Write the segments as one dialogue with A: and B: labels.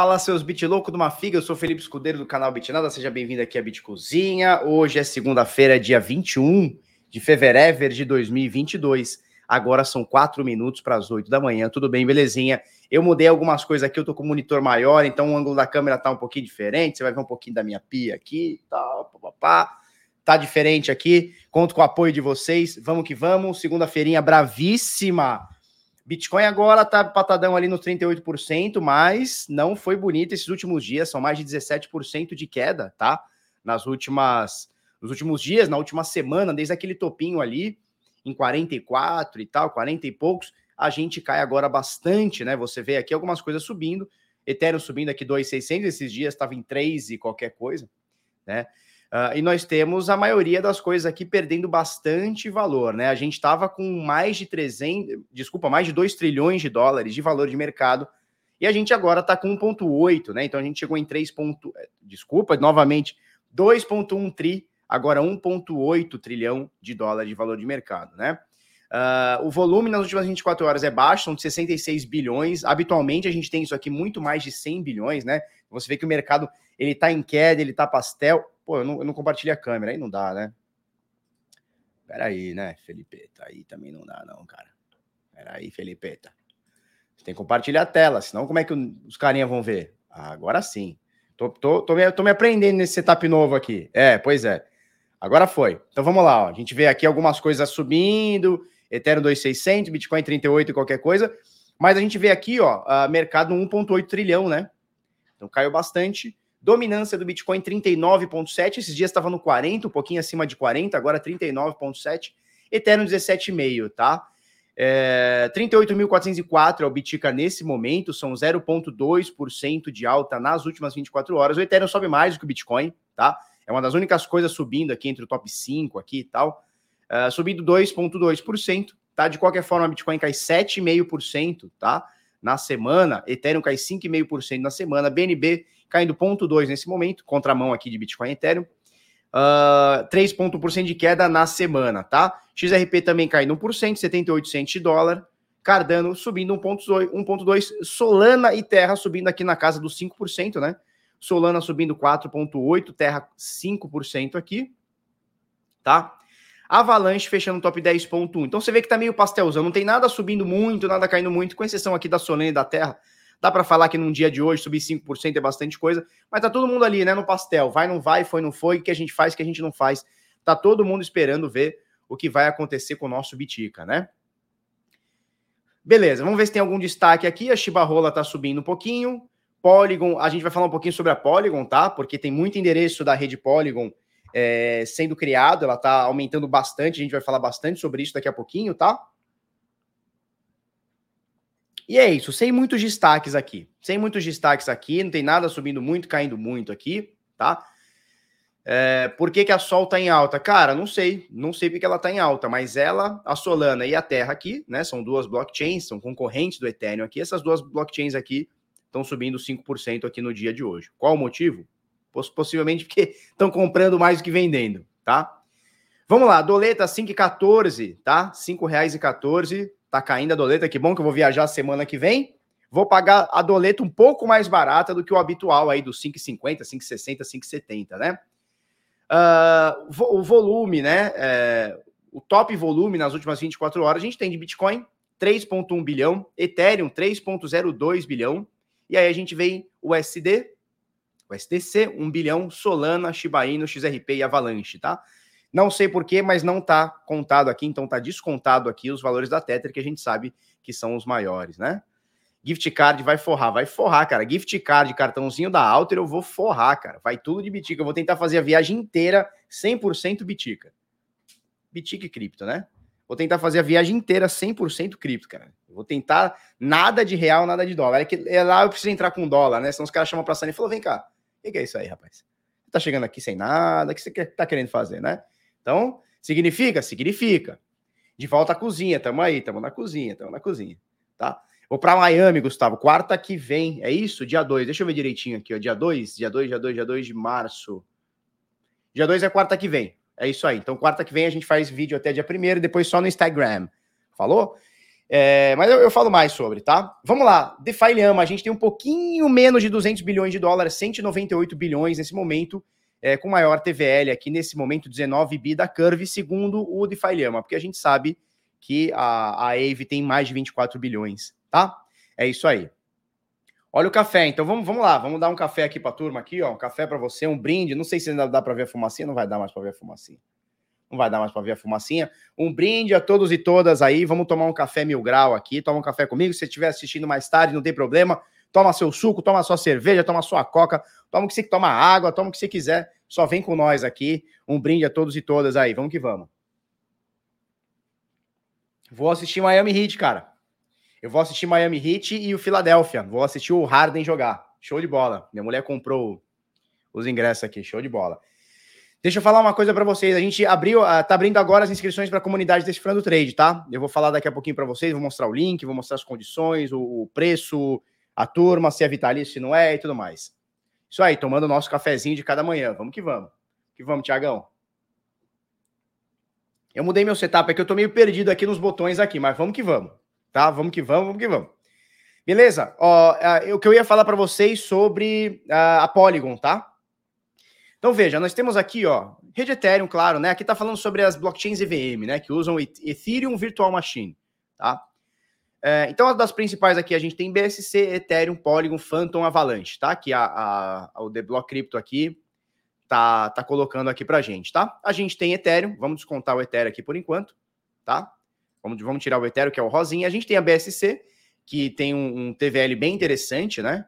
A: Fala seus bit louco de uma figa, eu sou Felipe Escudeiro do canal Bitnada, seja bem-vindo aqui à Bit Cozinha. Hoje é segunda-feira, dia 21 de fevereiro de 2022. Agora são quatro minutos para as 8 da manhã. Tudo bem, belezinha? Eu mudei algumas coisas aqui, eu tô com monitor maior, então o ângulo da câmera tá um pouquinho diferente. Você vai ver um pouquinho da minha pia aqui, tal, papapá. Tá diferente aqui. Conto com o apoio de vocês. Vamos que vamos. Segunda-feirinha bravíssima Bitcoin agora está patadão ali no 38%, mas não foi bonito esses últimos dias, são mais de 17% de queda, tá? Nas últimas nos últimos dias, na última semana, desde aquele topinho ali em 44 e tal, 40 e poucos, a gente cai agora bastante, né? Você vê aqui algumas coisas subindo, Ethereum subindo aqui 2.600 esses dias, estava em 3 e qualquer coisa, né? Uh, e nós temos a maioria das coisas aqui perdendo bastante valor, né? A gente estava com mais de 300, desculpa, mais de 2 trilhões de dólares de valor de mercado e a gente agora está com 1,8, né? Então a gente chegou em 3. Ponto, eh, desculpa, novamente, 2,1 tri, agora 1,8 trilhão de dólares de valor de mercado, né? Uh, o volume nas últimas 24 horas é baixo, são de 66 bilhões. Habitualmente a gente tem isso aqui muito mais de 100 bilhões, né? Você vê que o mercado ele está em queda, ele está pastel. Pô, eu não, eu não compartilho a câmera, aí não dá, né? Peraí, né, Felipe? Aí também não dá, não, cara. Peraí, Felipe. Você tem que compartilhar a tela, senão como é que os carinha vão ver? Ah, agora sim. Tô, tô, tô, me, tô me aprendendo nesse setup novo aqui. É, pois é. Agora foi. Então vamos lá, ó. A gente vê aqui algumas coisas subindo, Ethereum 2.600, Bitcoin 38 e qualquer coisa. Mas a gente vê aqui, ó, mercado 1.8 trilhão, né? Então caiu bastante. Dominância do Bitcoin 39,7. Esses dias estava no 40, um pouquinho acima de 40, agora 39,7. Ethereum 17,5, tá? É, 38.404 é o Bitica nesse momento, são 0,2% de alta nas últimas 24 horas. O Ethereum sobe mais do que o Bitcoin, tá? É uma das únicas coisas subindo aqui entre o top 5 aqui e tal. Uh, subindo 2,2%, tá? De qualquer forma, o Bitcoin cai 7,5%, tá? Na semana, Ethereum cai 5,5% na semana, BNB caindo 0,2 nesse momento, contramão aqui de Bitcoin e Ethereum. Uh, 3,1% de queda na semana, tá? XRP também caindo 1%, 78 centos de dólar. Cardano subindo 1,2%. Solana e Terra subindo aqui na casa dos 5%, né? Solana subindo 4,8%, Terra 5% aqui, tá? Avalanche fechando top 10,1%. Então você vê que tá meio pastelzão, não tem nada subindo muito, nada caindo muito, com exceção aqui da Solana e da Terra, Dá para falar que num dia de hoje subir 5% é bastante coisa, mas tá todo mundo ali, né, no pastel. Vai, não vai, foi, não foi, o que a gente faz, o que a gente não faz. Tá todo mundo esperando ver o que vai acontecer com o nosso Bitica, né? Beleza, vamos ver se tem algum destaque aqui. A Chibarrola tá subindo um pouquinho. Polygon, a gente vai falar um pouquinho sobre a Polygon, tá? Porque tem muito endereço da rede Polygon é, sendo criado, ela tá aumentando bastante. A gente vai falar bastante sobre isso daqui a pouquinho, tá? E é isso, sem muitos destaques aqui. Sem muitos destaques aqui, não tem nada subindo muito, caindo muito aqui, tá? É, por que, que a Sol tá em alta? Cara, não sei, não sei porque ela tá em alta, mas ela, a Solana e a Terra aqui, né? São duas blockchains, são concorrentes do Ethereum aqui. Essas duas blockchains aqui estão subindo 5% aqui no dia de hoje. Qual o motivo? Possivelmente porque estão comprando mais do que vendendo, tá? Vamos lá, doleta 5,14, tá? R$ 5,14 tá caindo a doleta, que bom que eu vou viajar semana que vem. Vou pagar a doleta um pouco mais barata do que o habitual aí dos 5,50, 5,60, 5,70, né? Uh, o volume, né? É, o top volume nas últimas 24 horas, a gente tem de Bitcoin 3,1 bilhão, Ethereum 3,02 bilhão, e aí a gente vem o SD, o SDC 1 bilhão, Solana, Shiba Inu, XRP e Avalanche, tá? Não sei porquê, mas não está contado aqui, então está descontado aqui os valores da Tether, que a gente sabe que são os maiores, né? Gift card vai forrar, vai forrar, cara. Gift card, cartãozinho da Alter, eu vou forrar, cara. Vai tudo de Bitica. Eu vou tentar fazer a viagem inteira 100% Bitica. Bitica e cripto, né? Vou tentar fazer a viagem inteira 100% cripto, cara. vou tentar nada de real, nada de dólar. É que é lá eu preciso entrar com dólar, né? Senão os caras chamam pra cena e falam: vem cá, o que é isso aí, rapaz? Tá chegando aqui sem nada, o que você tá querendo fazer, né? Então, significa? Significa. De volta à cozinha, tamo aí, tamo na cozinha, tamo na cozinha, tá? Vou para Miami, Gustavo, quarta que vem, é isso? Dia 2, deixa eu ver direitinho aqui, ó, dia 2, dia 2, dia 2, dia 2 de março. Dia 2 é quarta que vem, é isso aí. Então, quarta que vem a gente faz vídeo até dia 1 e depois só no Instagram, falou? É, mas eu, eu, falo mais sobre, tá? Vamos lá. DeFi Lhama, a gente tem um pouquinho menos de 200 bilhões de dólares, 198 bilhões nesse momento, é, com maior TVL aqui nesse momento, 19 bi da Curve, segundo o DeFi Lhama, porque a gente sabe que a, a AVE tem mais de 24 bilhões, tá? É isso aí. Olha o café, então vamos, vamos lá, vamos dar um café aqui para a turma aqui, ó, um café para você, um brinde. Não sei se ainda dá para ver a fumacinha, não vai dar mais para ver a fumacinha. Não vai dar mais para ver a fumacinha. Um brinde a todos e todas aí. Vamos tomar um café mil grau aqui. Toma um café comigo. Se estiver assistindo mais tarde, não tem problema. Toma seu suco, toma sua cerveja, toma sua coca, toma o que você toma água, toma o que você quiser. Só vem com nós aqui. Um brinde a todos e todas aí. Vamos que vamos. Vou assistir Miami Heat, cara. Eu vou assistir Miami Heat e o Philadelphia. Vou assistir o Harden jogar. Show de bola. Minha mulher comprou os ingressos aqui. Show de bola. Deixa eu falar uma coisa para vocês. A gente abriu, uh, tá abrindo agora as inscrições para a comunidade Decifrando Trade, tá? Eu vou falar daqui a pouquinho para vocês, vou mostrar o link, vou mostrar as condições, o, o, preço, a turma, se é vitalício, se não é e tudo mais. Isso aí, tomando o nosso cafezinho de cada manhã. Vamos que vamos. Que vamos, Tiagão. Eu mudei meu setup aqui, eu tô meio perdido aqui nos botões aqui, mas vamos que vamos tá? Vamos que vamos, vamos que vamos. Beleza? Ó, o que eu ia falar para vocês sobre a Polygon, tá? Então veja, nós temos aqui, ó, rede Ethereum, claro, né? Aqui tá falando sobre as blockchains EVM, né? Que usam Ethereum Virtual Machine, tá? É, então, as das principais aqui, a gente tem BSC, Ethereum, Polygon, Phantom, Avalanche, tá? Que a, a, o The Block Crypto aqui tá, tá colocando aqui pra gente, tá? A gente tem Ethereum, vamos descontar o Ethereum aqui por enquanto, tá? Vamos, vamos tirar o Ethereum, que é o rosinha. A gente tem a BSC, que tem um, um TVL bem interessante, né?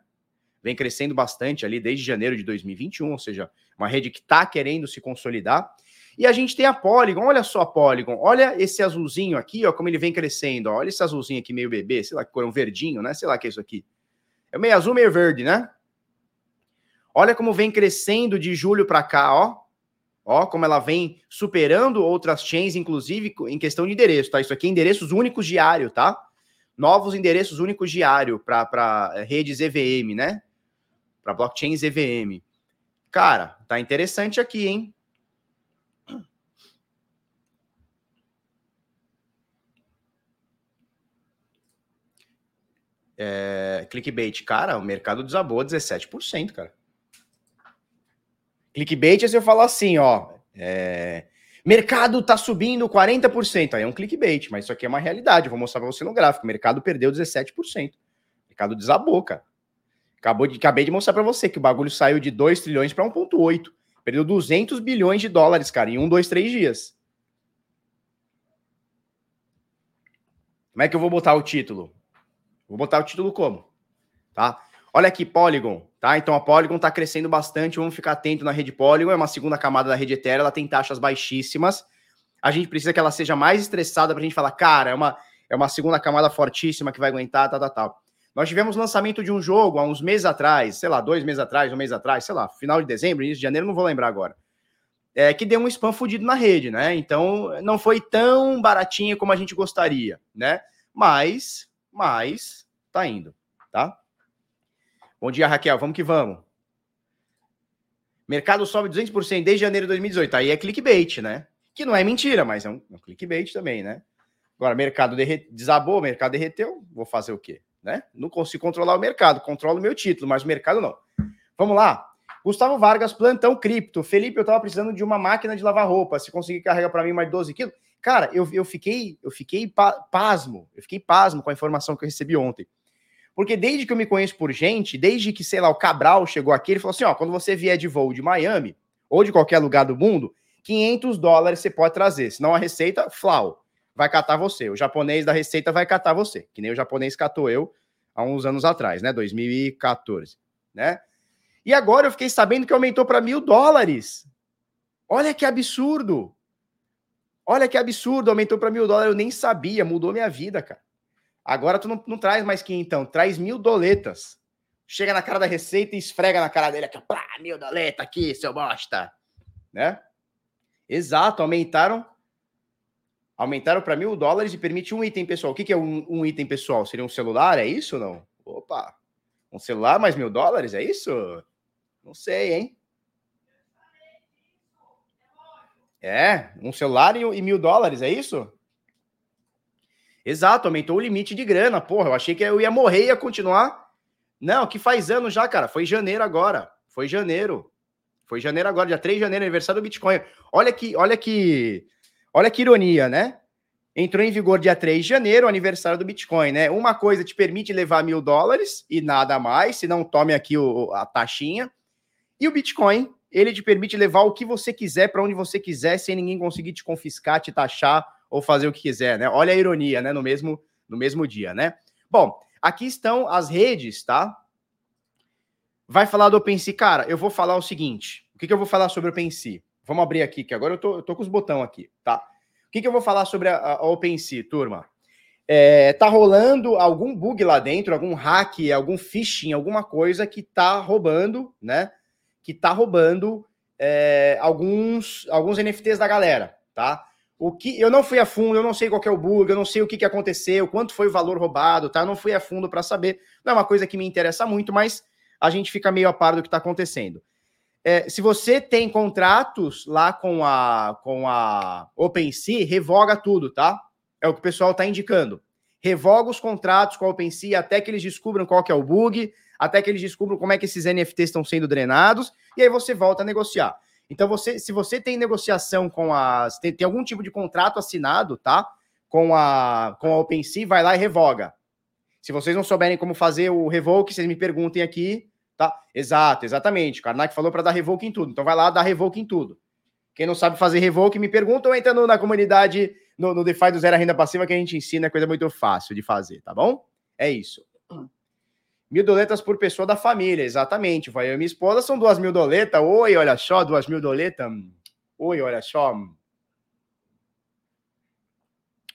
A: Vem crescendo bastante ali desde janeiro de 2021, ou seja, uma rede que está querendo se consolidar. E a gente tem a Polygon, olha só a Polygon, olha esse azulzinho aqui, ó, como ele vem crescendo, ó. olha esse azulzinho aqui meio bebê, sei lá que cor, um verdinho, né? Sei lá que é isso aqui. É meio azul, meio verde, né? Olha como vem crescendo de julho para cá, ó. Ó, como ela vem superando outras chains, inclusive em questão de endereço, tá? Isso aqui é endereços únicos diário, tá? Novos endereços únicos diário para redes EVM, né? Para blockchains EVM. Cara, tá interessante aqui, hein? É, clickbait, cara, o mercado desabou 17%, cara. Clickbait é se eu falar assim, ó. É... Mercado tá subindo 40%. Aí é um clickbait, mas isso aqui é uma realidade. Eu vou mostrar para você no gráfico. O mercado perdeu 17%. O mercado desabou, cara. Acabou de, acabei de mostrar para você que o bagulho saiu de 2 trilhões para 1,8. Perdeu 200 bilhões de dólares, cara, em um, dois, três dias. Como é que eu vou botar o título? Vou botar o título como? Tá? Olha aqui, Polygon, tá? Então a Polygon está crescendo bastante, vamos ficar atento na rede Polygon, é uma segunda camada da rede Ethereum, ela tem taxas baixíssimas. A gente precisa que ela seja mais estressada para a gente falar, cara, é uma, é uma segunda camada fortíssima que vai aguentar, tal, tal, tal. Nós tivemos lançamento de um jogo há uns meses atrás, sei lá, dois meses atrás, um mês atrás, sei lá, final de dezembro, início de janeiro, não vou lembrar agora. É, que deu um spam fudido na rede, né? Então não foi tão baratinha como a gente gostaria, né? Mas, mas, tá indo, tá? Bom dia, Raquel. Vamos que vamos. Mercado sobe 200% desde janeiro de 2018. Aí é clickbait, né? Que não é mentira, mas é um, é um clickbait também, né? Agora, mercado derre... desabou, mercado derreteu, vou fazer o quê? Né? Não consigo controlar o mercado, controlo o meu título, mas o mercado não. Vamos lá. Gustavo Vargas, plantão cripto. Felipe, eu tava precisando de uma máquina de lavar roupa. Se conseguir carregar para mim mais 12 quilos. Cara, eu, eu fiquei, eu fiquei pasmo. Eu fiquei pasmo com a informação que eu recebi ontem. Porque desde que eu me conheço por gente, desde que, sei lá, o Cabral chegou aqui, ele falou assim: ó, quando você vier de voo de Miami ou de qualquer lugar do mundo, 500 dólares você pode trazer. Senão a receita, flau, vai catar você. O japonês da receita vai catar você. Que nem o japonês catou eu há uns anos atrás, né? 2014, né? E agora eu fiquei sabendo que aumentou para mil dólares. Olha que absurdo! Olha que absurdo, aumentou para mil dólares. Eu nem sabia, mudou minha vida, cara. Agora tu não, não traz mais que então, traz mil doletas. Chega na cara da Receita e esfrega na cara dele aqui, pá, mil doleta aqui, seu bosta. Né? Exato, aumentaram aumentaram para mil dólares e permite um item pessoal. O que, que é um, um, item pessoal? Seria um celular? É isso ou não? Opa, um celular mais mil dólares? É isso? Não sei, hein? É, um celular e, mil dólares, é isso? Exato, aumentou o limite de grana. Porra, eu achei que eu ia morrer e ia continuar. Não, que faz anos já, cara. Foi janeiro agora. Foi janeiro. Foi janeiro agora, dia 3 de janeiro, aniversário do Bitcoin. Olha que, olha que, olha que ironia, né? Entrou em vigor dia 3 de janeiro, aniversário do Bitcoin, né? Uma coisa te permite levar mil dólares e nada mais, se não tome aqui o, a taxinha. E o Bitcoin, ele te permite levar o que você quiser para onde você quiser, sem ninguém conseguir te confiscar, te taxar ou fazer o que quiser, né? Olha a ironia, né? No mesmo, no mesmo dia, né? Bom, aqui estão as redes, tá? Vai falar do OpenSea. Cara, eu vou falar o seguinte. O que, que eu vou falar sobre o OpenSea? Vamos abrir aqui, que agora eu tô, eu tô com os botões aqui, tá? O que, que eu vou falar sobre a, a OpenSea, turma? É, tá rolando algum bug lá dentro, algum hack, algum phishing, alguma coisa que tá roubando, né? Que tá roubando é, alguns, alguns NFTs da galera, tá? O que eu não fui a fundo, eu não sei qual é o bug, eu não sei o que, que aconteceu, quanto foi o valor roubado, tá? Eu não fui a fundo para saber. Não é uma coisa que me interessa muito, mas a gente fica meio a par do que está acontecendo. É, se você tem contratos lá com a, com a OpenSea, revoga tudo, tá? É o que o pessoal está indicando. Revoga os contratos com a OpenSea até que eles descubram qual que é o bug, até que eles descubram como é que esses NFTs estão sendo drenados, e aí você volta a negociar. Então, você, se você tem negociação com as. Tem, tem algum tipo de contrato assinado, tá? Com a, com a OpenSea, vai lá e revoga. Se vocês não souberem como fazer o revoke, vocês me perguntem aqui, Tá? Exato, exatamente. O Karnak falou para dar revoke em tudo. Então vai lá dar revoke em tudo. Quem não sabe fazer revoke, me pergunta ou entra no, na comunidade no, no DeFi do Zero Renda Passiva que a gente ensina, é coisa muito fácil de fazer, tá bom? É isso. Mil doletas por pessoa da família, exatamente. Vai eu e minha esposa são duas mil doletas. Oi, olha só, duas mil doletas. Oi, olha só.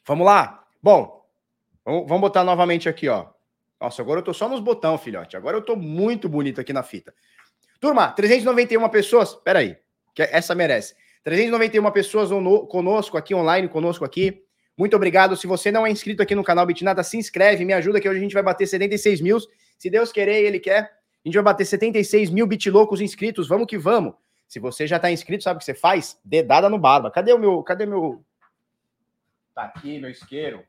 A: Vamos lá. Bom, vamos botar novamente aqui, ó. Nossa, agora eu tô só nos botão, filhote. Agora eu tô muito bonito aqui na fita. Turma, 391 pessoas. Pera aí, que essa merece. 391 pessoas conosco aqui, online, conosco aqui. Muito obrigado. Se você não é inscrito aqui no canal Bitnada, se inscreve, me ajuda que hoje a gente vai bater 76 mil. Se Deus querer e Ele quer, a gente vai bater 76 mil bitlocos inscritos. Vamos que vamos. Se você já tá inscrito, sabe o que você faz? Dedada no barba. Cadê o meu... Cadê meu... Tá aqui, meu isqueiro.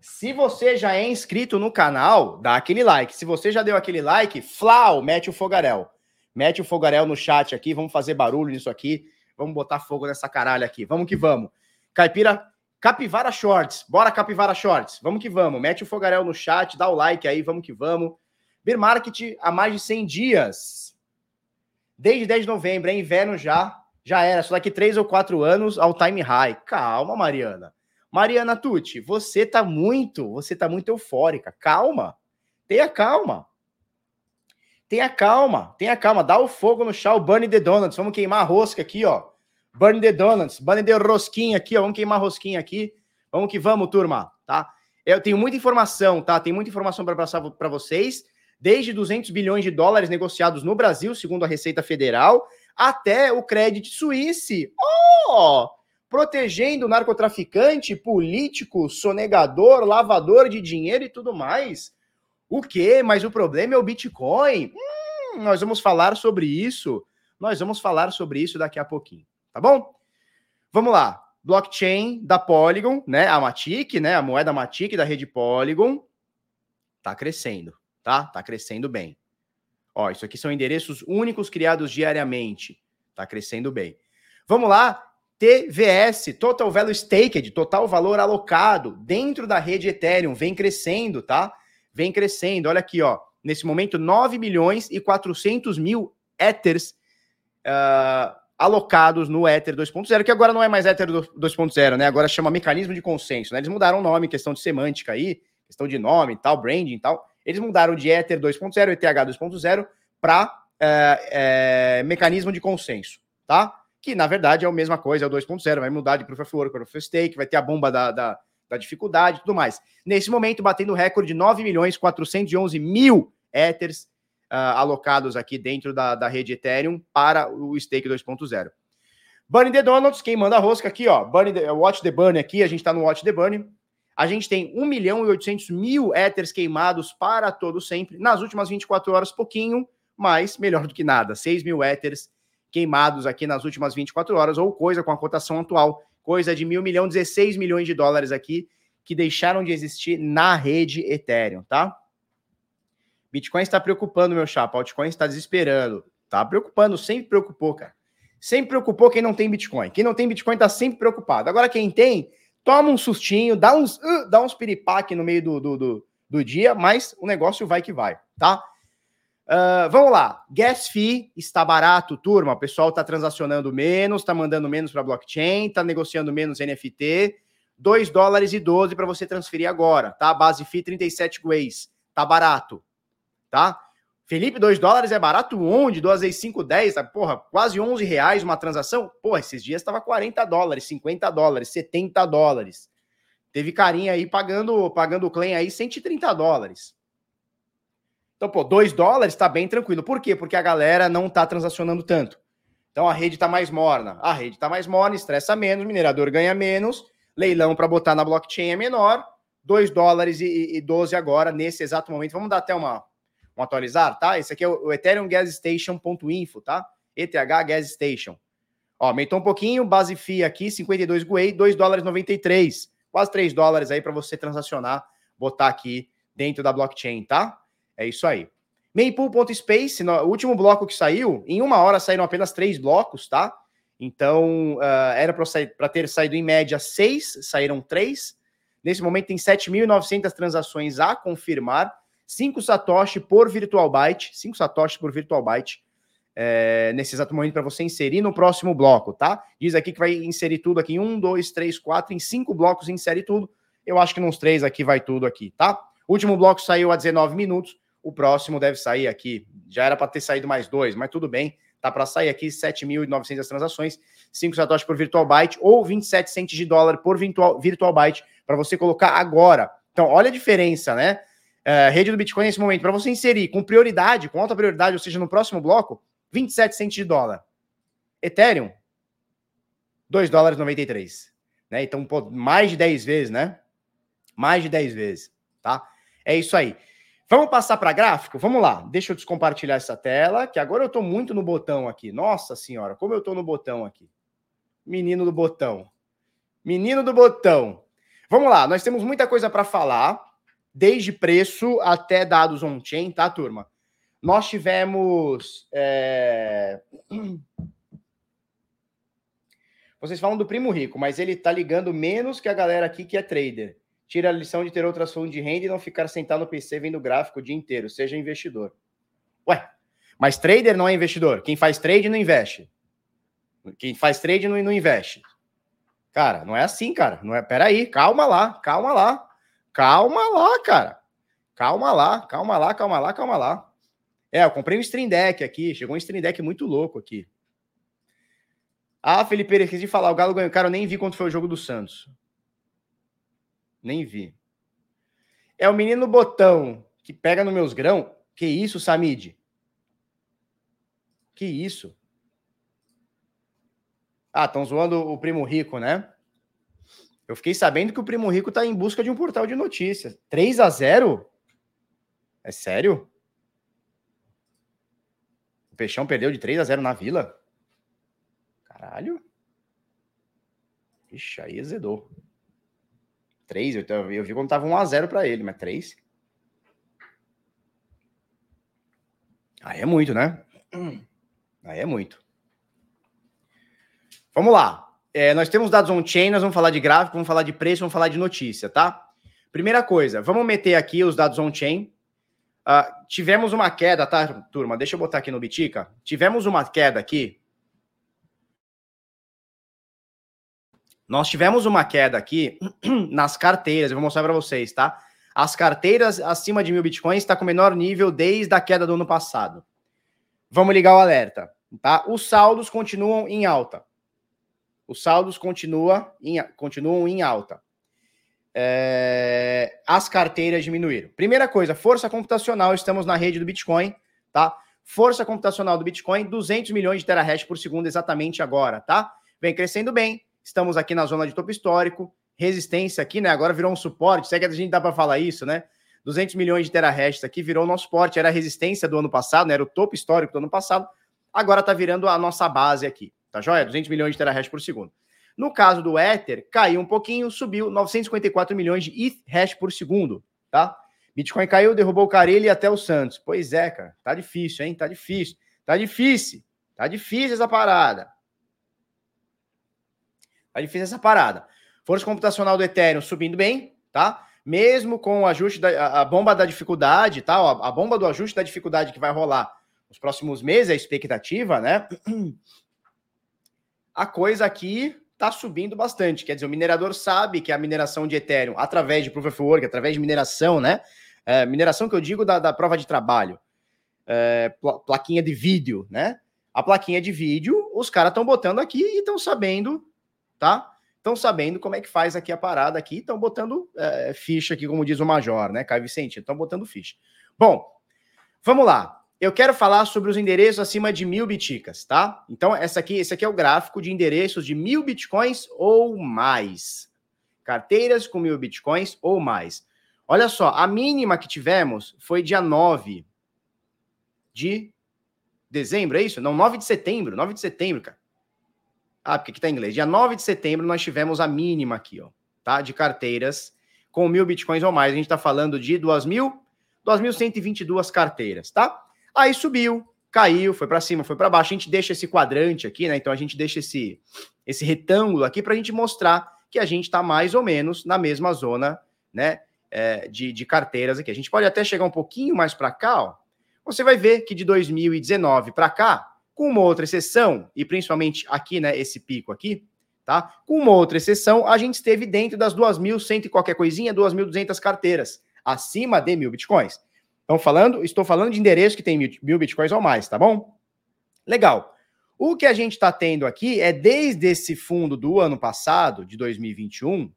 A: Se você já é inscrito no canal, dá aquele like. Se você já deu aquele like, flau, mete o fogaréu. Mete o fogaréu no chat aqui, vamos fazer barulho nisso aqui. Vamos botar fogo nessa caralho aqui. Vamos que vamos. Caipira, Capivara Shorts. Bora, Capivara Shorts. Vamos que vamos. Mete o fogaréu no chat, dá o like aí, vamos que vamos. Beer Market há mais de 100 dias. Desde 10 de novembro, é inverno já. Já era. Só daqui 3 ou 4 anos ao time high. Calma, Mariana. Mariana Tucci, você tá muito, você tá muito eufórica. Calma. Tenha calma. Tenha calma, tenha calma. Dá o fogo no chá, o Burn the Donuts. Vamos queimar a rosca aqui, ó. Burn the Donuts, Burn the rosquinha aqui, ó. Vamos queimar rosquinha aqui. Vamos que vamos, turma, tá? Eu tenho muita informação, tá? Tem muita informação para passar para vocês. Desde 200 bilhões de dólares negociados no Brasil, segundo a Receita Federal, até o Credit Suisse. Oh! protegendo o narcotraficante, político, sonegador, lavador de dinheiro e tudo mais. O quê? Mas o problema é o Bitcoin. Hum, nós vamos falar sobre isso. Nós vamos falar sobre isso daqui a pouquinho, tá bom? Vamos lá. Blockchain da Polygon, né? A Matic, né? A moeda Matic da rede Polygon tá crescendo, tá? Tá crescendo bem. Ó, isso aqui são endereços únicos criados diariamente. Tá crescendo bem. Vamos lá, TVS, Total Value Staked, total valor alocado dentro da rede Ethereum, vem crescendo, tá? Vem crescendo. Olha aqui, ó. Nesse momento, 9 milhões e 400 mil Ethers uh, alocados no Ether 2.0, que agora não é mais Ether 2.0, né? Agora chama mecanismo de consenso, né? Eles mudaram o nome, questão de semântica aí, questão de nome e tal, branding e tal. Eles mudaram de Ether 2.0, ETH 2.0 para uh, uh, mecanismo de consenso, tá? que na verdade é a mesma coisa, é o 2.0, vai mudar de Proof of Work para Proof of Stake, vai ter a bomba da, da, da dificuldade e tudo mais. Nesse momento, batendo o recorde de 9 milhões 411 mil Ethers alocados aqui dentro da, da rede Ethereum para o Stake 2.0. Bunny the Donuts, quem manda a rosca aqui, ó, Bunny the, Watch the Bunny aqui, a gente está no Watch the Bunny. A gente tem 1 milhão e 800 mil Ethers queimados para todo sempre. Nas últimas 24 horas, pouquinho, mas melhor do que nada. 6 mil Ethers queimados aqui nas últimas 24 horas, ou coisa com a cotação atual, coisa de mil milhão, 16 milhões de dólares aqui que deixaram de existir na rede Ethereum, tá? Bitcoin está preocupando, meu chapa. Altcoin está desesperando. Tá preocupando, sempre preocupou, cara. Sempre preocupou quem não tem Bitcoin. Quem não tem Bitcoin está sempre preocupado. Agora, quem tem, toma um sustinho, dá uns, uh, dá uns piripaque no meio do, do, do, do, dia, mas o negócio vai que vai, tá? Uh, vamos lá. Gas fee está barato, turma. O pessoal está transacionando menos, está mandando menos para blockchain, está negociando menos NFT. 2 dólares e 12 para você transferir agora, tá? Base fee 37 ways. Tá barato, tá? Felipe, 2 dólares é barato onde? 2 vezes 5, 10, tá? porra, quase 11 reais uma transação. Pô, esses dias estava 40 dólares, 50 dólares, 70 dólares. Teve carinha aí pagando, pagando o claim aí 130 dólares. Então, pô, 2 dólares tá bem tranquilo. Por quê? Porque a galera não tá transacionando tanto. Então a rede tá mais morna. A rede tá mais morna, estressa menos, minerador ganha menos, leilão para botar na blockchain é menor. 2 dólares e, e 12 agora, nesse exato momento. Vamos dar até uma, um atualizar, tá? Esse aqui é o Ethereum Gas Station.info, tá? ETH Gas Station. Ó, aumentou um pouquinho, base FIA aqui, 52 GUI, 2 dólares 93. Quase 3 dólares aí para você transacionar, botar aqui dentro da blockchain, tá? É isso aí. Maypool.space, no último bloco que saiu, em uma hora saíram apenas três blocos, tá? Então, uh, era para ter saído em média seis, saíram três. Nesse momento tem 7.900 transações a confirmar. 5 Satoshi por virtual byte, 5 Satoshi por virtual byte, é, nesse exato momento para você inserir no próximo bloco, tá? Diz aqui que vai inserir tudo aqui em 1, 2, 3, 4, em 5 blocos insere tudo. Eu acho que nos três aqui vai tudo aqui, tá? Último bloco saiu a 19 minutos, o próximo deve sair aqui. Já era para ter saído mais dois, mas tudo bem. Tá para sair aqui 7.900 transações, 5 satoshis por virtual byte ou 27 centes de dólar por virtual, virtual byte para você colocar agora. Então, olha a diferença, né? É, rede do Bitcoin nesse momento, para você inserir com prioridade, com alta prioridade, ou seja, no próximo bloco, 27 centos de dólar. Ethereum, 2 dólares 93. Né? Então, pô, mais de 10 vezes, né? Mais de 10 vezes, tá? É isso aí. Vamos passar para gráfico? Vamos lá. Deixa eu descompartilhar essa tela, que agora eu estou muito no botão aqui. Nossa senhora, como eu estou no botão aqui. Menino do botão. Menino do botão. Vamos lá, nós temos muita coisa para falar desde preço até dados on-chain, tá, turma? Nós tivemos. É... Vocês falam do primo rico, mas ele tá ligando menos que a galera aqui que é trader. Tira a lição de ter outras fontes de renda e não ficar sentado no PC vendo gráfico o dia inteiro. Seja investidor. Ué, mas trader não é investidor. Quem faz trade não investe. Quem faz trade não, investe. Cara, não é assim, cara. Não é. Peraí, calma lá, calma lá. Calma lá, cara. Calma lá, calma lá, calma lá, calma lá. É, eu comprei um Stream Deck aqui. Chegou um Stream Deck muito louco aqui. Ah, Felipe, esqueci de falar. O Galo ganhou. Cara, eu nem vi quanto foi o jogo do Santos. Nem vi. É o menino botão que pega nos meus grão. Que isso, Samid? Que isso? Ah, estão zoando o primo rico, né? Eu fiquei sabendo que o Primo Rico está em busca de um portal de notícias. 3 a 0 É sério? O Peixão perdeu de 3 a 0 na Vila? Caralho. Ixi, aí azedou. 3, eu, eu vi quando tava 1 a 0 para ele, mas 3. Aí é muito, né? Aí é muito. Vamos lá. É, nós temos dados on-chain, nós vamos falar de gráfico, vamos falar de preço, vamos falar de notícia, tá? Primeira coisa, vamos meter aqui os dados on-chain. Uh, tivemos uma queda, tá, turma? Deixa eu botar aqui no Bitica. Tivemos uma queda aqui. Nós tivemos uma queda aqui nas carteiras, eu vou mostrar para vocês, tá? As carteiras acima de mil bitcoins está com menor nível desde a queda do ano passado. Vamos ligar o alerta, tá? Os saldos continuam em alta os saldos continua em, continuam em alta. É, as carteiras diminuíram. Primeira coisa, força computacional, estamos na rede do Bitcoin, tá? Força computacional do Bitcoin, 200 milhões de terahash por segundo exatamente agora, tá? Vem crescendo bem, estamos aqui na zona de topo histórico, resistência aqui, né? Agora virou um suporte, sei que a gente dá para falar isso, né? 200 milhões de terahash aqui virou nosso suporte, era a resistência do ano passado, né? Era o topo histórico do ano passado, agora tá virando a nossa base aqui. Tá joia? 200 milhões de terahash por segundo. No caso do Ether, caiu um pouquinho, subiu 954 milhões de ETH hash por segundo, tá? Bitcoin caiu, derrubou o Carilli até o Santos. Pois é, cara, tá difícil, hein? Tá difícil. Tá difícil. Tá difícil essa parada. Tá difícil essa parada. Força computacional do Ethereum subindo bem, tá? Mesmo com o ajuste da a bomba da dificuldade, tá? A bomba do ajuste da dificuldade que vai rolar nos próximos meses, a expectativa, né? A coisa aqui está subindo bastante. Quer dizer, o minerador sabe que a mineração de Ethereum, através de Proof of Work, através de mineração, né? É, mineração que eu digo da, da prova de trabalho, é, plaquinha de vídeo, né? A plaquinha de vídeo, os caras estão botando aqui e estão sabendo, tá? Estão sabendo como é que faz aqui a parada aqui, estão botando é, ficha aqui, como diz o Major, né? Caio Vicente, estão botando ficha. Bom, vamos lá eu quero falar sobre os endereços acima de mil biticas, tá? Então, essa aqui, esse aqui é o gráfico de endereços de mil bitcoins ou mais. Carteiras com mil bitcoins ou mais. Olha só, a mínima que tivemos foi dia 9 de dezembro, é isso? Não, 9 de setembro, 9 de setembro, cara. Ah, porque aqui tá em inglês. Dia 9 de setembro nós tivemos a mínima aqui, ó, tá? De carteiras com mil bitcoins ou mais. A gente tá falando de 2.000, 2.122 carteiras, tá? Aí subiu, caiu, foi para cima, foi para baixo. A gente deixa esse quadrante aqui, né? Então a gente deixa esse, esse retângulo aqui para a gente mostrar que a gente está mais ou menos na mesma zona, né? É, de, de carteiras aqui. A gente pode até chegar um pouquinho mais para cá, ó. Você vai ver que de 2019 para cá, com uma outra exceção, e principalmente aqui, né? Esse pico aqui, tá? Com uma outra exceção, a gente esteve dentro das 2.100 e qualquer coisinha, 2.200 carteiras, acima de mil bitcoins. Estão falando, estou falando de endereço que tem mil, mil bitcoins ou mais, tá bom? Legal. O que a gente está tendo aqui é desde esse fundo do ano passado, de 2021,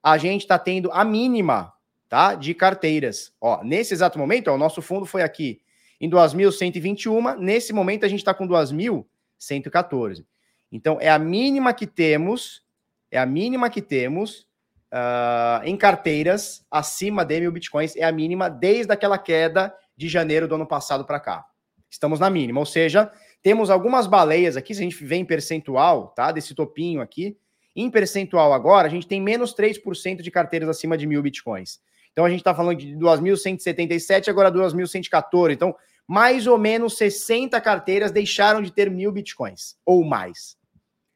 A: a gente está tendo a mínima, tá? De carteiras. Ó, nesse exato momento, ó, o nosso fundo foi aqui em 2.121. Nesse momento, a gente está com 2.114. Então, é a mínima que temos, é a mínima que temos uh, em carteiras acima de mil bitcoins é a mínima desde aquela queda de janeiro do ano passado para cá. Estamos na mínima, ou seja, temos algumas baleias aqui, se a gente vê em percentual, tá? Desse topinho aqui, em percentual agora, a gente tem menos 3% de carteiras acima de mil bitcoins. Então a gente está falando de 2.177, agora 2.114. Então, mais ou menos 60 carteiras deixaram de ter mil bitcoins ou mais.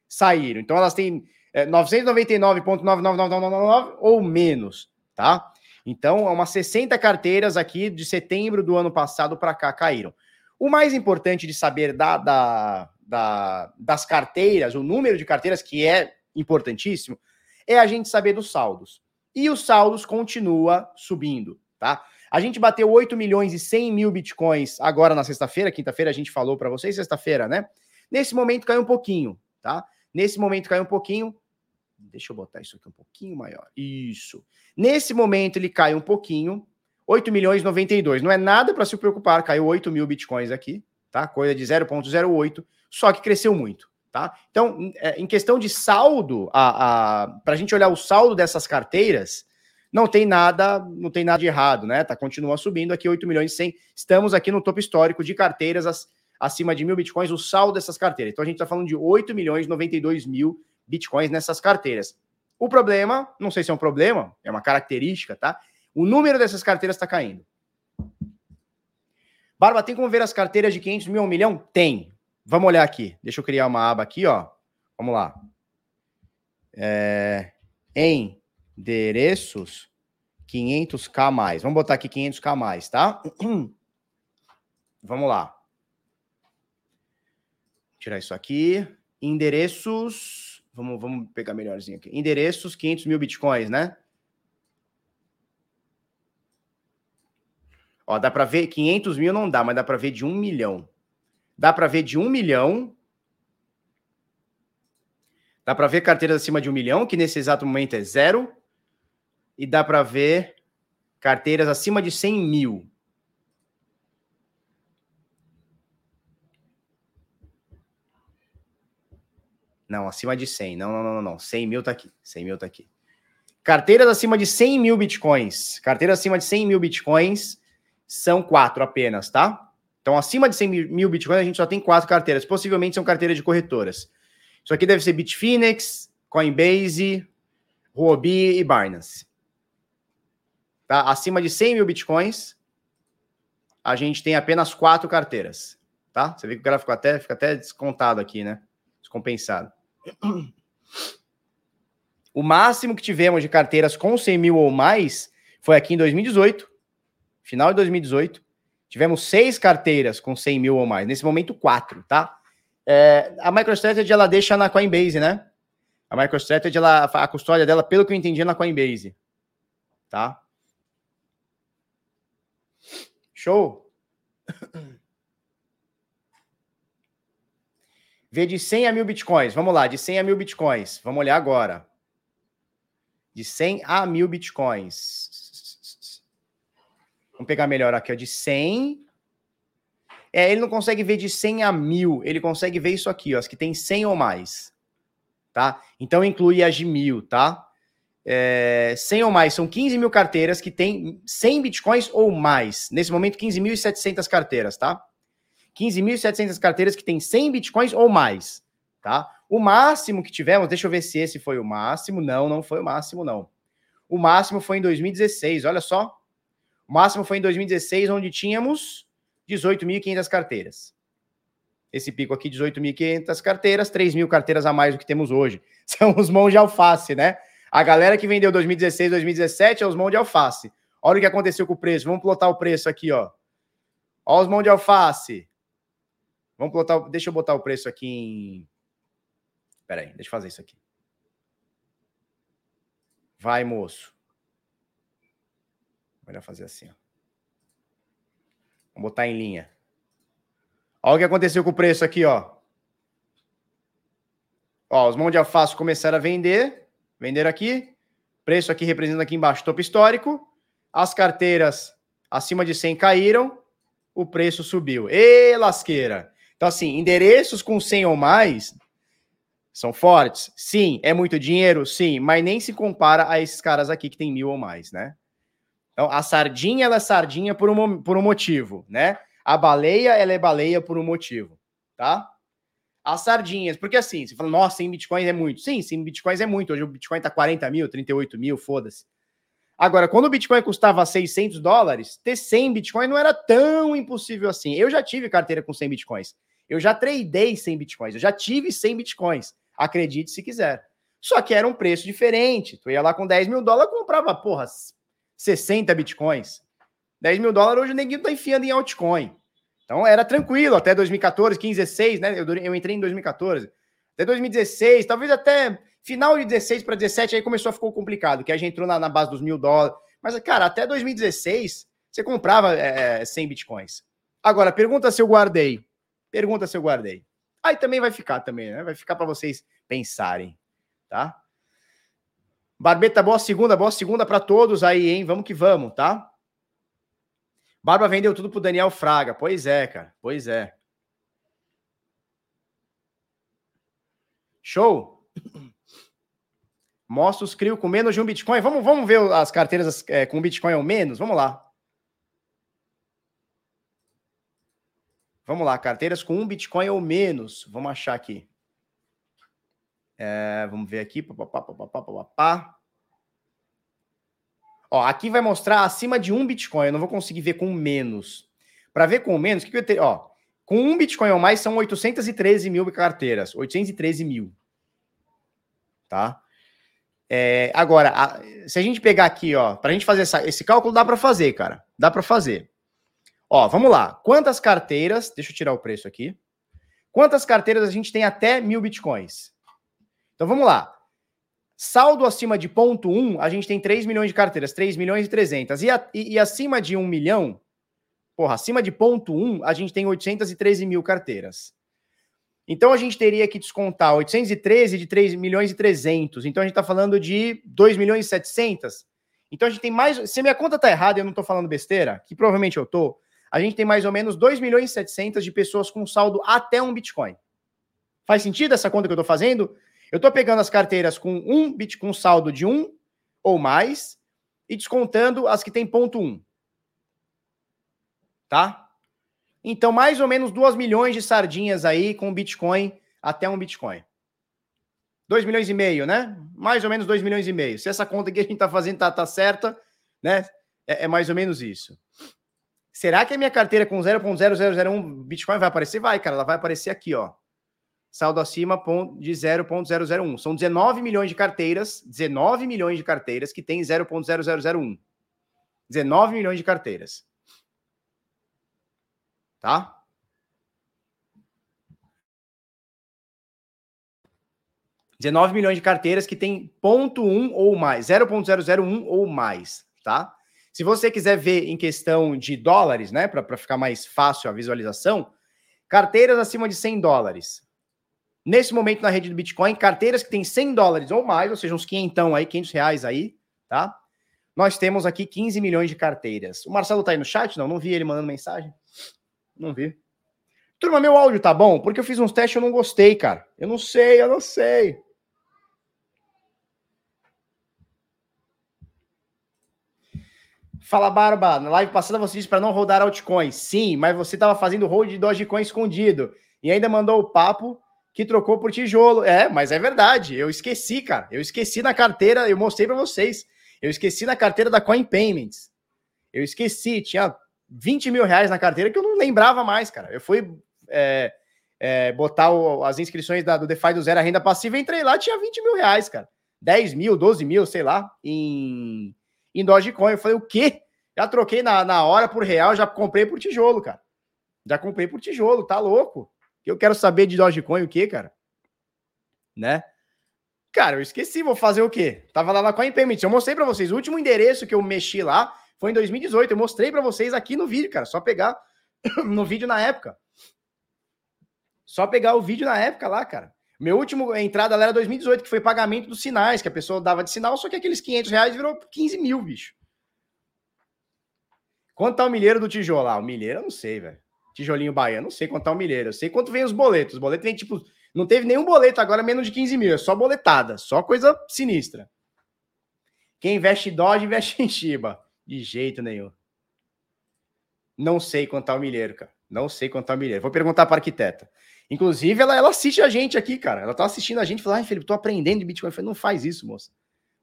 A: Saíram. Então elas têm é, 999,99999 ou menos, tá? Então, umas 60 carteiras aqui de setembro do ano passado para cá caíram. O mais importante de saber da, da, da, das carteiras, o número de carteiras, que é importantíssimo, é a gente saber dos saldos. E os saldos continua subindo, tá? A gente bateu 8 milhões e 100 mil bitcoins agora na sexta-feira, quinta-feira a gente falou para vocês, sexta-feira, né? Nesse momento caiu um pouquinho, tá? Nesse momento caiu um pouquinho, Deixa eu botar isso aqui um pouquinho maior. Isso. Nesse momento ele cai um pouquinho. 8 milhões 92. Não é nada para se preocupar. Caiu 8 mil bitcoins aqui, tá? Coisa de 0,08. Só que cresceu muito, tá? Então, é, em questão de saldo, a, a, para a gente olhar o saldo dessas carteiras, não tem nada, não tem nada de errado, né? Tá, continua subindo aqui 8 milhões e 100. Estamos aqui no topo histórico de carteiras as, acima de mil bitcoins, o saldo dessas carteiras. Então a gente está falando de 8 milhões 92 mil bitcoins nessas carteiras. O problema, não sei se é um problema, é uma característica, tá? O número dessas carteiras está caindo. Barba, tem como ver as carteiras de 500 mil a 1 milhão? Tem. Vamos olhar aqui. Deixa eu criar uma aba aqui, ó. Vamos lá. É... Endereços 500k mais. Vamos botar aqui 500k mais, tá? Vamos lá. Tirar isso aqui. Endereços Vamos, vamos pegar melhorzinho aqui. Endereços, 500 mil bitcoins, né? Ó, dá para ver, 500 mil não dá, mas dá para ver de 1 milhão. Dá para ver de 1 milhão. Dá para ver carteiras acima de 1 milhão, que nesse exato momento é zero. E dá para ver carteiras acima de 100 mil. Não, acima de 100. Não, não, não, não. 100 mil tá aqui. 100 mil tá aqui. Carteiras acima de 100 mil bitcoins. Carteiras acima de 100 mil bitcoins são quatro apenas, tá? Então, acima de 100 mil bitcoins, a gente só tem quatro carteiras. Possivelmente são carteiras de corretoras. Isso aqui deve ser Bitfinex, Coinbase, Huobi e Binance. Tá? Acima de 100 mil bitcoins, a gente tem apenas quatro carteiras. Tá? Você vê que o gráfico até, fica até descontado aqui, né? Descompensado. O máximo que tivemos de carteiras com 100 mil ou mais foi aqui em 2018, final de 2018. Tivemos seis carteiras com 100 mil ou mais. Nesse momento, quatro, tá? É, a MicroStrategy, ela deixa na Coinbase, né? A MicroStrategy, ela, a custódia dela, pelo que eu entendi, é na Coinbase. Tá? Show? Vê de 100 a mil bitcoins. Vamos lá, de 100 a mil bitcoins. Vamos olhar agora. De 100 a mil bitcoins. Vamos pegar melhor aqui, ó. De 100. É, ele não consegue ver de 100 a mil. Ele consegue ver isso aqui, ó. As que tem 100 ou mais tá? Então inclui as de mil, tá? É, 100 ou mais, são 15 mil carteiras que tem 100 bitcoins ou mais. Nesse momento, 15.700 carteiras, tá? 15.700 carteiras que tem 100 bitcoins ou mais, tá? O máximo que tivemos, deixa eu ver se esse foi o máximo. Não, não foi o máximo, não. O máximo foi em 2016, olha só. O máximo foi em 2016, onde tínhamos 18.500 carteiras. Esse pico aqui, 18.500 carteiras, 3 mil carteiras a mais do que temos hoje. São os mãos de alface, né? A galera que vendeu 2016, 2017 é os mãos de alface. Olha o que aconteceu com o preço. Vamos plotar o preço aqui, ó. Olha os mãos de alface. Vamos plotar. Deixa eu botar o preço aqui em. Pera aí, deixa eu fazer isso aqui. Vai, moço. Melhor fazer assim, ó. Vamos botar em linha. Olha o que aconteceu com o preço aqui, ó. Ó, os mãos de alface começaram a vender, vender aqui. Preço aqui representando aqui embaixo topo histórico. As carteiras acima de 100 caíram, o preço subiu. E lasqueira. Então assim, endereços com 100 ou mais são fortes? Sim. É muito dinheiro? Sim. Mas nem se compara a esses caras aqui que tem mil ou mais, né? Então, a sardinha, ela é sardinha por um, por um motivo, né? A baleia, ela é baleia por um motivo, tá? As sardinhas, porque assim, você fala, nossa, 100 bitcoins é muito. Sim, 100 bitcoins é muito. Hoje o bitcoin tá 40 mil, 38 mil, foda-se. Agora, quando o bitcoin custava 600 dólares, ter 100 bitcoins não era tão impossível assim. Eu já tive carteira com 100 bitcoins. Eu já tradei 100 bitcoins. Eu já tive 100 bitcoins. Acredite se quiser. Só que era um preço diferente. Tu ia lá com 10 mil dólares, comprava, porra, 60 bitcoins. 10 mil dólares hoje o neguinho tá enfiando em altcoin. Então era tranquilo até 2014, 15, 16, né? Eu, eu entrei em 2014. Até 2016, talvez até final de 16 para 17, aí começou a ficar complicado, que a gente entrou na, na, base dos mil dólares. Mas, cara, até 2016, você comprava é, 100 bitcoins. Agora, pergunta se eu guardei. Pergunta se eu guardei. Aí também vai ficar também, né? Vai ficar para vocês pensarem, tá? Barbeta, boa segunda, boa segunda para todos aí, hein? Vamos que vamos, tá? Barba vendeu tudo pro Daniel Fraga. Pois é, cara. Pois é. Show. Mostra os CRIO com menos de um Bitcoin. Vamos, vamos ver as carteiras é, com Bitcoin ou menos? Vamos lá. Vamos lá, carteiras com um Bitcoin ou menos. Vamos achar aqui. É, vamos ver aqui. Pá, pá, pá, pá, pá, pá. Ó, aqui vai mostrar acima de um Bitcoin. Eu não vou conseguir ver com menos. Para ver com menos, o que, que eu ter? Ó, com um Bitcoin ou mais são 813 mil carteiras. 813 mil. Tá? É, agora, a, se a gente pegar aqui, ó, para a gente fazer essa, esse cálculo, dá para fazer, cara. Dá para fazer. Ó, vamos lá. Quantas carteiras? Deixa eu tirar o preço aqui. Quantas carteiras a gente tem até mil bitcoins? Então vamos lá. Saldo acima de ponto 1, a gente tem 3 milhões de carteiras, 3 milhões e 300. E, a, e, e, acima de 1 milhão, porra, acima de ponto 1, a gente tem 813 mil carteiras. Então a gente teria que descontar 813 de 3 milhões e 300. Então a gente está falando de 2 milhões e 700. Então a gente tem mais. Se minha conta está errada e eu não estou falando besteira, que provavelmente eu estou, a gente tem mais ou menos 2 milhões e 700 de pessoas com saldo até um Bitcoin. Faz sentido essa conta que eu estou fazendo? Eu estou pegando as carteiras com um bit com saldo de um ou mais e descontando as que tem ponto um. Tá? Então, mais ou menos 2 milhões de sardinhas aí com Bitcoin até um Bitcoin. 2 milhões e meio, né? Mais ou menos 2 milhões e meio. Se essa conta que a gente está fazendo tá, tá certa, né? É, é, mais ou menos isso. Será que a minha carteira com 0.0001 Bitcoin vai aparecer? Vai, cara. Ela vai aparecer aqui, ó. Saldo acima de 0.001. São 19 milhões de carteiras, 19 milhões de carteiras que tem 0.0001. 19 milhões de carteiras. Tá? Dezenove milhões de carteiras que tem ponto um ou mais, 0.001 ou mais, tá? Se você quiser ver em questão de dólares, né, para ficar mais fácil a visualização, carteiras acima de 100 dólares. Nesse momento na rede do Bitcoin, carteiras que tem 100 dólares ou mais, ou seja, uns 500 aí, 500 reais aí, tá? Nós temos aqui 15 milhões de carteiras. O Marcelo tá aí no chat? Não, não vi ele mandando mensagem. Não vi. Turma, meu áudio tá bom? Porque eu fiz uns testes e eu não gostei, cara. Eu não sei, eu não sei. Fala, Barba. Na live passada você disse para não rodar altcoins. Sim, mas você estava fazendo hold de Dogecoin escondido. E ainda mandou o papo que trocou por tijolo. É, mas é verdade. Eu esqueci, cara. Eu esqueci na carteira. Eu mostrei para vocês. Eu esqueci na carteira da Coin Payments. Eu esqueci. Tinha 20 mil reais na carteira que eu não lembrava mais, cara. Eu fui é, é, botar o, as inscrições da, do DeFi do Zero a Renda Passiva. Entrei lá, tinha 20 mil reais, cara. 10 mil, 12 mil, sei lá, em em Dogecoin. Eu falei, o quê? Já troquei na, na hora por real, já comprei por tijolo, cara. Já comprei por tijolo, tá louco? Eu quero saber de Dogecoin o quê, cara? Né? Cara, eu esqueci, vou fazer o quê? Tava lá na Coin. Eu mostrei para vocês. O último endereço que eu mexi lá foi em 2018. Eu mostrei para vocês aqui no vídeo, cara. Só pegar no vídeo na época. Só pegar o vídeo na época lá, cara. Meu último entrada era 2018, que foi pagamento dos sinais, que a pessoa dava de sinal, só que aqueles 500 reais virou 15 mil, bicho. Quanto tá o milheiro do tijolo? Ah, o milheiro eu não sei, velho. Tijolinho baiano, não sei quanto tá o milheiro. Eu sei quanto vem os boletos. Os boletos vem tipo. Não teve nenhum boleto agora menos de 15 mil. É só boletada. Só coisa sinistra. Quem investe em Dodge, investe em Shiba. De jeito nenhum. Não sei quanto tá o milheiro, cara. Não sei quanto tá o milheiro. Vou perguntar para arquiteta. Inclusive, ela, ela assiste a gente aqui, cara. Ela tá assistindo a gente e fala: ai, Felipe, tô aprendendo de Bitcoin. Eu falei, não faz isso, moça.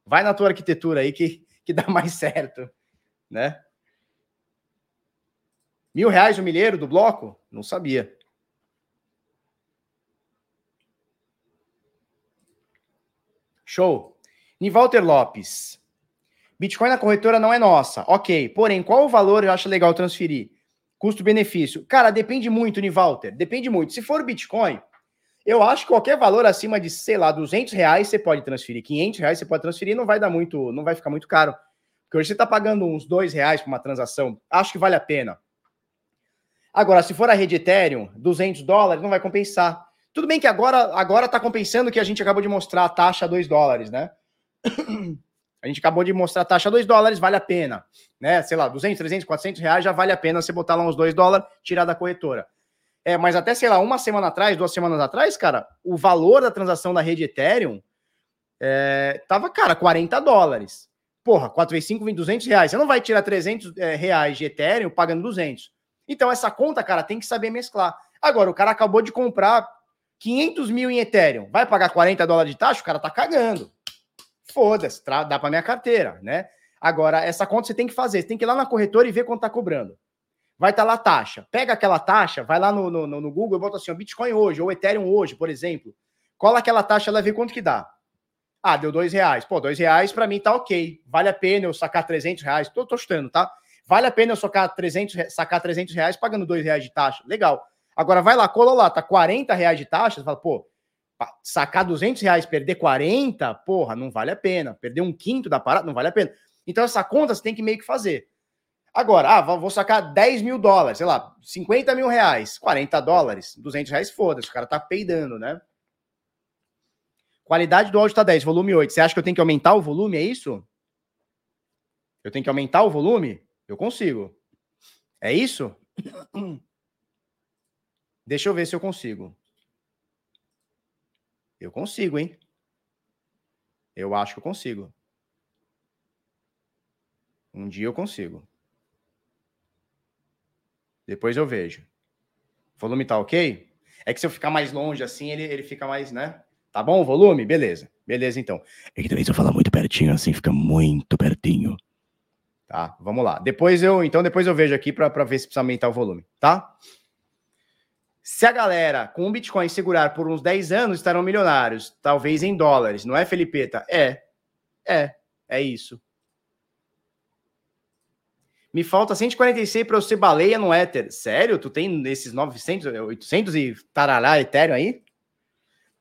A: Vai na tua arquitetura aí que, que dá mais certo, né? Mil reais o milheiro do bloco? Não sabia. Show. Nivalter Lopes. Bitcoin na corretora não é nossa. Ok. Porém, qual o valor eu acho legal transferir? Custo-benefício. Cara, depende muito, Nivalter. Depende muito. Se for Bitcoin, eu acho que qualquer valor acima de, sei lá, 200 reais você pode transferir. 500 reais você pode transferir, não vai dar muito, não vai ficar muito caro. Porque hoje você está pagando uns 2 reais para uma transação. Acho que vale a pena. Agora, se for a rede Ethereum, 200 dólares, não vai compensar. Tudo bem que agora agora está compensando que a gente acabou de mostrar a taxa 2 dólares, né? A gente acabou de mostrar a taxa 2 dólares, vale a pena. Né? Sei lá, 200, 300, 400 reais já vale a pena você botar lá uns 2 dólares, tirar da corretora. É, mas até, sei lá, uma semana atrás, duas semanas atrás, cara, o valor da transação da rede Ethereum é, tava, cara, 40 dólares. Porra, 4 vezes 5, 20, 200 reais. Você não vai tirar 300 é, reais de Ethereum pagando 200. Então, essa conta, cara, tem que saber mesclar. Agora, o cara acabou de comprar 500 mil em Ethereum. Vai pagar 40 dólares de taxa? O cara tá cagando foda-se, dá para minha carteira, né? Agora, essa conta você tem que fazer, você tem que ir lá na corretora e ver quanto tá cobrando. Vai estar tá lá a taxa. Pega aquela taxa, vai lá no, no, no Google e bota assim, ó, Bitcoin hoje, ou Ethereum hoje, por exemplo. Cola aquela taxa, ela vê quanto que dá. Ah, deu dois reais. Pô, dois reais para mim tá ok. Vale a pena eu sacar 300 reais. Tô, tô chutando, tá? Vale a pena eu sacar 300, sacar 300 reais pagando dois reais de taxa. Legal. Agora vai lá, cola lá, tá 40 reais de taxa. Você fala, pô, sacar 200 reais, perder 40, porra, não vale a pena. Perder um quinto da parada, não vale a pena. Então, essa conta você tem que meio que fazer. Agora, ah, vou sacar 10 mil dólares, sei lá, 50 mil reais, 40 dólares, 200 reais, foda-se, o cara tá peidando, né? Qualidade do áudio tá 10, volume 8. Você acha que eu tenho que aumentar o volume, é isso? Eu tenho que aumentar o volume? Eu consigo. É isso? Deixa eu ver se eu consigo. Eu consigo, hein? Eu acho que eu consigo. Um dia eu consigo. Depois eu vejo. O volume tá ok? É que se eu ficar mais longe assim, ele, ele fica mais, né? Tá bom o volume? Beleza. Beleza, então. É que também se eu falar muito pertinho, assim, fica muito pertinho. Tá, vamos lá. Depois eu, então, depois eu vejo aqui para ver se precisa aumentar o volume, tá? Se a galera com o Bitcoin segurar por uns 10 anos, estarão milionários, talvez em dólares, não é, Felipeta? É. É, é isso. Me falta 146 para eu ser baleia no Ether. Sério? Tu tem esses 900, 800 e tarará Ethereum aí?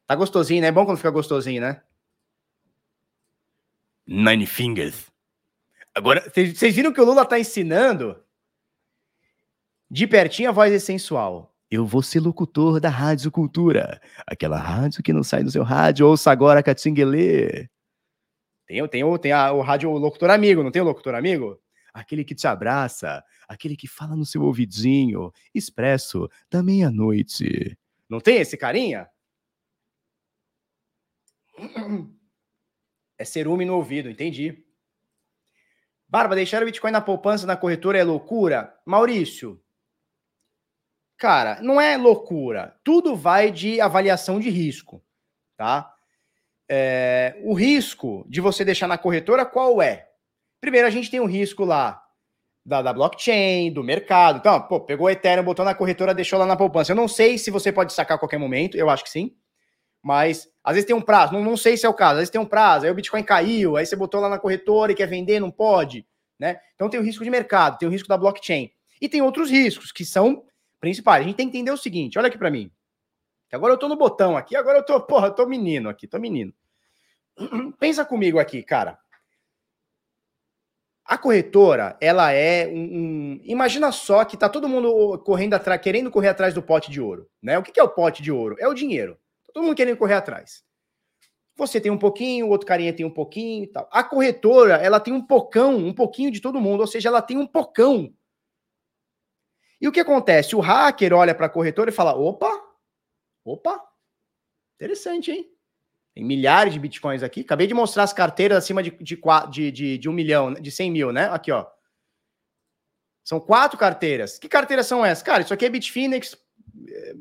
A: Tá gostosinho, né? É bom quando fica gostosinho, né? Nine Fingers. Agora, vocês viram que o Lula tá ensinando? De pertinho a voz é sensual. Eu vou ser locutor da Rádio Cultura. Aquela rádio que não sai do seu rádio. Ouça agora, Catinguelê. Tem, tem, tem a, o rádio locutor amigo, não tem o locutor amigo? Aquele que te abraça, aquele que fala no seu ouvidinho, expresso da meia-noite. Não tem esse carinha? É cerume no ouvido, entendi. Barba, deixar o Bitcoin na poupança na corretora é loucura? Maurício, cara, não é loucura. Tudo vai de avaliação de risco, tá? É, o risco de você deixar na corretora qual é? Primeiro, a gente tem um risco lá da, da blockchain, do mercado. Então, pô, pegou o Ethereum, botou na corretora, deixou lá na poupança. Eu não sei se você pode sacar a qualquer momento, eu acho que sim. Mas às vezes tem um prazo, não, não sei se é o caso, às vezes tem um prazo, aí o Bitcoin caiu, aí você botou lá na corretora e quer vender, não pode, né? Então tem o risco de mercado, tem o risco da blockchain. E tem outros riscos que são principais. A gente tem que entender o seguinte, olha aqui para mim. Agora eu tô no botão aqui, agora eu tô, porra, eu tô menino aqui, tô menino. Pensa comigo aqui, cara. A corretora, ela é um, um, Imagina só que tá todo mundo correndo atrás, querendo correr atrás do pote de ouro, né? O que, é o pote de ouro? É o dinheiro. Todo mundo querendo correr atrás. Você tem um pouquinho, o outro carinha tem um pouquinho e tal. A corretora, ela tem um pocão, um pouquinho de todo mundo, ou seja, ela tem um pocão. E o que acontece? O hacker olha para a corretora e fala: opa, opa, interessante, hein? Tem milhares de bitcoins aqui. Acabei de mostrar as carteiras acima de, de, de, de, de um milhão, de 100 mil, né? Aqui, ó. São quatro carteiras. Que carteiras são essas? Cara, isso aqui é Bitfinex, é,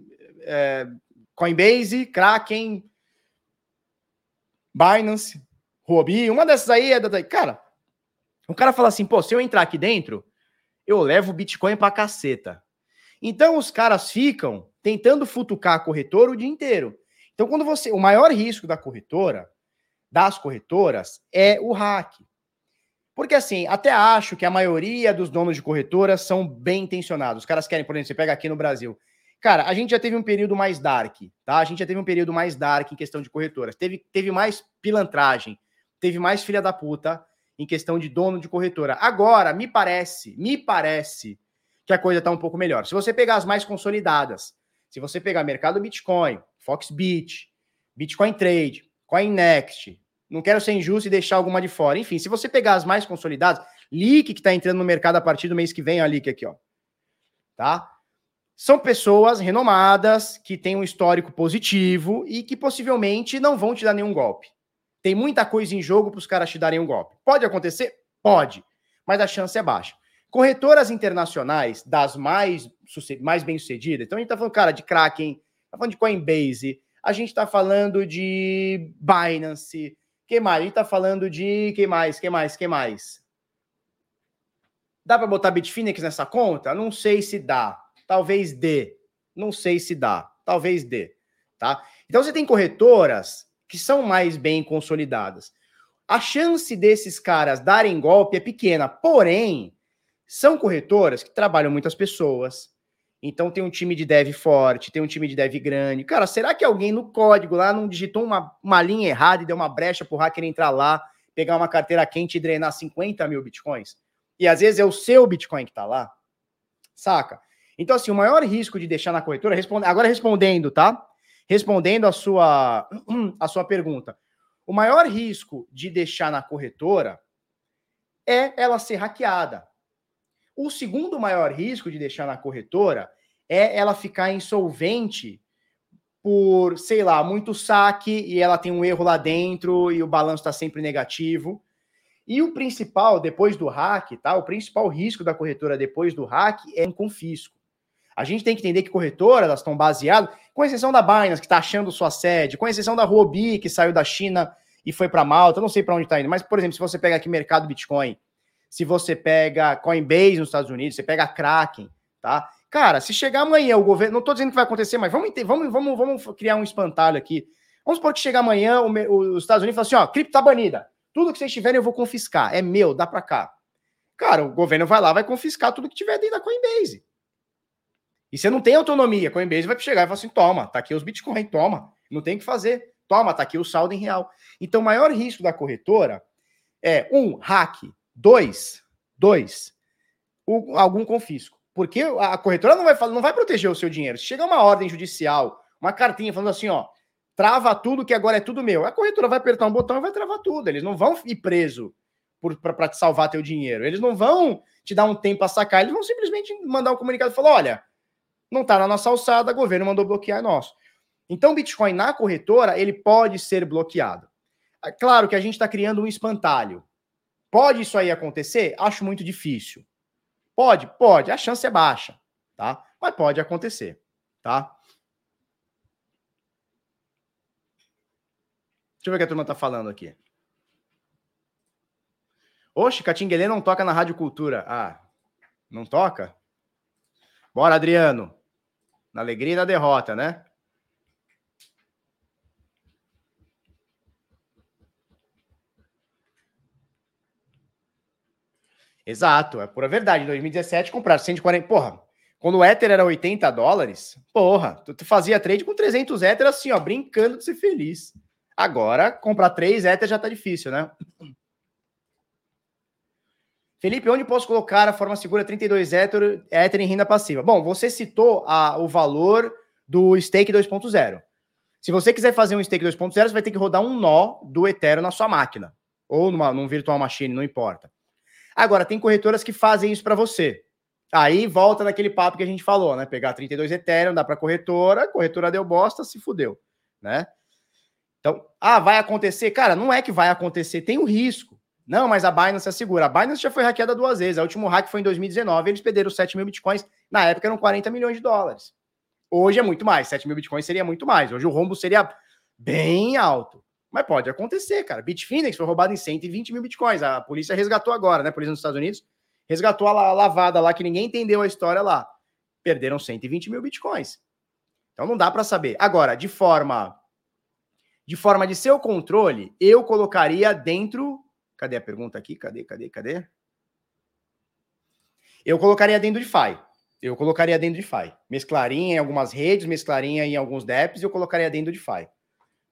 A: é, Coinbase, Kraken, Binance, Huobi, uma dessas aí é da. Cara, o cara fala assim: pô, se eu entrar aqui dentro, eu levo Bitcoin pra caceta. Então os caras ficam tentando futucar a corretora o dia inteiro. Então, quando você. O maior risco da corretora, das corretoras, é o hack. Porque assim, até acho que a maioria dos donos de corretoras são bem intencionados. Os caras querem, por exemplo, você pega aqui no Brasil, Cara, a gente já teve um período mais dark, tá? A gente já teve um período mais dark em questão de corretoras. Teve, teve mais pilantragem, teve mais filha da puta em questão de dono de corretora. Agora, me parece, me parece que a coisa tá um pouco melhor. Se você pegar as mais consolidadas, se você pegar mercado Bitcoin, Foxbit, Bitcoin Trade, CoinNext, não quero ser injusto e deixar alguma de fora. Enfim, se você pegar as mais consolidadas, Leak que está entrando no mercado a partir do mês que vem, a Leak aqui, ó. Tá? são pessoas renomadas, que têm um histórico positivo e que possivelmente não vão te dar nenhum golpe. Tem muita coisa em jogo para os caras te darem um golpe. Pode acontecer? Pode, mas a chance é baixa. Corretoras internacionais, das mais, mais bem-sucedidas, então a gente está falando, cara, de Kraken, está falando de Coinbase, a gente está falando de Binance, que mais? A gente está falando de. que mais? que mais? que mais? Dá para botar Bitfinex nessa conta? Não sei se dá talvez dê. Não sei se dá, talvez dê, tá? Então você tem corretoras que são mais bem consolidadas. A chance desses caras darem golpe é pequena, porém, são corretoras que trabalham muitas pessoas. Então tem um time de dev forte, tem um time de dev grande. Cara, será que alguém no código lá não digitou uma, uma linha errada e deu uma brecha pro hacker entrar lá, pegar uma carteira quente e drenar 50 mil bitcoins? E às vezes é o seu Bitcoin que tá lá. Saca? Então, assim, o maior risco de deixar na corretora, responde, agora respondendo, tá? Respondendo a sua, a sua pergunta. O maior risco de deixar na corretora é ela ser hackeada. O segundo maior risco de deixar na corretora é ela ficar insolvente por, sei lá, muito saque e ela tem um erro lá dentro e o balanço está sempre negativo. E o principal, depois do hack, tá? O principal risco da corretora depois do hack é um confisco. A gente tem que entender que corretoras estão baseadas, com exceção da Binance, que está achando sua sede, com exceção da Huobi, que saiu da China e foi para Malta, não sei para onde está indo, mas, por exemplo, se você pega aqui mercado Bitcoin, se você pega Coinbase nos Estados Unidos, você pega Kraken, tá? Cara, se chegar amanhã o governo, não estou dizendo que vai acontecer, mas vamos, vamos, vamos, vamos criar um espantalho aqui. Vamos supor que chegar amanhã o, os Estados Unidos falam assim, ó, cripto tá banida. Tudo que vocês tiverem eu vou confiscar. É meu, dá para cá. Cara, o governo vai lá, vai confiscar tudo que tiver dentro da Coinbase. E você não tem autonomia. Coinbase vai chegar e falar assim: toma, tá aqui os Bitcoin, toma. Não tem o que fazer. Toma, tá aqui o saldo em real. Então, o maior risco da corretora é, um, hack. Dois, dois, o, algum confisco. Porque a corretora não vai, não vai proteger o seu dinheiro. Se chegar uma ordem judicial, uma cartinha falando assim, ó, trava tudo que agora é tudo meu. A corretora vai apertar um botão e vai travar tudo. Eles não vão ir preso para te salvar teu dinheiro. Eles não vão te dar um tempo a sacar, eles vão simplesmente mandar um comunicado e falar: olha, não está na nossa alçada, o governo mandou bloquear nosso. Então, o Bitcoin na corretora, ele pode ser bloqueado. É claro que a gente está criando um espantalho. Pode isso aí acontecer? Acho muito difícil. Pode? Pode. A chance é baixa, tá? Mas pode acontecer, tá? Deixa eu ver o que a turma está falando aqui. Oxe, Catinguelê não toca na Rádio Cultura. Ah, não toca? Bora, Adriano. Na alegria e na derrota, né? Exato, é pura verdade. Em 2017, comprar 140. Porra, quando o Ether era 80 dólares, porra, tu, tu fazia trade com 300 Ether assim, ó, brincando de ser feliz. Agora, comprar 3 Ether já tá difícil, né? Felipe, onde posso colocar a forma segura 32 Ether, Ether em renda passiva? Bom, você citou a, o valor do stake 2.0. Se você quiser fazer um stake 2.0, você vai ter que rodar um nó do Ethereum na sua máquina. Ou numa, num virtual machine, não importa. Agora, tem corretoras que fazem isso para você. Aí volta naquele papo que a gente falou, né? Pegar 32 Ethereum, dá para corretora, corretora deu bosta, se fudeu, né? Então, ah, vai acontecer? Cara, não é que vai acontecer, tem um risco. Não, mas a Binance assegura. A Binance já foi hackeada duas vezes. O último hack foi em 2019. Eles perderam 7 mil bitcoins. Na época eram 40 milhões de dólares. Hoje é muito mais. 7 mil bitcoins seria muito mais. Hoje o rombo seria bem alto. Mas pode acontecer, cara. Bitfinex foi roubado em 120 mil bitcoins. A polícia resgatou agora, né? A polícia nos Estados Unidos resgatou a lavada lá, que ninguém entendeu a história lá. Perderam 120 mil bitcoins. Então não dá para saber. Agora, de forma de forma de seu controle, eu colocaria dentro Cadê a pergunta aqui? Cadê, cadê, cadê? Eu colocaria dentro de FI. Eu colocaria dentro de FI. Mesclaria em algumas redes, mesclaria em alguns DEPs eu colocaria dentro de FI.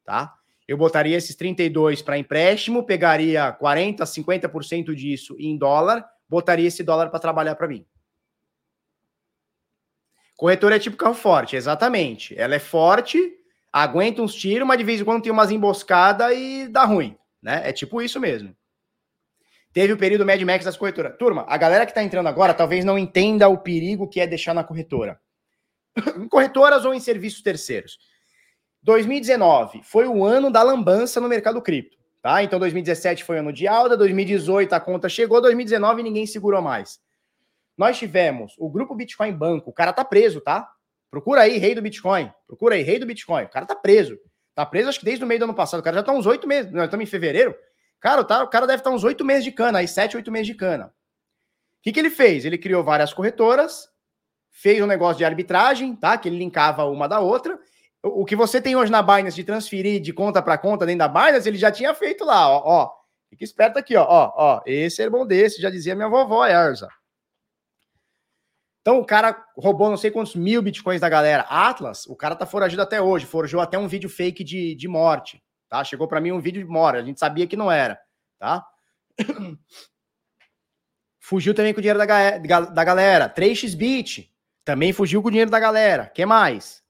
A: Tá? Eu botaria esses 32 para empréstimo, pegaria 40, 50% disso em dólar, botaria esse dólar para trabalhar para mim. Corretora é tipo carro forte, exatamente. Ela é forte, aguenta uns tiros, mas de vez em quando tem umas emboscadas e dá ruim, né? É tipo isso mesmo. Teve o período Mad Max das corretoras. Turma, a galera que está entrando agora talvez não entenda o perigo que é deixar na corretora. em corretoras ou em serviços terceiros. 2019 foi o ano da lambança no mercado cripto. Tá? Então 2017 foi ano de alta, 2018 a conta chegou, 2019 ninguém segurou mais. Nós tivemos o grupo Bitcoin Banco, o cara tá preso, tá? Procura aí, rei do Bitcoin. Procura aí, rei do Bitcoin. O cara tá preso. Tá preso acho que desde o meio do ano passado. O cara já tá uns oito meses. Nós estamos em fevereiro. Cara, o, o cara deve estar uns oito meses de cana, aí sete, oito meses de cana. O que, que ele fez? Ele criou várias corretoras, fez um negócio de arbitragem, tá? Que ele linkava uma da outra. O, o que você tem hoje na Binance de transferir de conta para conta dentro da Binance, ele já tinha feito lá, ó. ó. Fica esperto aqui, ó, ó, ó. Esse é bom desse, já dizia minha vovó, Erza. Então o cara roubou não sei quantos mil bitcoins da galera. Atlas, o cara tá foragido até hoje, forjou até um vídeo fake de, de morte tá? Chegou para mim um vídeo de mora, a gente sabia que não era, tá? Fugiu também com o dinheiro da, da galera. 3xBit também fugiu com o dinheiro da galera. que mais?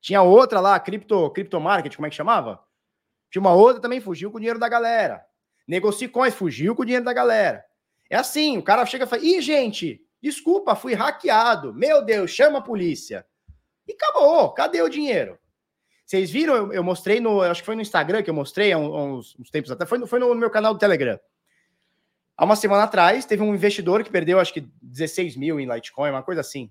A: Tinha outra lá, cripto, cripto market, como é que chamava? Tinha uma outra também fugiu com o dinheiro da galera. Negocicoins fugiu com o dinheiro da galera. É assim, o cara chega e fala: "Ih, gente, desculpa, fui hackeado. Meu Deus, chama a polícia." E acabou. Cadê o dinheiro? Vocês viram? Eu, eu, mostrei no. Acho que foi no Instagram que eu mostrei há uns, uns tempos até. Foi, no, foi no, meu canal do Telegram. Há uma semana atrás, teve um investidor que perdeu, acho que 16 mil em Litecoin, uma coisa assim.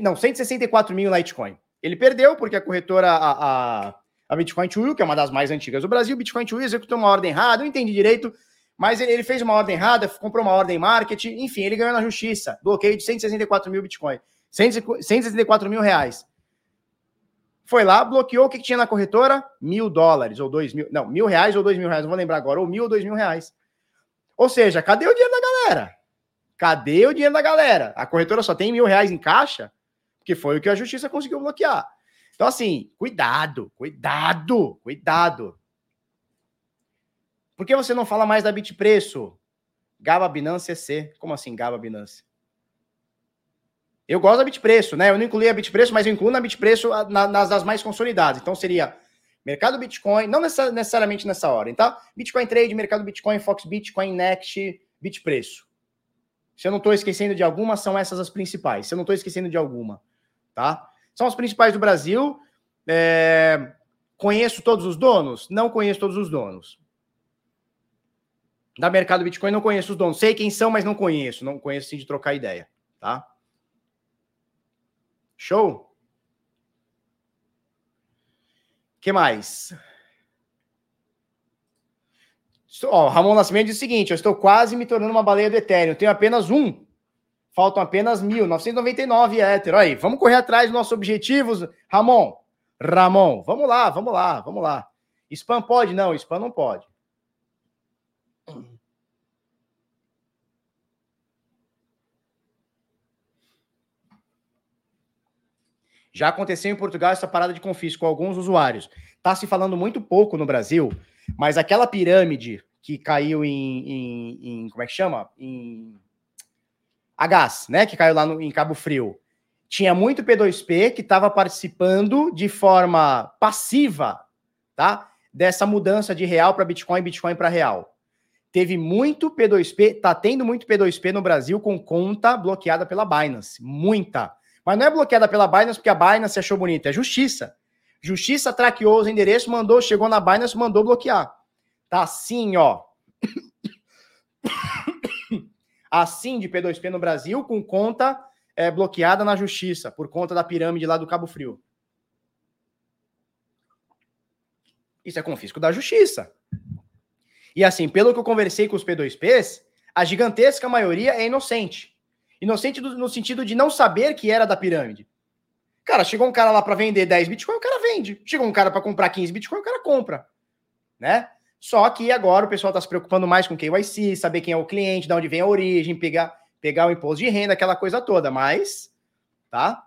A: não, 164 mil Litecoin. Ele perdeu porque a corretora, a, a, a Bitcoin Will, que é uma das mais antigas do Brasil, Bitcoin Will executou uma ordem errada, não entendi direito, mas ele, ele, fez uma ordem errada, comprou uma ordem marketing, enfim, ele ganhou na justiça. Bloqueio de 164 mil Bitcoin. 164 mil reais. Foi lá, bloqueou o que, tinha na corretora? Mil dólares ou dois mil. Não, mil reais ou dois mil reais, não vou lembrar agora, ou mil ou dois mil reais. Ou seja, cadê o dinheiro da galera? Cadê o dinheiro da galera? A corretora só tem mil reais em caixa, que foi o que a justiça conseguiu bloquear. Então, assim, cuidado, cuidado, cuidado. Por que você não fala mais da Bitpreço? Gaba Binance EC. Como assim, Gaba Binance? Eu gosto da Bitpreço, né? Eu não incluí a Bitpreço, mas eu incluo na Bitpreço na, nas das mais consolidadas. Então seria mercado Bitcoin, não necessariamente nessa ordem, tá? Bitcoin Trade, mercado Bitcoin, Fox Bitcoin, Next, Bitpreço. Se eu não estou esquecendo de alguma, são essas as principais. Se eu não estou esquecendo de alguma, tá? São as principais do Brasil. É... Conheço todos os donos? Não conheço todos os donos. Da mercado Bitcoin, não conheço os donos. Sei quem são, mas não conheço. Não conheço sim de trocar ideia, tá? Show? que mais? Ó, Ramon Nascimento diz o seguinte: eu estou quase me tornando uma baleia do Ethereum. Tenho apenas um. Faltam apenas 1.999 Ether. Aí, vamos correr atrás dos nossos objetivos, Ramon. Ramon, vamos lá, vamos lá, vamos lá. Spam pode? Não, spam não pode. Já aconteceu em Portugal essa parada de confisco com alguns usuários. Está se falando muito pouco no Brasil, mas aquela pirâmide que caiu em, em, em como é que chama? Em a gás, né? Que caiu lá no, em Cabo Frio. Tinha muito P2P que estava participando de forma passiva, tá? Dessa mudança de real para Bitcoin, Bitcoin para real. Teve muito P2P, tá tendo muito P2P no Brasil com conta bloqueada pela Binance. Muita. Mas não é bloqueada pela Binance porque a Binance achou bonita, é justiça. Justiça traqueou os endereços, mandou, chegou na Binance, mandou bloquear. Tá assim, ó. assim de P2P no Brasil, com conta é, bloqueada na justiça, por conta da pirâmide lá do Cabo Frio. Isso é confisco da justiça. E assim, pelo que eu conversei com os P2Ps, a gigantesca maioria é inocente. Inocente no sentido de não saber que era da pirâmide. Cara, chegou um cara lá para vender 10 Bitcoin, o cara vende. Chegou um cara para comprar 15 Bitcoin, o cara compra. Né? Só que agora o pessoal está se preocupando mais com KYC, saber quem é o cliente, de onde vem a origem, pegar, pegar o imposto de renda, aquela coisa toda. Mas, tá?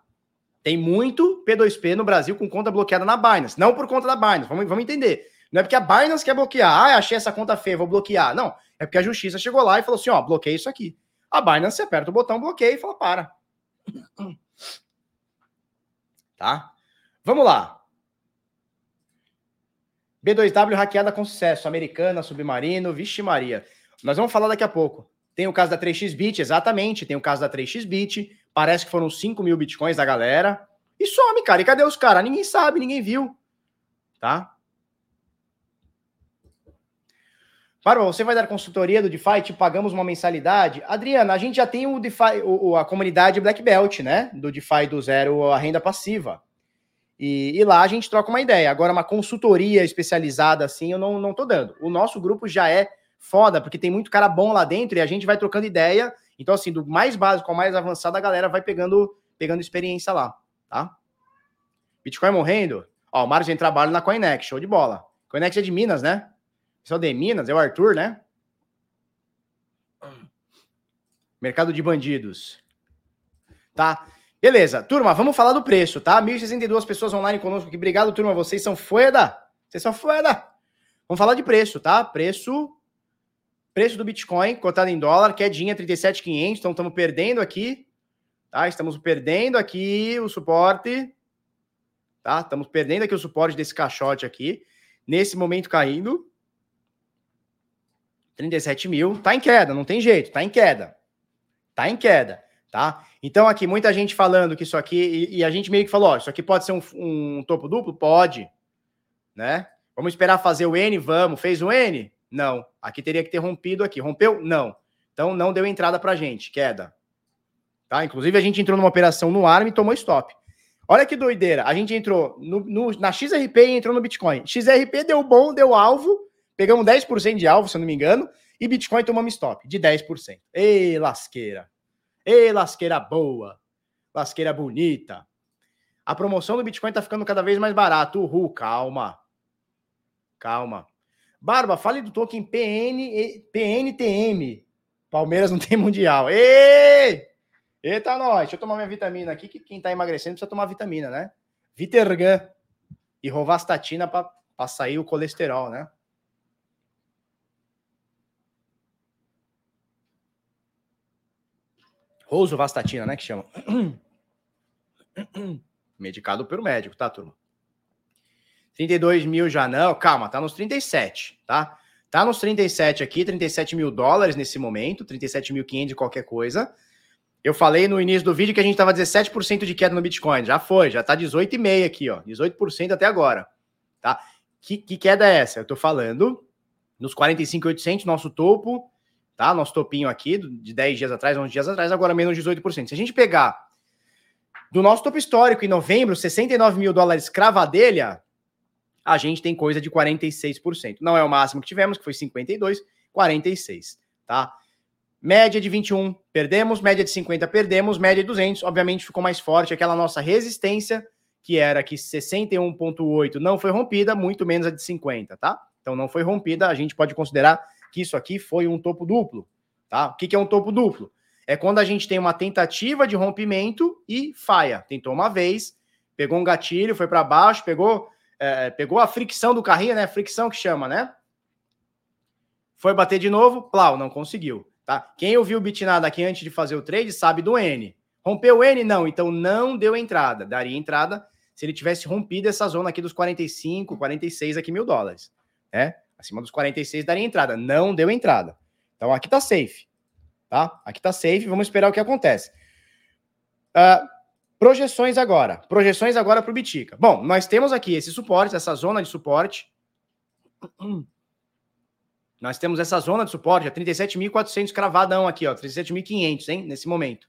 A: Tem muito P2P no Brasil com conta bloqueada na Binance. Não por conta da Binance, vamos, vamos entender. Não é porque a Binance quer bloquear. Ah, achei essa conta feia, vou bloquear. Não, é porque a justiça chegou lá e falou assim: ó, bloqueia isso aqui. A Binance aperta o botão, bloqueia e fala: para. Tá? Vamos lá. B2W hackeada com sucesso. Americana, Submarino, Vixe Maria. Nós vamos falar daqui a pouco. Tem o caso da 3xBit, exatamente. Tem o caso da 3xBit. Parece que foram 5 mil bitcoins da galera. E some, cara. E cadê os caras? Ninguém sabe, ninguém viu. Tá? Para você vai dar consultoria do DeFi, te pagamos uma mensalidade? Adriana, a gente já tem o DeFi, o, a comunidade Black Belt, né? Do DeFi do zero a renda passiva. E, e, lá a gente troca uma ideia. Agora, uma consultoria especializada assim, eu não, não tô dando. O nosso grupo já é foda, porque tem muito cara bom lá dentro e a gente vai trocando ideia. Então, assim, do mais básico ao mais avançado, a galera vai pegando, pegando experiência lá, tá? Bitcoin morrendo? Ó, margem de trabalho na Coinex, show de bola. Coinex é de Minas, né? Pessoal de Minas, é o Arthur, né? Mercado de bandidos. Tá? Beleza. Turma, vamos falar do preço, tá? 1.062 pessoas online conosco aqui. Obrigado, turma. Vocês são foda. Vocês são foda. Vamos falar de preço, tá? Preço preço do Bitcoin cotado em dólar, quedinha 37.500. Então estamos perdendo aqui, tá? Estamos perdendo aqui o suporte, tá? Estamos perdendo aqui o suporte desse caixote aqui. Nesse momento caindo, 37 mil, tá em queda, não tem jeito, tá em queda. Tá em queda, tá? Então, aqui, muita gente falando que isso aqui, e, e a gente meio que falou, ó, isso aqui pode ser um, um, topo duplo? Pode, né? Vamos esperar fazer o N? Vamos. Fez o N? Não. Aqui teria que ter rompido aqui. Rompeu? Não. Então, não deu entrada pra gente, queda. Tá? Inclusive, a gente entrou numa operação no ARM e tomou stop. Olha que doideira. A gente entrou no, no, na XRP e entrou no Bitcoin. XRP deu bom, deu alvo. Pegamos 10% de alvo, se eu não me engano. E Bitcoin tomamos stop de 10%. Ei, lasqueira. Ei, lasqueira boa. Lasqueira bonita. A promoção do Bitcoin tá ficando cada vez mais barato. Uhul, calma. Calma. Barba, fale do token PN, PNTM. Palmeiras não tem mundial. Ei! Eita, nós. Deixa eu tomar minha vitamina aqui, que quem tá emagrecendo precisa tomar vitamina, né? Vitergan e rovastatina para sair o colesterol, né? Rosuvastatina, né, que chama. Medicado pelo médico, tá, turma? 32 mil já não, calma, tá nos 37, tá? Tá nos 37 aqui, 37 mil dólares nesse momento, 37.500 de qualquer coisa. Eu falei no início do vídeo que a gente tava 17% de queda no Bitcoin, já foi, já tá 18,5 aqui, ó, 18% até agora, tá? Que, que queda é essa? Eu tô falando nos 45.800, nosso topo, tá? Nosso topinho aqui de 10 dias atrás, 11 dias atrás, agora menos 18%. Se a gente pegar do nosso topo histórico em novembro, 69 mil dólares cravadelha, a gente tem coisa de 46%. Não é o máximo que tivemos, que foi 52, 46, tá? Média de 21, perdemos, média de 50, perdemos, média de 200, obviamente ficou mais forte aquela nossa resistência, que era que 61.8 não foi rompida, muito menos a de 50, tá? Então não foi rompida, a gente pode considerar que isso aqui foi um topo duplo, tá? O que, que é um topo duplo? É quando a gente tem uma tentativa de rompimento e falha. Tentou uma vez, pegou um gatilho, foi para baixo, pegou, é, pegou a fricção do carrinho, né? Fricção que chama, né? Foi bater de novo, plau, não conseguiu, tá? Quem ouviu o bitnada aqui antes de fazer o trade sabe do N. Rompeu o N? Não, então não deu entrada. Daria entrada se ele tivesse rompido essa zona aqui dos 45, 46 aqui mil dólares, né? Acima dos 46 daria entrada. Não deu entrada. Então aqui tá safe. Tá? Aqui tá safe. Vamos esperar o que acontece. Uh, projeções agora. Projeções agora para o Bitica. Bom, nós temos aqui esse suporte, essa zona de suporte. Nós temos essa zona de suporte, a 37.400 cravadão aqui, ó, 37.500, hein, nesse momento.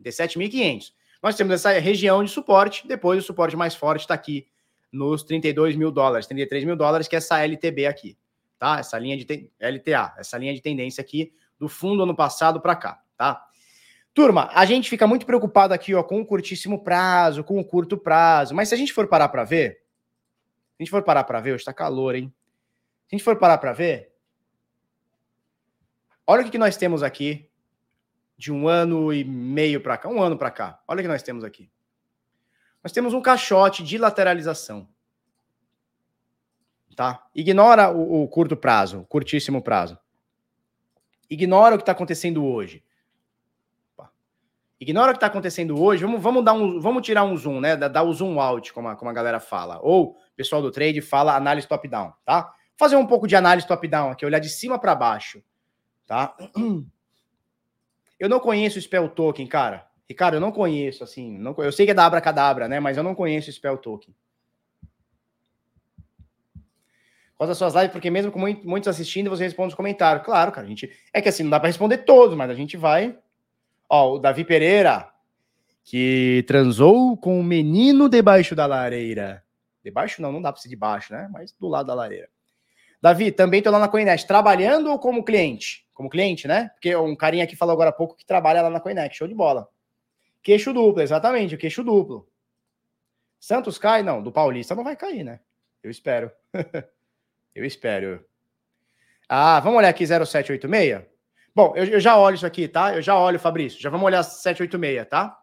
A: 37.500. Nós temos essa região de suporte, depois o suporte mais forte está aqui nos 32 mil dólares, 33 mil dólares, que é essa LTB aqui, tá? Essa linha de LTA, essa linha de tendência aqui do fundo ano passado para cá, tá? Turma, a gente fica muito preocupado aqui, ó, com o curtíssimo prazo, com o curto prazo, mas se a gente for parar para ver, se a gente for parar para ver, hoje tá calor, hein? Se a gente for parar para ver, olha o que, que nós temos aqui de um ano e meio para cá, um ano para cá. Olha o que nós temos aqui nós temos um caixote de lateralização. Tá? Ignora o, o curto prazo, o curtíssimo prazo. Ignora o que está acontecendo hoje. Ignora o que está acontecendo hoje. Vamos, vamos, dar um, vamos tirar um zoom, né? Dar o zoom out, como a, como a galera fala. Ou o pessoal do trade fala análise top-down, tá? Fazer um pouco de análise top-down aqui, olhar de cima para baixo, tá? Eu não conheço o Spell Token, cara. Ricardo, eu não conheço, assim, não, eu sei que é da Abracadabra, né? Mas eu não conheço o Spell Token. Quais as suas lives, porque mesmo com muitos assistindo, você responde os comentários. Claro, cara, a gente. É que assim, não dá para responder todos, mas a gente vai. Ó, o Davi Pereira, que transou com o um menino debaixo da lareira. Debaixo não, não dá para ser debaixo, né? Mas do lado da lareira. Davi, também tô lá na Coinet, trabalhando ou como cliente? Como cliente, né? Porque um carinha aqui falou agora há pouco que trabalha lá na Coinet, show de bola. Queixo duplo, exatamente, o queixo duplo. Santos cai? Não, do Paulista não vai cair, né? Eu espero. eu espero. Ah, vamos olhar aqui 0786? Bom, eu, eu, já olho isso aqui, tá? Eu já olho, Fabrício. Já vamos olhar 786, tá?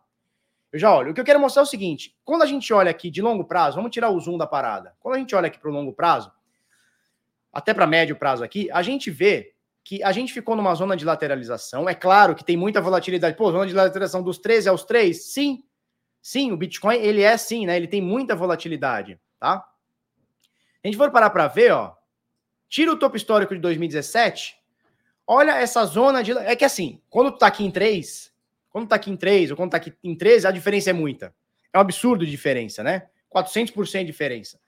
A: Eu já olho. O que eu quero mostrar é o seguinte: quando a gente olha aqui de longo prazo, vamos tirar o zoom da parada. Quando a gente olha aqui para o longo prazo, até para médio prazo aqui, a gente vê que a gente ficou numa zona de lateralização. É claro que tem muita volatilidade. Pô, zona de lateralização dos 13 aos 3? Sim. Sim, o Bitcoin, ele é sim, né? Ele tem muita volatilidade, tá? A gente for parar para ver, ó. Tira o topo histórico de 2017. Olha essa zona de. É que assim, quando tu tá aqui em 3, quando tá aqui em 3 ou quando tá aqui em 13, a diferença é muita. É um absurdo de diferença, né? 400% de diferença.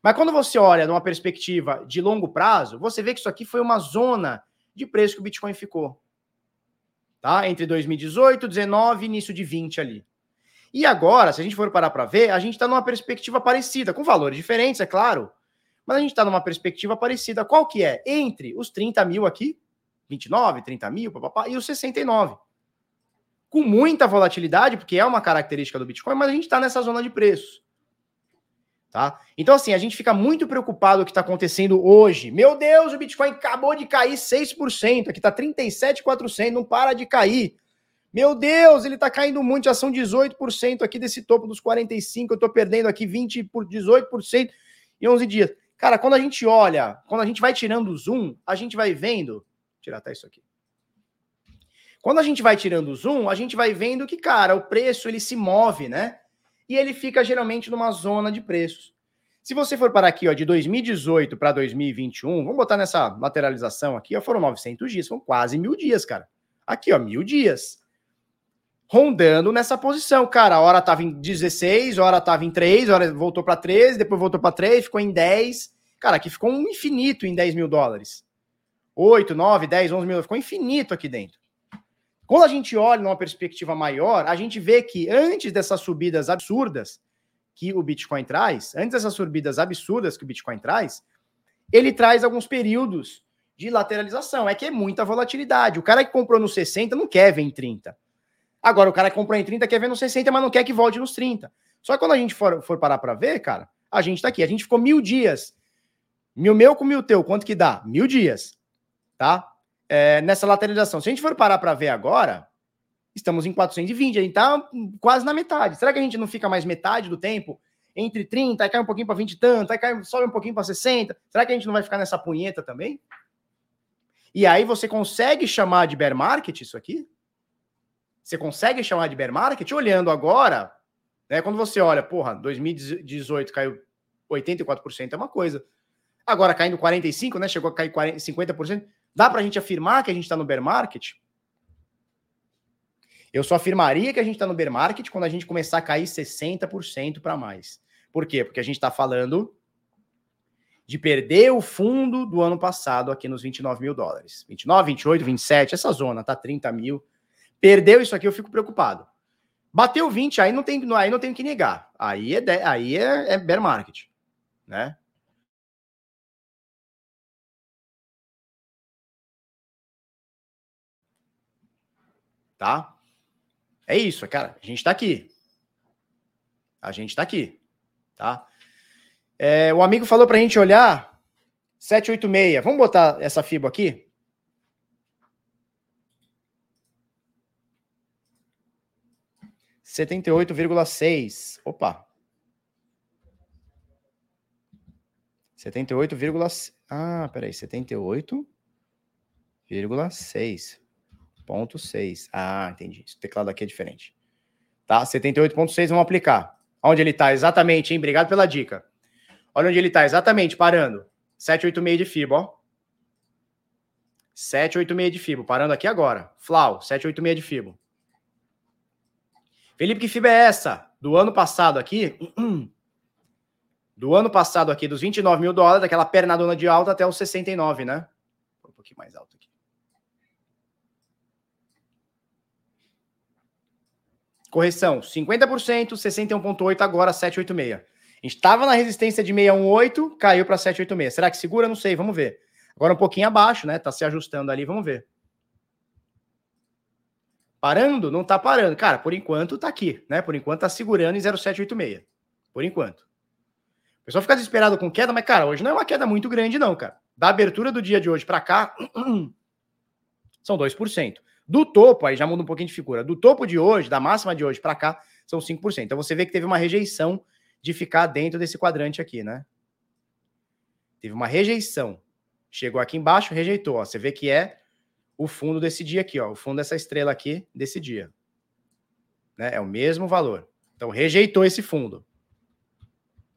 A: Mas quando você olha numa perspectiva de longo prazo, você vê que isso aqui foi uma zona de preço que o Bitcoin ficou. Tá? Entre 2018, 19 e início de 20 ali. E agora, se a gente for parar para ver, a gente está numa perspectiva parecida, com valores diferentes, é claro, mas a gente está numa perspectiva parecida. Qual que é? Entre os 30 mil aqui, 29, 30 mil, papapá, e os 69. Com muita volatilidade, porque é uma característica do Bitcoin, mas a gente está nessa zona de preços. Tá? Então, assim, a gente fica muito preocupado com o que está acontecendo hoje. Meu Deus, o Bitcoin acabou de cair 6%, aqui está 37,400, não para de cair. Meu Deus, ele está caindo muito, já são 18% aqui desse topo dos 45, eu estou perdendo aqui 20 por 18% em 11 dias. Cara, quando a gente olha, quando a gente vai tirando o zoom, a gente vai vendo, vou tirar até isso aqui. Quando a gente vai tirando o zoom, a gente vai vendo que, cara, o preço ele se move, né? E ele fica geralmente numa zona de preços. Se você for para aqui, ó, de 2018 para 2021, vamos botar nessa lateralização aqui, ó, foram 900 dias, são quase mil dias, cara. Aqui, ó, mil dias. Rondando nessa posição, cara. A hora tava em 16, a hora tava em 3, a hora voltou para 13, depois voltou para 3, ficou em 10. Cara, aqui ficou um infinito em 10 mil dólares. 8, 9, 10, 11 mil, ficou infinito aqui dentro. Quando a gente olha numa perspectiva maior, a gente vê que antes dessas subidas absurdas que o Bitcoin traz, antes dessas subidas absurdas que o Bitcoin traz, ele traz alguns períodos de lateralização. É que é muita volatilidade. O cara que comprou no 60 não quer ver em 30. Agora, o cara que comprou em 30 quer ver no 60, mas não quer que volte nos 30. Só que quando a gente for, for parar para ver, cara, a gente tá aqui. A gente ficou mil dias. Mil meu com mil teu, quanto que dá? Mil dias. Tá? É, nessa lateralização. Se a gente for parar para ver agora, estamos em 420, a gente está quase na metade. Será que a gente não fica mais metade do tempo entre 30, aí cai um pouquinho para 20 e tanto, aí cai, sobe um pouquinho para 60? Será que a gente não vai ficar nessa punheta também? E aí você consegue chamar de bear market isso aqui? Você consegue chamar de bear market? Olhando agora, né, quando você olha, porra, 2018 caiu 84% é uma coisa. Agora caindo 45, né? Chegou a cair 40, 50%. Dá para a gente afirmar que a gente está no bear market? Eu só afirmaria que a gente está no bear market quando a gente começar a cair 60% para mais. Por quê? Porque a gente está falando de perder o fundo do ano passado aqui nos 29 mil dólares. 29, 28, 27, essa zona, tá 30 mil. Perdeu isso aqui, eu fico preocupado. Bateu 20, aí não tem, aí não tem que negar. Aí é, aí é, é bear market, né? Tá? É isso, cara. A gente tá aqui. A gente tá aqui, tá? É, o amigo falou pra gente olhar 786. Vamos botar essa FIBO aqui? Setenta e oito vírgula seis. Opa. Setenta e oito vírgula. Ah, peraí. Setenta e oito vírgula seis. 78.6. Ah, entendi. Esse teclado aqui é diferente. Tá? 78.6, vamos aplicar. Onde ele está exatamente, hein? Obrigado pela dica. Olha onde ele está exatamente, parando. 786 de FIBO, ó. 786 de FIBO, parando aqui agora. Flau, 786 de FIBO. Felipe, que FIBO é essa? Do ano passado aqui? Do ano passado aqui, dos 29 mil dólares, daquela pernadona de alta até os 69, né? Um pouquinho mais alto aqui. Correção, 50%, 61,8, agora 786. A gente estava na resistência de 618, caiu para 786. Será que segura? Não sei, vamos ver. Agora um pouquinho abaixo, né? Tá se ajustando ali, vamos ver. Parando? Não tá parando. Cara, por enquanto tá aqui, né? Por enquanto tá segurando em 0786. Por enquanto. O pessoal fica desesperado com queda, mas, cara, hoje não é uma queda muito grande, não, cara. Da abertura do dia de hoje para cá, são 2%. Do topo, aí já muda um pouquinho de figura. Do topo de hoje, da máxima de hoje para cá, são 5%. Então você vê que teve uma rejeição de ficar dentro desse quadrante aqui, né? Teve uma rejeição. Chegou aqui embaixo, rejeitou. Ó. Você vê que é o fundo desse dia aqui, ó. O fundo dessa estrela aqui desse dia. Né? É o mesmo valor. Então rejeitou esse fundo.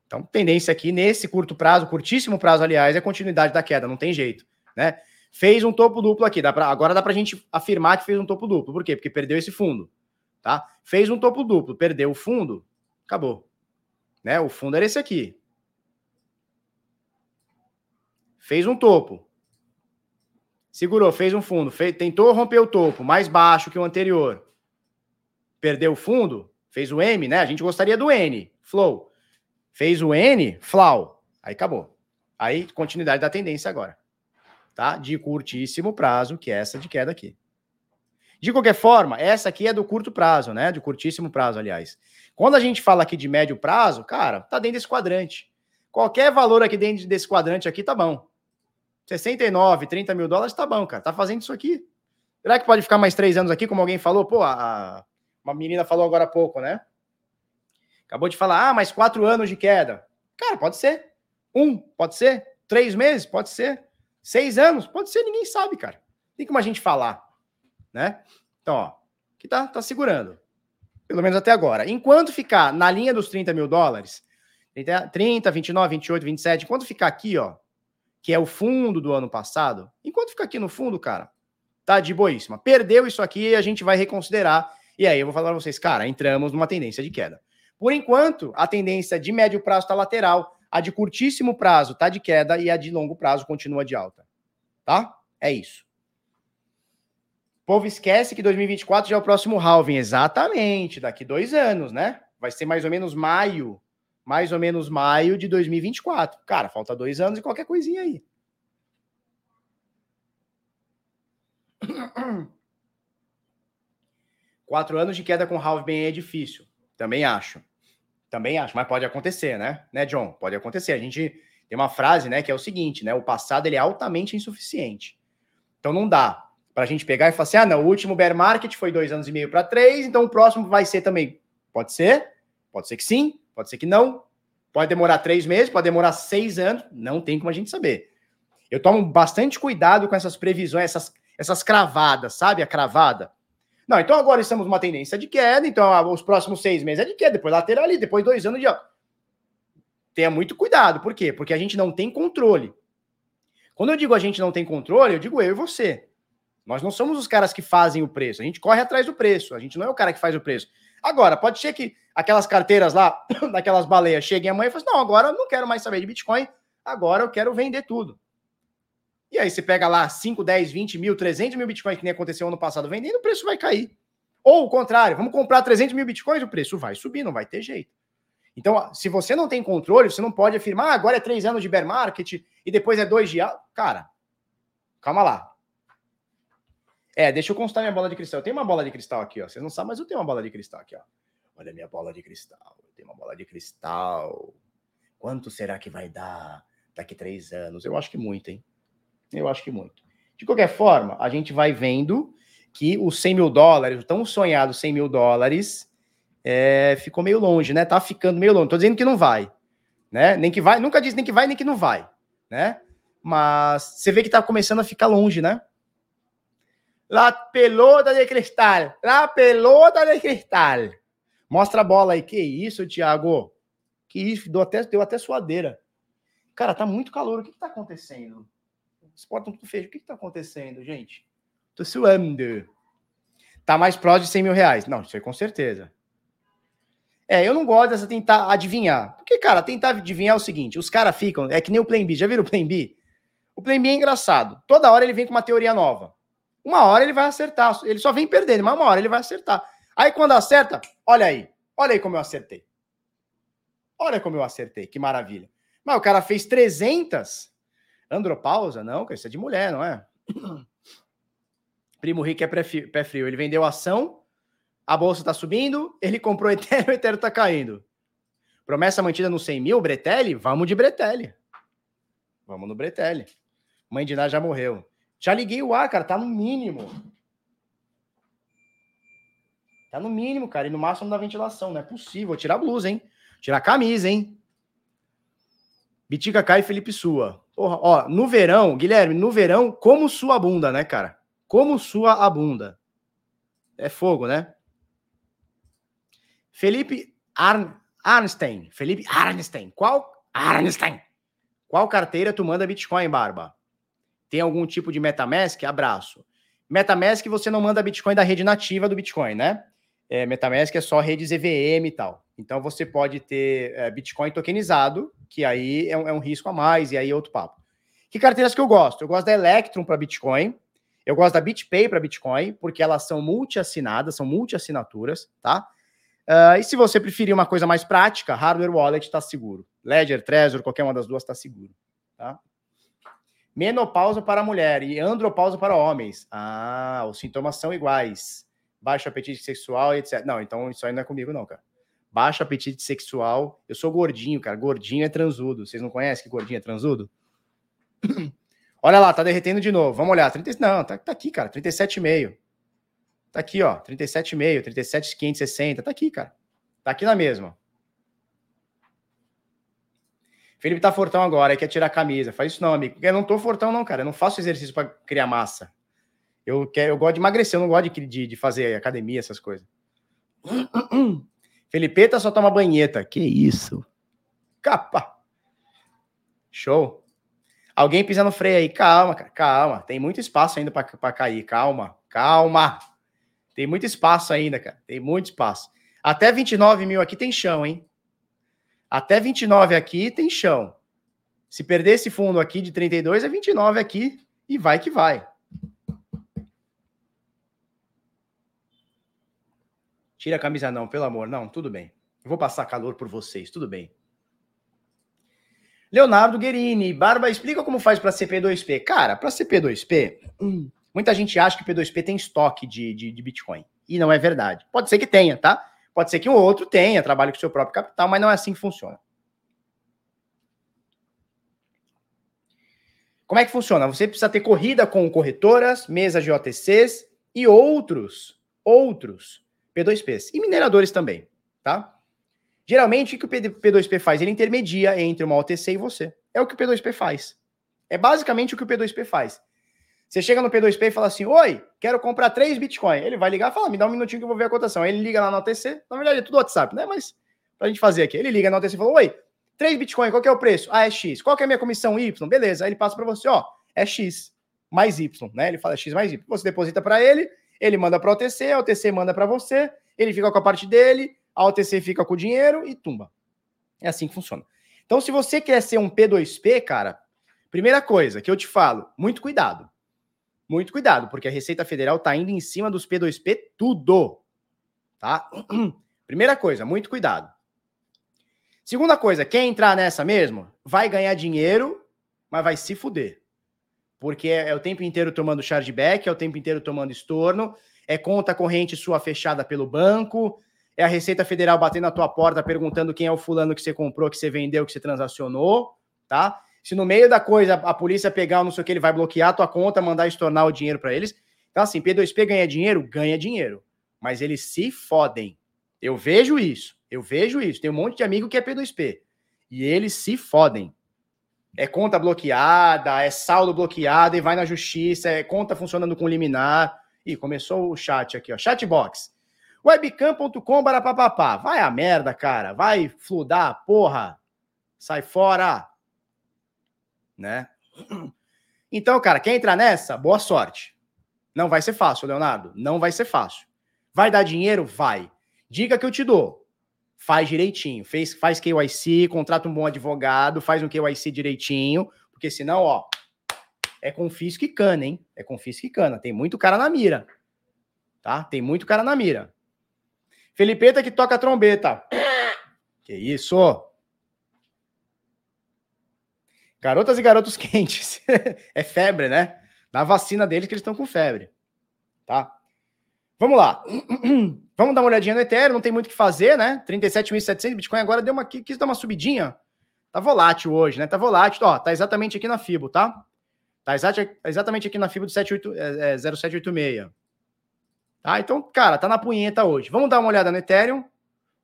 A: Então, tendência aqui nesse curto prazo, curtíssimo prazo, aliás, é continuidade da queda, não tem jeito, né? Fez um topo duplo aqui. Dá pra, agora dá para a gente afirmar que fez um topo duplo. Por quê? Porque perdeu esse fundo. Tá? Fez um topo duplo, perdeu o fundo, acabou. Né? O fundo era esse aqui. Fez um topo. Segurou, fez um fundo, fez, tentou romper o topo, mais baixo que o anterior. Perdeu o fundo, fez o M, né? A gente gostaria do N, flow. Fez o N, flow. Aí acabou. Aí, continuidade da tendência agora. Tá? De curtíssimo prazo, que é essa de queda aqui. De qualquer forma, essa aqui é do curto prazo, né? De curtíssimo prazo, aliás. Quando a gente fala aqui de médio prazo, cara, tá dentro desse quadrante. Qualquer valor aqui dentro desse quadrante aqui tá bom. 69, 30 mil dólares tá bom, cara. Tá fazendo isso aqui. Será que pode ficar mais três anos aqui, como alguém falou? Pô, a, uma menina falou agora há pouco, né? Acabou de falar, ah, mais quatro anos de queda. Cara, pode ser. Um, pode ser. Três meses, pode ser. Seis anos, pode ser, ninguém sabe, cara. Tem como a gente falar, né? Então, ó, que tá, tá segurando. Pelo menos até agora. Enquanto ficar na linha dos 30 mil dólares, 30, 29, 28, 27, enquanto ficar aqui, ó, que é o fundo do ano passado, enquanto ficar aqui no fundo, cara, tá de boíssima. Perdeu isso aqui, a gente vai reconsiderar. E aí eu vou falar para vocês, cara, entramos numa tendência de queda. Por enquanto, a tendência de médio prazo está lateral, a de curtíssimo prazo está de queda e a de longo prazo continua de alta. Tá? É isso. O povo esquece que 2024 já é o próximo halving. Exatamente, daqui dois anos, né? Vai ser mais ou menos maio mais ou menos maio de 2024. Cara, falta dois anos e qualquer coisinha aí. Quatro anos de queda com bem é difícil. Também acho. Também acho, mas pode acontecer, né? Né, John? Pode acontecer. A gente tem uma frase, né, que é o seguinte, né? O passado ele é altamente insuficiente. Então não dá para a gente pegar e falar assim: ah, não, o último bear market foi dois anos e meio para três, então o próximo vai ser também. Pode ser, pode ser que sim, Pode ser que não. Pode demorar três meses, pode demorar seis anos. Não tem como a gente saber. Eu tomo bastante cuidado com essas previsões, essas, essas cravadas, sabe? A cravada. Não, então agora estamos numa tendência de queda, então ah, os próximos seis meses é de queda, depois lateral ali, depois dois anos de. Tenha muito cuidado. Por quê? Porque a gente não tem controle. Quando eu digo a gente não tem controle, eu digo eu e você. Nós não somos os caras que fazem o preço. A gente corre atrás do preço. A gente não é o cara que faz o preço. Agora, pode ser que aquelas carteiras lá, daquelas baleias, cheguem amanhã e falem assim, não, agora eu não quero mais saber de Bitcoin, agora eu quero vender tudo. E aí você pega lá 5, 10, 20 mil, 300 mil Bitcoins que nem aconteceu ano passado vendendo, o preço vai cair. Ou o contrário, vamos comprar 300 mil Bitcoins, o preço vai subir, não vai ter jeito. Então, se você não tem controle, você não pode afirmar, ah, agora é três anos de bear market e depois é dois dias. Cara, calma lá. É, deixa eu constar minha bola de cristal. Eu tenho uma bola de cristal aqui, ó. Vocês não sabem, mas eu tenho uma bola de cristal aqui, ó. Olha a minha bola de cristal. Eu tenho uma bola de cristal. Quanto será que vai dar daqui três anos? Eu acho que muito, hein? Eu acho que muito. De qualquer forma, a gente vai vendo que os 100 mil dólares, o tão sonhado 100 mil dólares, é, ficou meio longe, né? Tá ficando meio longe. Tô dizendo que não vai, né? Nem que vai, nunca disse nem que vai, nem que não vai, né? Mas você vê que tá começando a ficar longe, né? La pelota de cristal. La pelota de cristal. Mostra a bola aí. Que isso, Thiago? Que isso, deu até, deu até suadeira. Cara, tá muito calor. O que, que tá acontecendo? Os portas tudo fecho. O que, que tá acontecendo, gente? Tô suando. Tá mais próximo de 100 mil reais. Não, isso aí com certeza. É, eu não gosto dessa tentar adivinhar. Porque, cara, tentar adivinhar é o seguinte: os caras ficam. É que nem o Plan B. Já viram o Plan B? O Plan B é engraçado. Toda hora ele vem com uma teoria nova. Uma hora ele vai acertar. Ele só vem perdendo, mas uma hora ele vai acertar. Aí quando acerta, olha aí. Olha aí como eu acertei. Olha como eu acertei. Que maravilha. Mas o cara fez 300. Andropausa? Não, isso é de mulher, não é? Primo rico é pé frio. Ele vendeu ação, a bolsa está subindo, ele comprou Ethereum, o Ethereum está caindo. Promessa mantida no 100 mil, Bretelli? Vamos de Bretelli. Vamos no Bretelli. Mãe de Ná já morreu. Já liguei o ar, cara, tá no mínimo. Tá no mínimo, cara, e no máximo da ventilação, não é possível. Vou tirar a blusa, hein? Tirar a camisa, hein? Bitica cai Felipe Sua. Porra, ó, no verão, Guilherme, no verão, como sua bunda, né, cara? Como sua a bunda. É fogo, né? Felipe Arn Arnstein. Felipe Arnstein. Qual? Arnstein. Qual carteira tu manda Bitcoin, Barba? tem algum tipo de MetaMask, abraço. MetaMask você não manda Bitcoin da rede nativa do Bitcoin, né? É, MetaMask é só redes EVM e tal. Então você pode ter é, Bitcoin tokenizado, que aí é um, é um, risco a mais, e aí é outro papo. Que carteiras que eu gosto? Eu gosto da Electrum para Bitcoin, Eu gosto da BitPay para Bitcoin, porque elas são multi-assinadas, são multi-assinaturas, tá? Uh, e se você preferir uma coisa mais prática, Hardware Wallet está seguro. Ledger, Trezor, qualquer uma das duas está seguro, tá? Menopausa para mulher e andropausa para homens. Ah, os sintomas são iguais. Baixo apetite sexual, etc. Não, então isso aí não é comigo, não, cara. Baixo apetite sexual. Eu sou gordinho, cara. Gordinho é transudo. Vocês não conhecem que gordinho é transudo? Olha lá, tá derretendo de novo. Vamos olhar. 30... Não, tá, tá aqui, cara. 37,5. Tá aqui, ó. 37,5, 37,560. Tá aqui, cara. Tá aqui na mesma. Felipe tá fortão agora, quer tirar a camisa. Faz isso não, amigo. Eu não tô fortão, não, cara. Eu não faço exercício para criar massa. Eu, quero, eu gosto de emagrecer, eu não gosto de, de, de fazer academia, essas coisas. Felipeta só toma banheta. Que isso? Capa. Show. Alguém pisa no freio aí. Calma. Calma. Tem muito espaço ainda para cair. Calma. Calma. Tem muito espaço ainda, cara. Tem muito espaço. Até 29 mil aqui tem chão, hein? Até 29 aqui tem chão. Se perder esse fundo aqui de 32, é 29 aqui e vai que vai. Tira a camisa não, pelo amor, não, tudo bem. Eu vou passar calor por vocês, tudo bem. Leonardo Guerini, Barba, explica como faz para CP2P. Cara, para CP2P, hum, muita gente acha que P2P tem estoque de, de, de Bitcoin. E não é verdade. Pode ser que tenha, tá? Pode ser que um outro tenha, trabalhe com seu próprio capital, mas não é assim que funciona. Como é que funciona? Você precisa ter corrida com corretoras, mesas de OTCs e outros, outros P2Ps. E mineradores também, tá? Geralmente, o que o P2P faz? Ele intermedia entre uma OTC e você. É o que o P2P faz. É basicamente o que o P2P faz. Você chega no P2P e fala assim: Oi, quero comprar três Bitcoin. Ele vai ligar e fala: Me dá um minutinho que eu vou ver a cotação. Aí ele liga lá no OTC. Na verdade, é tudo WhatsApp, né? Mas pra gente fazer aqui. Ele liga no OTC e fala: Oi, três Bitcoin, qual que é o preço? Ah, é X. Qual que é a minha comissão? Y. Beleza. Aí ele passa para você: Ó, é X mais Y, né? Ele fala X mais Y. Você deposita para ele, ele manda para o OTC, a OTC manda para você, ele fica com a parte dele, a OTC fica com o dinheiro e tumba. É assim que funciona. Então, se você quer ser um P2P, cara, primeira coisa que eu te falo, muito cuidado muito cuidado, porque a Receita Federal está indo em cima dos P2P tudo. Tá? Primeira coisa, muito cuidado. Segunda coisa, quer entrar nessa mesmo? Vai ganhar dinheiro, mas vai se fuder. Porque é, é o tempo inteiro tomando chargeback, é o tempo inteiro tomando estorno, é conta corrente sua fechada pelo banco, é a Receita Federal batendo na tua porta perguntando quem é o fulano que você comprou, que você vendeu, que você transacionou, tá? Se no meio da coisa a polícia pegar não sei o que, ele vai bloquear a tua conta, mandar estornar o dinheiro para eles. Então, assim, P2P ganha dinheiro? Ganha dinheiro. Mas eles se fodem. Eu vejo isso. Eu vejo isso. Tem um monte de amigo que é P2P. E eles se fodem. É conta bloqueada, é saldo bloqueado e vai na justiça, é conta funcionando com liminar. Ih, começou o chat aqui, ó. Chatbox. Webcam.com papapá. Vai a merda, cara. Vai fludar, porra. Sai fora né? Então, cara, quer entrar nessa? Boa sorte. Não vai ser fácil, Leonardo. Não vai ser fácil. Vai dar dinheiro? Vai. Diga que eu te dou. Faz direitinho. Fez, faz KYC, contrata um bom advogado, faz um KYC direitinho, porque senão, ó, é confisco e cana, hein? É confisco e cana. Tem muito cara na mira. Tá? Tem muito cara na mira. Felipeta que toca trombeta. Que isso? Garotas e garotos quentes. é febre, né? Na vacina deles que eles estão com febre. Tá? Vamos lá. Vamos dar uma olhadinha no Ethereum, não tem muito o que fazer, né? 37.700 Bitcoin agora deu uma quis dar uma subidinha. Tá volátil hoje, né? Tá volátil, ó, tá exatamente aqui na Fibo, tá? Tá exatamente aqui na Fibo do 78, é, é, 0786. Tá? Então, cara, tá na punheta hoje. Vamos dar uma olhada no Ethereum.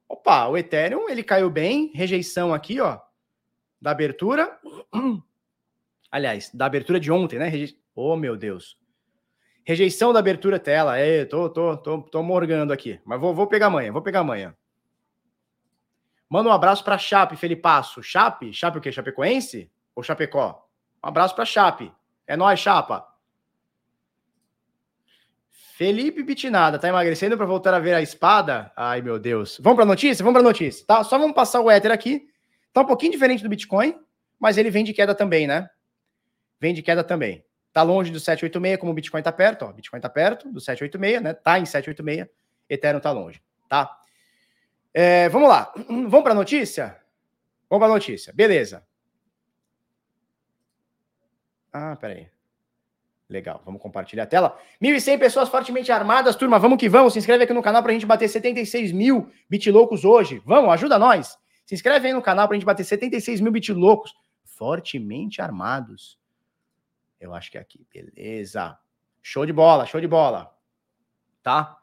A: Opa, o Ethereum, ele caiu bem, rejeição aqui, ó da abertura. Aliás, da abertura de ontem, né? Oh, meu Deus. Rejeição da abertura tela. É, tô, tô, tô, tô morgando aqui. Mas vou, vou pegar amanhã, vou pegar amanhã. Manda um abraço para Chape, Felipasso. Chape? Chape o quê? Chapecoense? Ou Chapecó? Um abraço para Chape. É nóis, Chapa. Felipe Bitinada, tá emagrecendo para voltar a ver a espada? Ai, meu Deus. Vamos para notícia? Vamos para notícia, tá? Só vamos passar o éter aqui. Tá um pouquinho diferente do Bitcoin, mas ele vem de queda também, né? Vem de queda também. Tá longe do 786, como o Bitcoin tá perto, ó. Bitcoin tá perto do 786, né? Tá em 786, Ethereum tá longe, tá? É, vamos lá. Vamos para notícia? Vamos para notícia. Beleza. Ah, peraí. Legal, vamos compartilhar a tela. 1.100 pessoas fortemente armadas, turma, vamos que vamos. Se inscreve aqui no canal para a gente bater 76 mil bitloucos hoje. Vamos, ajuda nós. Se inscreve aí no canal para a gente bater 76 mil bitloucos fortemente armados. Eu acho que é aqui, beleza. Show de bola, show de bola. Tá?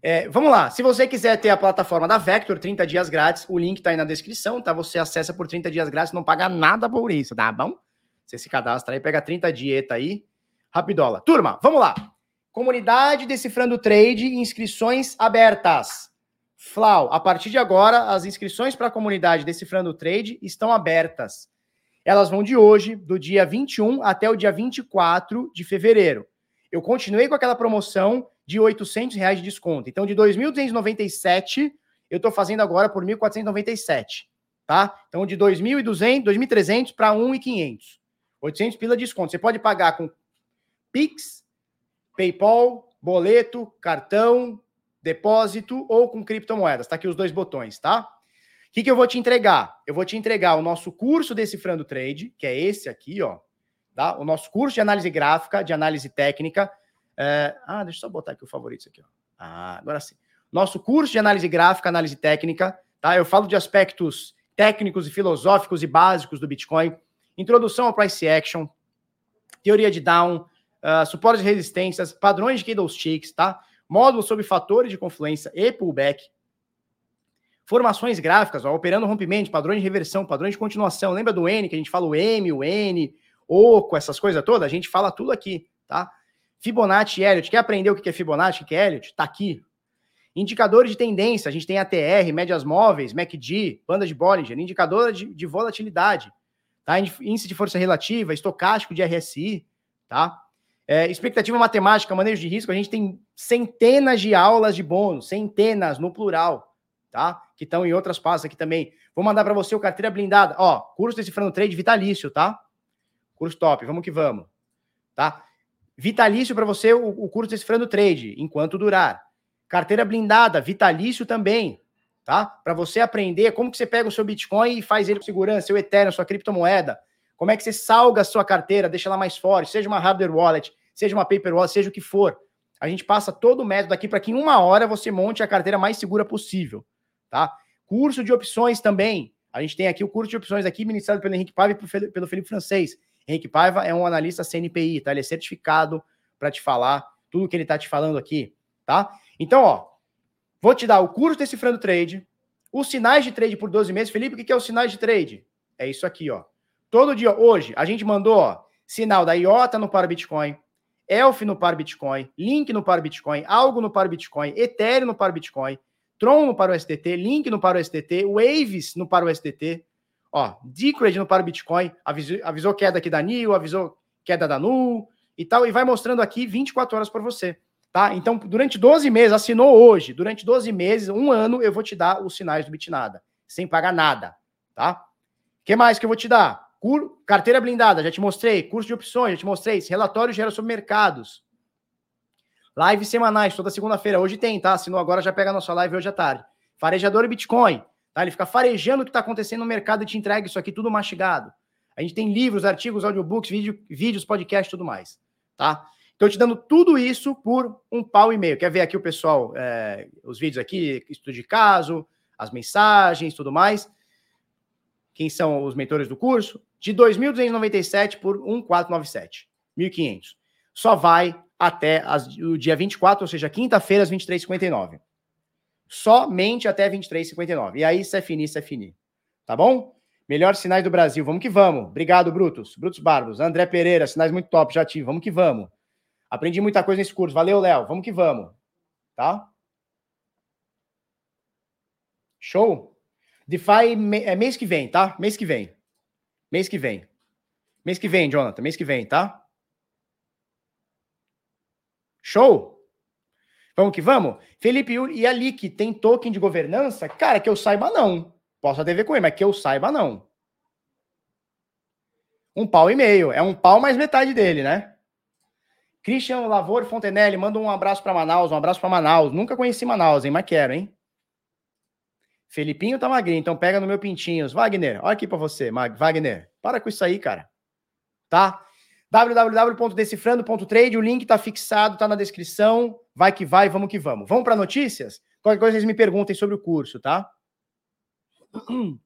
A: É, vamos lá, se você quiser ter a plataforma da Vector, 30 dias grátis, o link tá aí na descrição, tá? Você acessa por 30 dias grátis, não paga nada por isso, tá bom? Você se cadastra aí, pega 30 dieta aí, rapidola. Turma, vamos lá. Comunidade Decifrando Trade, inscrições abertas. Flau, a partir de agora, as inscrições para a comunidade Decifrando Trade estão abertas. Elas vão de hoje, do dia 21 até o dia 24 de fevereiro. Eu continuei com aquela promoção de 800 reais de desconto. Então, de 2.297, eu estou fazendo agora por 1.497, tá? Então, de 2.200, 2.300 para 1.500. 800 pila de desconto. Você pode pagar com Pix, PayPal, boleto, cartão, depósito ou com criptomoedas. Tá aqui os dois botões, tá? O que, que eu vou te entregar? Eu vou te entregar o nosso curso Decifrando Trade, que é esse aqui, ó. Tá? O nosso curso de análise gráfica, de análise técnica, é... Ah, deixa eu só botar aqui o favorito aqui. Ó. Ah, agora sim. Nosso curso de análise gráfica, análise técnica, tá? Eu falo de aspectos técnicos e filosóficos e básicos do Bitcoin, introdução ao price action, teoria de down, uh, suportes e resistências, padrões de candlesticks, tá? Módulos sobre fatores de confluência e pullback, formações gráficas, ó, operando rompimento, padrões de reversão, padrões de continuação. Lembra do N, que a gente fala o M, o N, oco, essas coisas todas? A gente fala tudo aqui, tá? Fibonacci Elliott. Quer aprender o que é Fibonacci, o que é Elliott? Tá aqui. Indicadores de tendência. A gente tem ATR, médias móveis, MACD, banda de Bollinger, indicador de, de volatilidade, tá? Índice de força relativa, estocástico de RSI, tá? É, expectativa matemática, manejo de risco. A gente tem centenas de aulas de bônus, centenas no plural, tá? Que estão em outras pastas aqui também. Vou mandar para você o carteira blindada. Ó, curso Decifrando Trade vitalício, tá? Curso top, vamos que vamos, tá? Vitalício para você o, o curso Decifrando Trade, enquanto durar. Carteira blindada, vitalício também, tá? Para você aprender como que você pega o seu Bitcoin e faz ele com segurança, seu Ethereum, sua criptomoeda. Como é que você salga a sua carteira, deixa ela mais forte, seja uma hardware wallet, seja uma paper wallet, seja o que for. A gente passa todo o método aqui para que em uma hora você monte a carteira mais segura possível, tá? Curso de opções também. A gente tem aqui o curso de opções aqui, ministrado pelo Henrique Paiva e pelo Felipe Francês. Henrique Paiva é um analista CNPI, tá? Ele é certificado para te falar tudo que ele tá te falando aqui, tá? Então, ó, vou te dar o curso Decifrando Trade, os sinais de trade por 12 meses. Felipe, o que é os sinais de trade? É isso aqui, ó. Todo dia, hoje, a gente mandou, ó, sinal da IOTA no para Bitcoin, ELF no par Bitcoin, Link no par Bitcoin, Algo no par Bitcoin, Ethereum no par Bitcoin, Tron no para o STT, Link no para o STT, Waves no para o STT, Ó, Decred no para Bitcoin, avisou, avisou queda aqui da NIO, avisou queda da NU e tal, e vai mostrando aqui 24 horas para você, tá? Então, durante 12 meses, assinou hoje, durante 12 meses, um ano, eu vou te dar os sinais do Bitnada, sem pagar nada, tá? O que mais que eu vou te dar? Cur... Carteira blindada, já te mostrei. Curso de opções, já te mostrei. Relatório gera sobre mercados. Lives semanais, toda segunda-feira. Hoje tem, tá? Assinou agora, já pega a nossa live hoje à tarde. Farejador e Bitcoin. Tá? Ele fica farejando o que está acontecendo no mercado e te entrega isso aqui tudo mastigado. A gente tem livros, artigos, audiobooks, vídeo, vídeos, podcasts tudo mais. Tá? Estou te dando tudo isso por um pau e meio. Quer ver aqui o pessoal, é, os vídeos aqui, estudo de caso, as mensagens, tudo mais. Quem são os mentores do curso? De 2.297 por 1.497. 1.500. Só vai até as, o dia 24, ou seja, quinta-feira, às 23h59 somente até 23,59. E aí, se é finir, se é finir. Tá bom? Melhores sinais do Brasil. Vamos que vamos. Obrigado, Brutus. Brutus Barbos. André Pereira, sinais muito top, já tive. Vamos que vamos. Aprendi muita coisa nesse curso. Valeu, Léo. Vamos que vamos. Tá? Show? DeFi é mês que vem, tá? Mês que vem. Mês que vem. Mês que vem, Jonathan. Mês que vem, tá? Show? Vamos que vamos? Felipe e a LIC tem token de governança? Cara, que eu saiba não. Posso até ver com ele, mas que eu saiba não. Um pau e meio. É um pau mais metade dele, né? Christian Lavor Fontenelle, manda um abraço para Manaus, um abraço para Manaus. Nunca conheci Manaus, hein, mas quero, hein? Felipinho tá magrinho, então pega no meu pintinhos. Wagner, olha aqui para você, Wagner. Para com isso aí, cara. Tá? www.decifrando.trade, o link tá fixado, tá na descrição. Vai que vai, vamos que vamos. Vamos para notícias? Qualquer coisa vocês me perguntem sobre o curso, tá?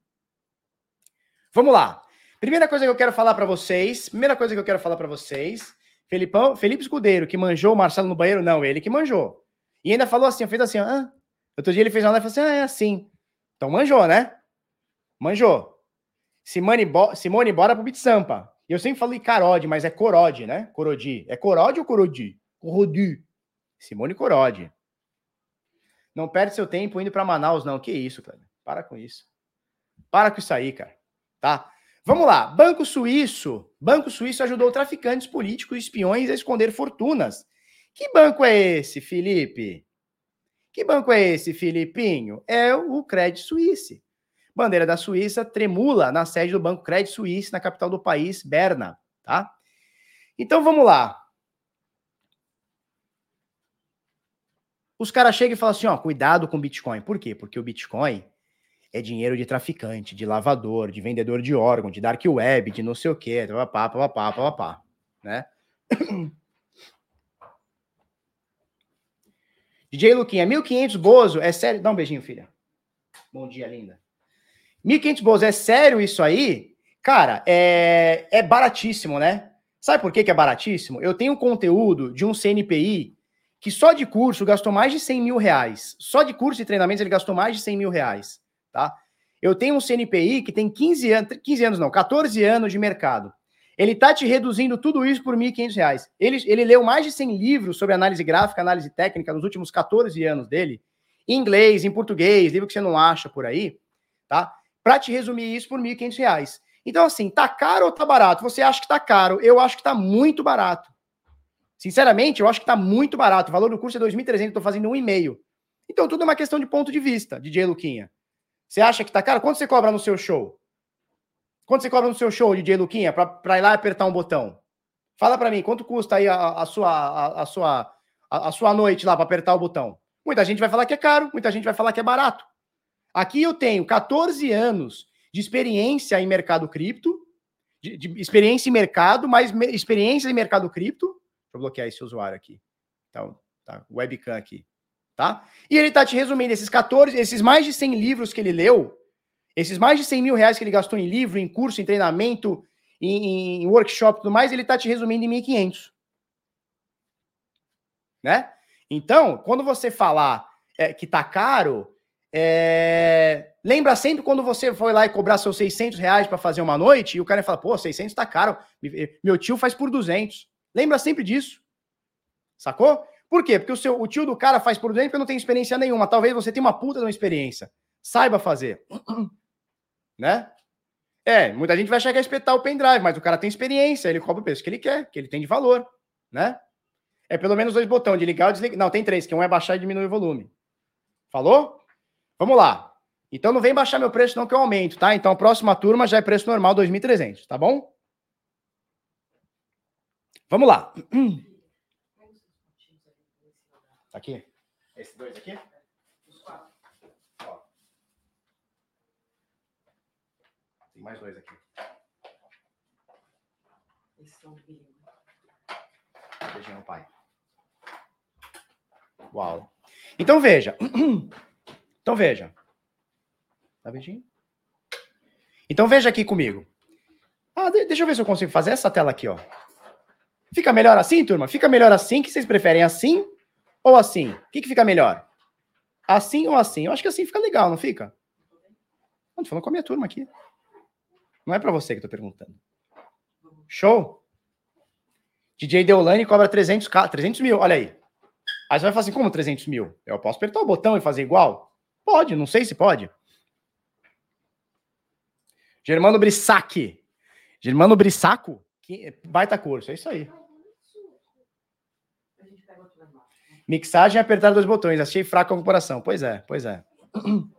A: Vamos lá. Primeira coisa que eu quero falar para vocês, primeira coisa que eu quero falar para vocês, Felipão, Felipe Escudeiro, que manjou o Marcelo no banheiro, não, ele que manjou. E ainda falou assim, fez assim, ah. Outro dia ele fez uma live e falou assim, ah, é assim. Então manjou, né? Manjou. Simone, Bo Simone bora pro Bit Sampa. Eu sempre falei Carode, mas é Corode, né? Corodi. É Corode ou Corodi? Corodi. Simone Corode. Não perde seu tempo indo para Manaus, não. Que isso, cara. Para com isso. Para com isso aí, cara. Tá? Vamos lá. Banco Suíço. Banco Suíço ajudou traficantes políticos e espiões a esconder fortunas. Que banco é esse, Felipe? Que banco é esse, Filipinho? É o Credit Suisse. Bandeira da Suíça tremula na sede do Banco Credit Suisse, na capital do país, Berna, tá? Então vamos lá. Os caras chegam e falam assim, ó, cuidado com o Bitcoin. Por quê? Porque o Bitcoin é dinheiro de traficante, de lavador, de vendedor de órgão, de dark web, de não sei o quê, papá, papá, papá, né? DJ Luquinha, 1.500 Bozo, é sério? Dá um beijinho, filha. Bom dia, linda. 1.500 Bozo, é sério isso aí? Cara, é, é baratíssimo, né? Sabe por que, que é baratíssimo? Eu tenho conteúdo de um CNPI que só de curso gastou mais de 100 mil reais. Só de curso e treinamentos ele gastou mais de 100 mil reais, tá? Eu tenho um CNPI que tem 15 anos, 15 anos não, 14 anos de mercado. Ele tá te reduzindo tudo isso por 1.500 reais. Ele, ele leu mais de 100 livros sobre análise gráfica, análise técnica nos últimos 14 anos dele, em inglês, em português, livro que você não acha por aí, tá? Para te resumir isso por 1.500 reais. Então, assim, tá caro ou tá barato? Você acha que tá caro? Eu acho que tá muito barato. Sinceramente, eu acho que está muito barato. O valor do curso é 2.300, estou fazendo um e meio. Então, tudo é uma questão de ponto de vista, DJ Luquinha. Você acha que está caro? Quanto você cobra no seu show? Quanto você cobra no seu show, DJ Luquinha, para ir lá apertar um botão? Fala para mim, quanto custa aí a, a sua, a, a, sua, a, a sua noite lá para apertar o botão? Muita gente vai falar que é caro, muita gente vai falar que é barato. Aqui eu tenho 14 anos de experiência em mercado cripto, de, de experiência em mercado, mais me, experiência em mercado cripto, Deixa eu bloquear esse usuário aqui. Então, tá, webcam aqui, tá? E ele tá te resumindo esses 14, esses mais de 100 livros que ele leu, esses mais de 100 mil reais que ele gastou em livro, em curso, em treinamento, em, em workshop e tudo mais, ele tá te resumindo em 1.500. Né? Então, quando você falar é, que tá caro, é... lembra sempre quando você foi lá e cobrar seus 600 reais para fazer uma noite e o cara fala, pô, 600 tá caro, meu tio faz por 200. Lembra sempre disso. Sacou? Por quê? Porque o, seu, o tio do cara faz por dentro e não tem experiência nenhuma. Talvez você tenha uma puta de uma experiência. Saiba fazer. né? É, muita gente vai achar que é espetar o pendrive, mas o cara tem experiência, ele cobra o preço que ele quer, que ele tem de valor, né? É pelo menos dois botões, de ligar ou desligar. Não, tem três, que um é baixar e diminuir o volume. Falou? Vamos lá. Então não vem baixar meu preço não que eu aumento, tá? Então a próxima turma já é preço normal 2.300, tá bom? Vamos lá. Tá aqui? Esses dois aqui? Ó. Tem mais dois aqui. Esses são Beijão, pai. Uau. Então veja. Então veja. Tá beijinho? Então veja aqui comigo. Ah, deixa eu ver se eu consigo fazer essa tela aqui, ó. Fica melhor assim, turma? Fica melhor assim? que vocês preferem assim ou assim? O que, que fica melhor? Assim ou assim? Eu acho que assim fica legal, não fica? Não, tô falando com a minha turma aqui. Não é para você que eu tô perguntando. Show? DJ Deolane cobra 300, 300 mil, olha aí. Aí você vai falar assim, como 300 mil? Eu posso apertar o botão e fazer igual? Pode, não sei se pode. Germano Brissac. Germano Brissaco? Baita curso, é isso aí. Mixagem e apertar dois botões. Achei fraco a comparação. Pois é, pois é.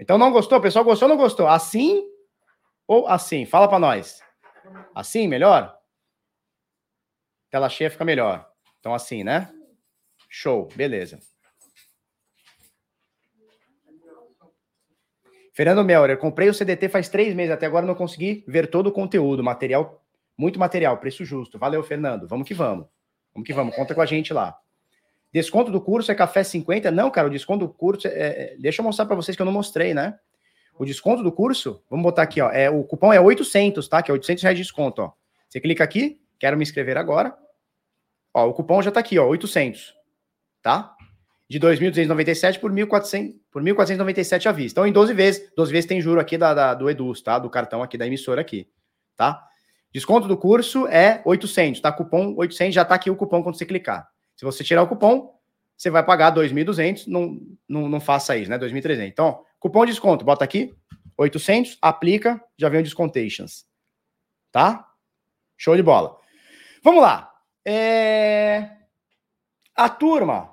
A: Então não gostou? Pessoal gostou ou não gostou? Assim ou assim? Fala para nós. Assim, melhor? Tela cheia fica melhor. Então, assim, né? Show, beleza. Fernando Melrer, comprei o CDT faz três meses, até agora não consegui ver todo o conteúdo, material, muito material, preço justo. Valeu, Fernando. Vamos que vamos. Vamos que vamos, conta com a gente lá. Desconto do curso é café 50? Não, cara, o desconto do curso é. é deixa eu mostrar para vocês que eu não mostrei, né? O desconto do curso, vamos botar aqui, ó. É, o cupom é 800, tá? Que é 800 reais de desconto, ó. Você clica aqui, quero me inscrever agora. Ó, o cupom já tá aqui, ó, 800, tá? De 2.297 por 1.400, por 1.497 à vista. Então, em 12 vezes, 12 vezes tem juro aqui da, da, do Eduz, tá? Do cartão aqui da emissora aqui, tá? Desconto do curso é 800, tá? Cupom 800, já tá aqui o cupom quando você clicar. Se você tirar o cupom, você vai pagar 2.200, não, não, não faça isso, né? 2.300. Então, cupom de desconto, bota aqui, 800, aplica, já vem o Discontations. Tá? Show de bola. Vamos lá. É... A turma.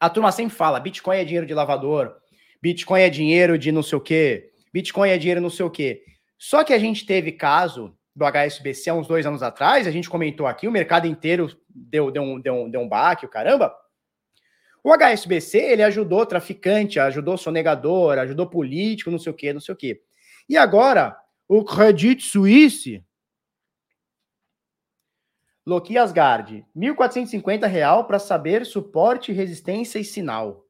A: A turma sempre fala: Bitcoin é dinheiro de lavador, Bitcoin é dinheiro de não sei o quê, Bitcoin é dinheiro não sei o quê. Só que a gente teve caso do HSBC há uns dois anos atrás, a gente comentou aqui, o mercado inteiro deu, deu, um, deu, um, deu um baque, o caramba. O HSBC, ele ajudou traficante, ajudou sonegador, ajudou político, não sei o quê, não sei o quê. E agora, o Credit Suisse, Loki Asgard, R$ 1.450 para saber suporte, resistência e sinal.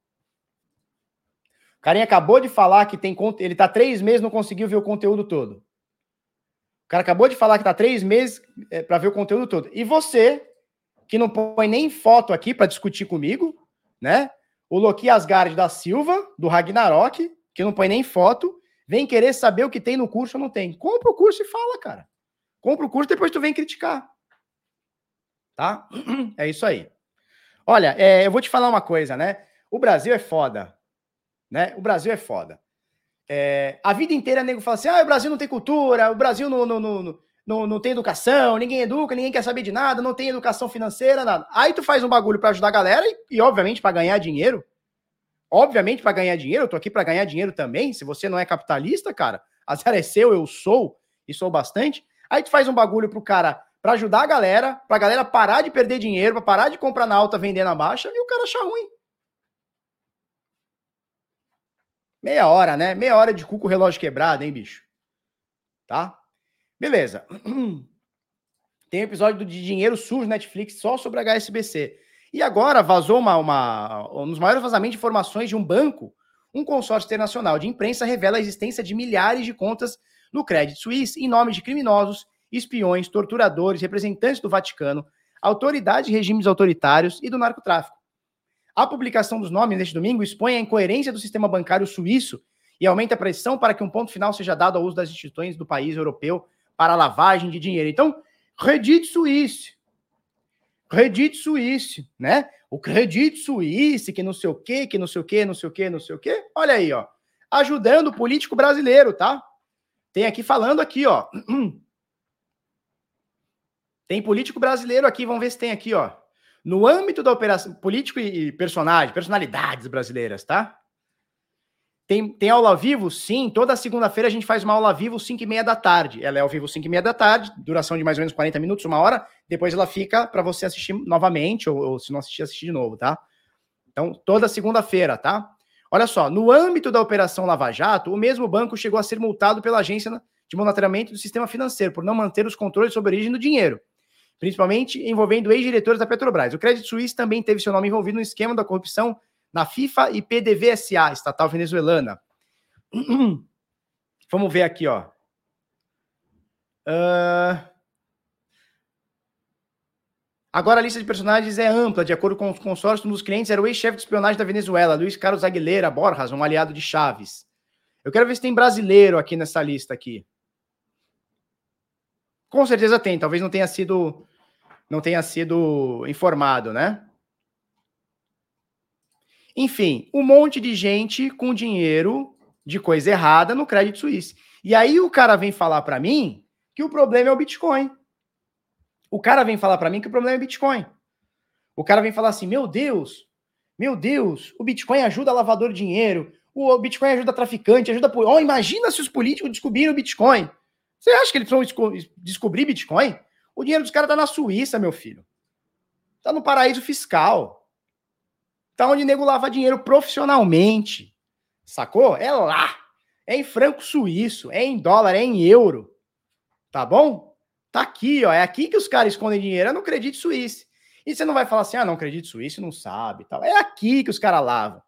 A: O carinha acabou de falar que tem ele tá três meses não conseguiu ver o conteúdo todo. O cara acabou de falar que tá três meses é, para ver o conteúdo todo. E você, que não põe nem foto aqui para discutir comigo, né? O Loki Asgard da Silva, do Ragnarok, que não põe nem foto, vem querer saber o que tem no curso ou não tem. Compra o curso e fala, cara. Compra o curso, depois tu vem criticar tá? É isso aí. Olha, é, eu vou te falar uma coisa, né? O Brasil é foda, né? O Brasil é foda. É, a vida inteira, nego fala assim: ah, o Brasil não tem cultura, o Brasil não, não, não, não, não tem educação, ninguém educa, ninguém quer saber de nada, não tem educação financeira, nada. Aí tu faz um bagulho para ajudar a galera e, e obviamente, para ganhar dinheiro. Obviamente, para ganhar dinheiro, eu tô aqui para ganhar dinheiro também. Se você não é capitalista, cara, azar é seu, eu sou, e sou bastante. Aí tu faz um bagulho pro cara para ajudar a galera, para a galera parar de perder dinheiro, para parar de comprar na alta, vender na baixa, e o cara achar ruim. Meia hora, né? Meia hora de cu com o relógio quebrado, hein, bicho? Tá? Beleza. Tem um episódio de Dinheiro Sujo Netflix só sobre HSBC. E agora vazou uma, uma, um dos maiores vazamentos de informações de um banco. Um consórcio internacional de imprensa revela a existência de milhares de contas no Credit Suisse em nome de criminosos espiões, torturadores, representantes do Vaticano, autoridades de regimes autoritários e do narcotráfico. A publicação dos nomes neste domingo expõe a incoerência do sistema bancário suíço e aumenta a pressão para que um ponto final seja dado ao uso das instituições do país europeu para lavagem de dinheiro. Então, Credit Suisse. Credit Suisse, né? O Credit Suisse, que não sei o quê, que não sei o quê, não sei o quê, não sei o quê. Olha aí, ó. Ajudando o político brasileiro, tá? Tem aqui falando aqui, ó. Tem político brasileiro aqui, vamos ver se tem aqui, ó. No âmbito da operação, político e personagem, personalidades brasileiras, tá? Tem, tem aula vivo? Sim, toda segunda-feira a gente faz uma aula vivo, 5 e meia da tarde. Ela é ao vivo 5 e meia da tarde, duração de mais ou menos 40 minutos, uma hora. Depois ela fica para você assistir novamente, ou, ou, se não assistir, assistir de novo, tá? Então, toda segunda-feira, tá? Olha só, no âmbito da Operação Lava Jato, o mesmo banco chegou a ser multado pela Agência de Monitoramento do Sistema Financeiro por não manter os controles sobre a origem do dinheiro principalmente envolvendo ex-diretores da Petrobras. O Credit Suisse também teve seu nome envolvido no esquema da corrupção na FIFA e PDVSA, estatal venezuelana. Vamos ver aqui, ó. Uh... Agora a lista de personagens é ampla, de acordo com o consórcio, um dos clientes era o ex-chefe de espionagem da Venezuela, Luiz Carlos Aguilera Borjas, um aliado de Chaves. Eu quero ver se tem brasileiro aqui nessa lista aqui. Com certeza tem, talvez não tenha sido não tenha sido informado, né? Enfim, um monte de gente com dinheiro de coisa errada no Credit Suisse. E aí o cara vem falar para mim que o problema é o Bitcoin. O cara vem falar para mim que o problema é o Bitcoin. O cara vem falar assim: "Meu Deus, meu Deus, o Bitcoin ajuda a lavador de dinheiro, o Bitcoin ajuda traficante, ajuda. Oh, imagina se os políticos descobriram o Bitcoin. Você acha que eles vão descobrir Bitcoin? O dinheiro dos caras tá na Suíça, meu filho. Tá no paraíso fiscal. Tá onde nego lava dinheiro profissionalmente. Sacou? É lá. É em franco suíço, é em dólar, é em euro. Tá bom? Tá aqui, ó. É aqui que os caras escondem dinheiro, é no Credit Suisse. E você não vai falar assim, ah, não, Credit Suisse não sabe. Tal. É aqui que os caras lavam.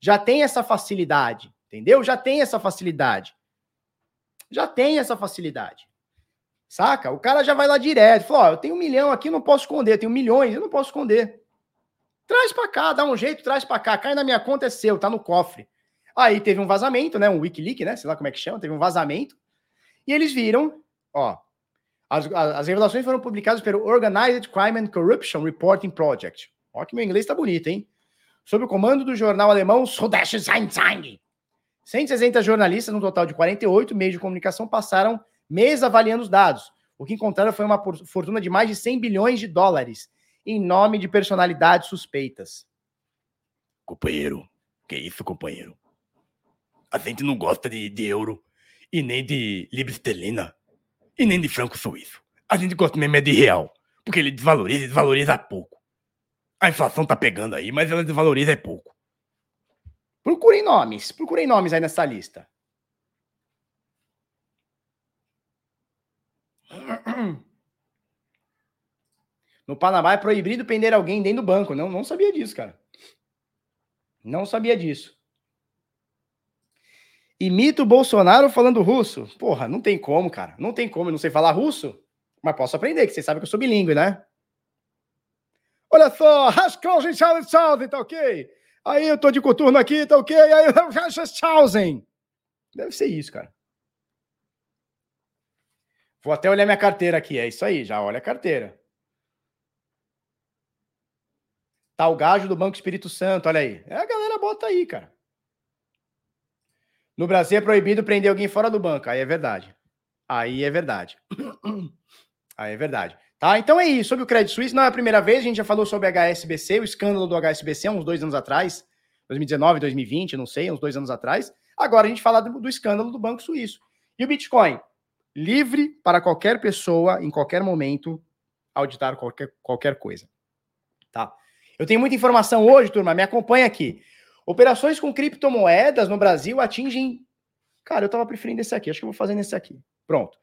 A: Já tem essa facilidade, entendeu? Já tem essa facilidade. Já tem essa facilidade. Saca? O cara já vai lá direto. Falou, ó, eu tenho um milhão aqui, não posso esconder. Eu tenho milhões, eu não posso esconder. Traz para cá, dá um jeito, traz para cá. Cai na minha conta, é seu, tá no cofre. Aí teve um vazamento, né? Um Wikileaks, né? Sei lá como é que chama, teve um vazamento. E eles viram, ó, as, as revelações foram publicadas pelo Organized Crime and Corruption Reporting Project. Ó, que meu inglês tá bonito, hein? Sob o comando do jornal alemão Süddeutsche Zeitung. 160 jornalistas, no total de 48 meios de comunicação, passaram meses avaliando os dados. O que encontraram foi uma fortuna de mais de 100 bilhões de dólares, em nome de personalidades suspeitas.
B: Companheiro, que isso, companheiro? A gente não gosta de, de euro, e nem de libra esterlina, e nem de franco suíço. A gente gosta mesmo é de real, porque ele desvaloriza e desvaloriza pouco. A inflação tá pegando aí, mas ela desvaloriza é pouco.
A: Procurem nomes, procurem nomes aí nessa lista. No Panamá é proibido prender alguém dentro do banco. Não, não sabia disso, cara. Não sabia disso. Imita o Bolsonaro falando russo. Porra, não tem como, cara. Não tem como. Eu não sei falar russo, mas posso aprender, que você sabe que eu sou bilíngue, né? Olha só, Raskowski, Tchausen, tá ok? Aí eu tô de coturno aqui, tá ok? Aí eu Tchausen. Deve ser isso, cara. Vou até olhar minha carteira aqui. É isso aí, já olha a carteira. Tá o gajo do Banco Espírito Santo, olha aí. É, a galera bota aí, cara. No Brasil é proibido prender alguém fora do banco. Aí é verdade. Aí é verdade. Aí é verdade. Tá? Então é isso. Sobre o Credit Suisse, não é a primeira vez. A gente já falou sobre HSBC, o escândalo do HSBC, uns dois anos atrás. 2019, 2020, não sei, uns dois anos atrás. Agora a gente fala do, do escândalo do Banco Suíço. E o Bitcoin? livre para qualquer pessoa, em qualquer momento, auditar qualquer, qualquer coisa. Tá? Eu tenho muita informação hoje, turma, me acompanha aqui. Operações com criptomoedas no Brasil atingem. Cara, eu estava preferindo esse aqui, acho que eu vou fazer nesse aqui. Pronto.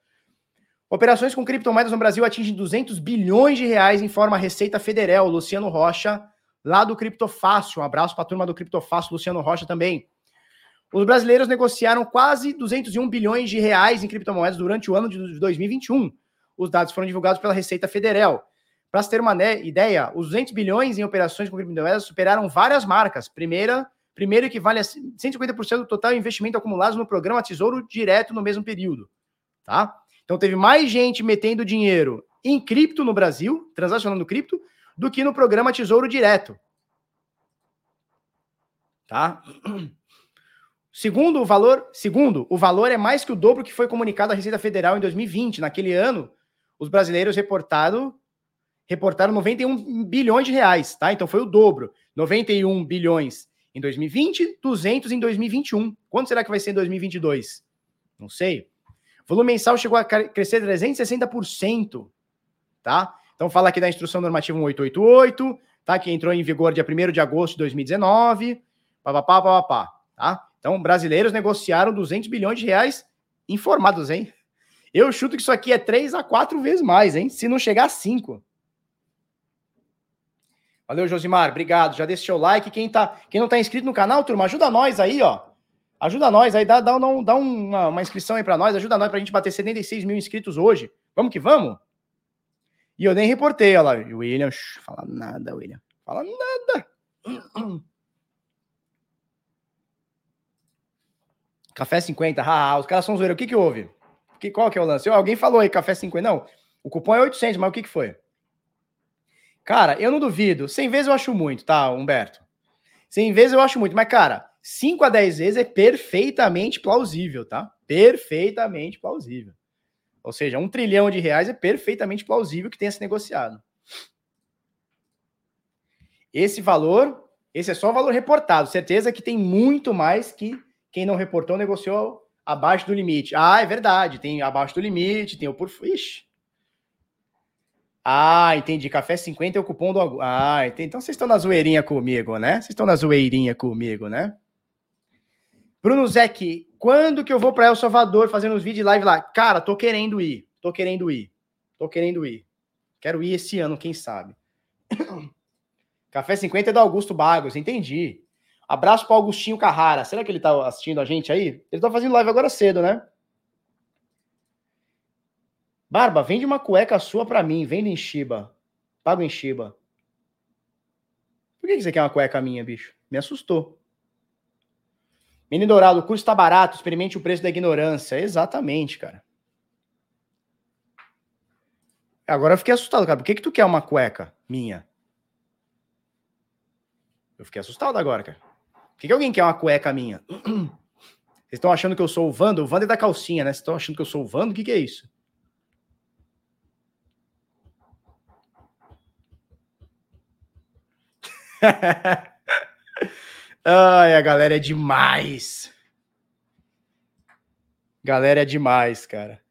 A: Operações com criptomoedas no Brasil atingem 200 bilhões de reais, informa a Receita Federal. Luciano Rocha, lá do Criptofácil. Um abraço para a turma do Criptofácil, Luciano Rocha também. Os brasileiros negociaram quase 201 bilhões de reais em criptomoedas durante o ano de 2021. Os dados foram divulgados pela Receita Federal. Para se ter uma ideia, os 200 bilhões em operações com criptomoedas superaram várias marcas. Primeira, primeiro equivale a 150% do total investimento acumulado no programa Tesouro Direto no mesmo período. Tá? Então teve mais gente metendo dinheiro em cripto no Brasil, transacionando cripto, do que no programa Tesouro Direto. Tá? Segundo o valor, segundo, o valor é mais que o dobro que foi comunicado à Receita Federal em 2020. Naquele ano, os brasileiros reportaram reportaram 91 bilhões de reais, tá? Então foi o dobro. 91 bilhões em 2020, 200 em 2021. Quanto será que vai ser em 2022? Não sei. Volume mensal chegou a crescer 360%, tá? Então fala aqui da instrução normativa 1888, tá? Que entrou em vigor dia 1 de agosto de 2019, papapá, papapá, tá? Então, brasileiros negociaram 200 bilhões de reais informados, hein? Eu chuto que isso aqui é 3 a 4 vezes mais, hein? Se não chegar a 5. Valeu, Josimar. Obrigado. Já deixa o like. Quem, tá, quem não tá inscrito no canal, turma, ajuda nós aí, ó. Ajuda nós aí, dá, dá, dá uma, uma inscrição aí para nós, ajuda nós pra gente bater 76 mil inscritos hoje. Vamos que vamos? E eu nem reportei, olha lá. William, fala nada, William. Fala nada. Café 50, haha, os caras são zoeiros. O que que houve? Que, qual que é o lance? Alguém falou aí, café 50. Não, o cupom é 800, mas o que que foi? Cara, eu não duvido. 100 vezes eu acho muito, tá, Humberto? 100 vezes eu acho muito. Mas, cara, 5 a 10 vezes é perfeitamente plausível, tá? Perfeitamente plausível. Ou seja, um trilhão de reais é perfeitamente plausível que tenha se negociado. Esse valor, esse é só o valor reportado. Certeza que tem muito mais que quem não reportou negociou abaixo do limite. Ah, é verdade, tem abaixo do limite, tem o por. Ixi. Ah, entendi. Café 50 é o cupom do. Ah, entendi. Então vocês estão na zoeirinha comigo, né? Vocês estão na zoeirinha comigo, né? Bruno Zec, quando que eu vou para El Salvador fazendo os vídeos live lá? Cara, tô querendo ir. Tô querendo ir. Tô querendo ir. Quero ir esse ano, quem sabe. Café 50 é do Augusto Bagos, entendi. Abraço para Augustinho Carrara. Será que ele tá assistindo a gente aí? Ele tá fazendo live agora cedo, né? Barba, vende uma cueca sua para mim, vende em Shiba. Pago em Shiba. Por que você quer uma cueca minha, bicho? Me assustou. Menino Dourado, o curso está barato, experimente o preço da ignorância. Exatamente, cara. Agora eu fiquei assustado, cara. Por que, que tu quer uma cueca minha? Eu fiquei assustado agora, cara. Por que, que alguém quer uma cueca minha? Vocês estão achando que eu sou o Vando? O Vando é da calcinha, né? Vocês estão achando que eu sou o Vando? O que, que é isso? Ai, a galera é demais. Galera é demais, cara.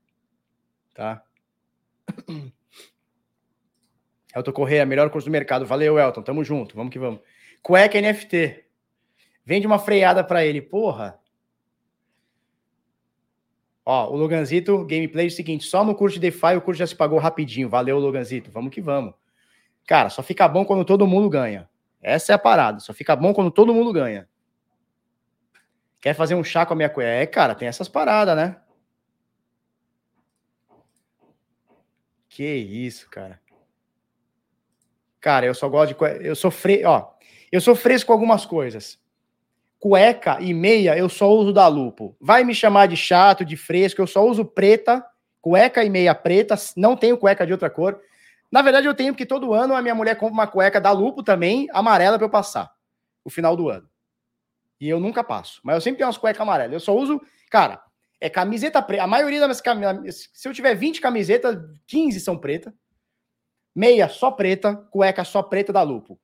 A: Tá? Elton Correia, melhor curso do mercado. Valeu, Elton. Tamo junto. Vamos que vamos. Cueca NFT. Vende uma freada para ele. Porra. Ó, o Loganzito, gameplay é o seguinte: só no curso de DeFi o curso já se pagou rapidinho. Valeu, Loganzito. Vamos que vamos. Cara, só fica bom quando todo mundo ganha. Essa é a parada. Só fica bom quando todo mundo ganha. Quer fazer um chá com a minha cueca? É, cara, tem essas paradas, né? Que isso, cara. Cara, eu só gosto de cueca. Eu sou fre... ó, eu sou fresco com algumas coisas. Cueca e meia eu só uso da Lupo. Vai me chamar de chato, de fresco, eu só uso preta, cueca e meia preta, não tenho cueca de outra cor. Na verdade, eu tenho, porque todo ano a minha mulher compra uma cueca da Lupo também, amarela, para eu passar. O final do ano. E eu nunca passo. Mas eu sempre tenho umas cuecas amarelas. Eu só uso, cara, é camiseta preta. A maioria das camisetas. Se eu tiver 20 camisetas, 15 são preta. Meia só preta, cueca só preta da Lupo.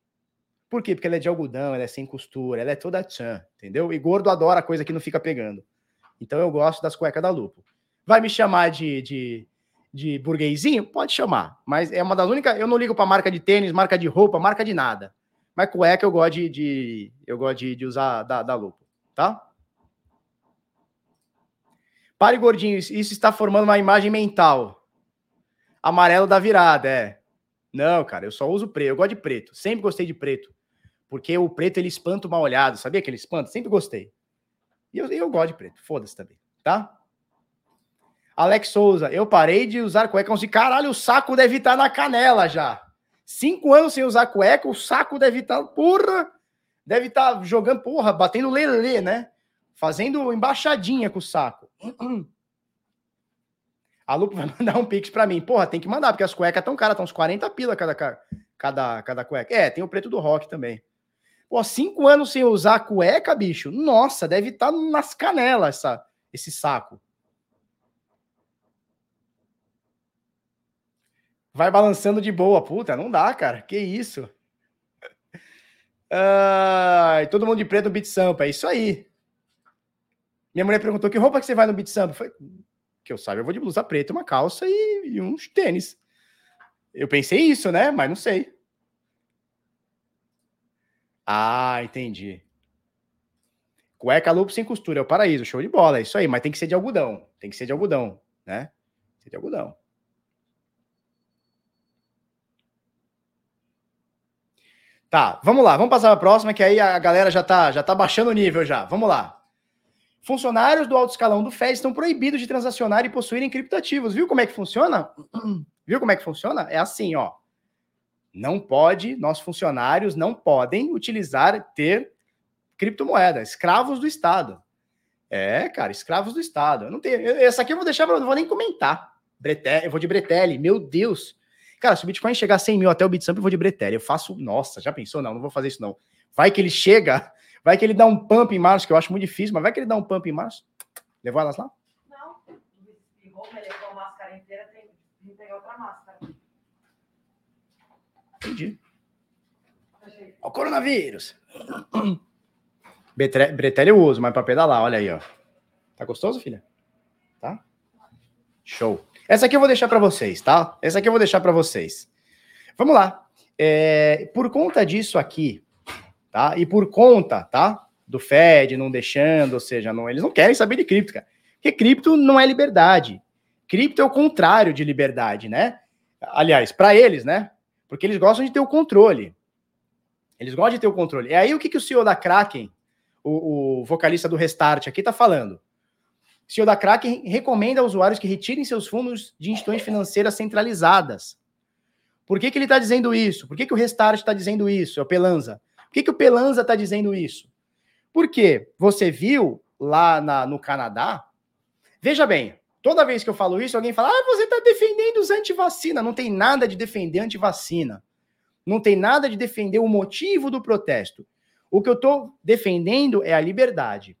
A: Por quê? Porque ela é de algodão, ela é sem costura, ela é toda tchan, entendeu? E gordo adora coisa que não fica pegando. Então eu gosto das cuecas da Lupo. Vai me chamar de, de de burguesinho? Pode chamar. Mas é uma das únicas. Eu não ligo para marca de tênis, marca de roupa, marca de nada. Mas cueca eu gosto de, de eu gosto de, de usar da, da Lupo, tá? Pare, gordinho. Isso está formando uma imagem mental. Amarelo da virada, é. Não, cara, eu só uso preto. Eu gosto de preto. Sempre gostei de preto. Porque o preto ele espanta o mal olhado. Sabia que ele espanta? Sempre gostei. E eu, eu gosto de preto. Foda-se também, tá? Alex Souza, eu parei de usar cueca. De caralho, o saco deve estar na canela já. Cinco anos sem usar cueca, o saco deve estar, porra, deve estar jogando, porra, batendo lelê, né? Fazendo embaixadinha com o saco. A Lupo vai mandar um pix pra mim. Porra, tem que mandar, porque as cuecas tão caras, estão uns 40 pila cada, cada, cada cueca. É, tem o preto do rock também. Pô, cinco anos sem usar cueca, bicho. Nossa, deve estar nas canelas essa, esse saco. Vai balançando de boa. Puta, não dá, cara. Que isso? Ai, todo mundo de preto no beat sampa. É isso aí. Minha mulher perguntou: que roupa que você vai no beat sampa? Foi que eu saiba, eu vou de blusa preta, uma calça e, e uns tênis. Eu pensei isso, né? Mas não sei. Ah, entendi. Cueca lobo sem costura, é o paraíso, show de bola, é isso aí, mas tem que ser de algodão, tem que ser de algodão, né? Tem que ser de algodão. Tá, vamos lá, vamos passar para a próxima, que aí a galera já tá, já tá baixando o nível já. Vamos lá. Funcionários do alto escalão do FED estão proibidos de transacionar e possuírem criptativos. Viu como é que funciona? Viu como é que funciona? É assim, ó. Não pode, nossos funcionários não podem utilizar, ter criptomoeda, escravos do Estado. É, cara, escravos do Estado. Eu não tenho. Essa aqui eu vou deixar, eu não vou nem comentar. Bretel, eu vou de Bretelli, meu Deus. Cara, se o Bitcoin chegar a 100 mil até o Bitstamp, eu vou de Bretelli. Eu faço, nossa, já pensou? Não, não vou fazer isso não. Vai que ele chega, vai que ele dá um pump em março, que eu acho muito difícil, mas vai que ele dá um pump em março. Levou elas lá? Não. Ele levou a máscara inteira, tem que pegar outra máscara. Entendi. O coronavírus. Bretelli eu uso, mas para pedalar, olha aí, ó. Tá gostoso, filha? Show. Essa aqui eu vou deixar para vocês, tá? Essa aqui eu vou deixar para vocês. Vamos lá. É, por conta disso aqui, tá? E por conta, tá? Do Fed não deixando, ou seja, não, eles não querem saber de cripto, cara. Porque cripto não é liberdade. Cripto é o contrário de liberdade, né? Aliás, para eles, né? Porque eles gostam de ter o controle. Eles gostam de ter o controle. E aí o que, que o CEO da Kraken, o, o vocalista do Restart aqui, tá falando? O CEO da Kraken recomenda aos usuários que retirem seus fundos de instituições financeiras centralizadas. Por que, que ele está dizendo isso? Por que, que o Restart está dizendo isso? É o Pelanza. Por que, que o Pelanza está dizendo isso? Porque você viu lá na, no Canadá. Veja bem, toda vez que eu falo isso, alguém fala: ah, você está defendendo os antivacina. Não tem nada de defender antivacina. Não tem nada de defender o motivo do protesto. O que eu estou defendendo é a liberdade.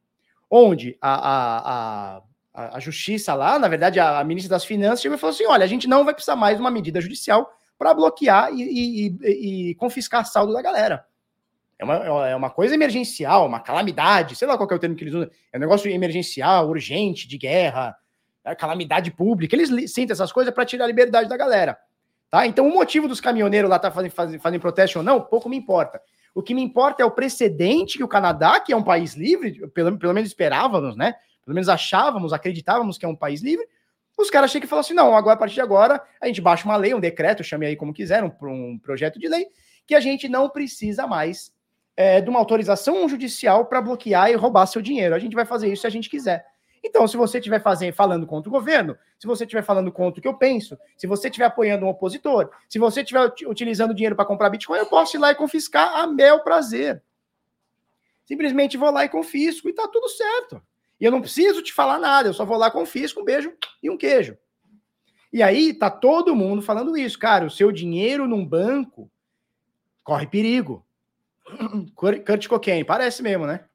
A: Onde a, a, a, a, justiça lá, na verdade, a, ministra das Finanças chegou e falou assim: olha, a gente não vai precisar mais de uma medida judicial para bloquear e, e, e, e, confiscar saldo da galera. É uma, é uma coisa emergencial, uma calamidade, sei lá qual é o termo que eles usam. É um negócio emergencial, urgente, de guerra, é calamidade pública. Eles sentem essas coisas para tirar a liberdade da galera. Tá? Então, o motivo dos caminhoneiros lá tá fazendo, fazendo, fazendo protesto ou não, pouco me importa. O que me importa é o precedente que o Canadá, que é um país livre, pelo, pelo menos esperávamos, né? Pelo menos achávamos, acreditávamos que é um país livre. Os caras chegam e falam assim: não, agora, a partir de agora, a gente baixa uma lei, um decreto, chame aí como quiser, um, um projeto de lei, que a gente não precisa mais é, de uma autorização judicial para bloquear e roubar seu dinheiro. A gente vai fazer isso se a gente quiser. Então, se você estiver fazendo, falando contra o governo, se você estiver falando contra o que eu penso, se você estiver apoiando um opositor, se você estiver utilizando dinheiro para comprar Bitcoin, eu posso ir lá e confiscar a meu prazer. Simplesmente vou lá e confisco e tá tudo certo. E eu não preciso te falar nada, eu só vou lá, confisco, um beijo e um queijo. E aí tá todo mundo falando isso, cara, o seu dinheiro num banco corre perigo. Kurt Cocaine, parece mesmo, né?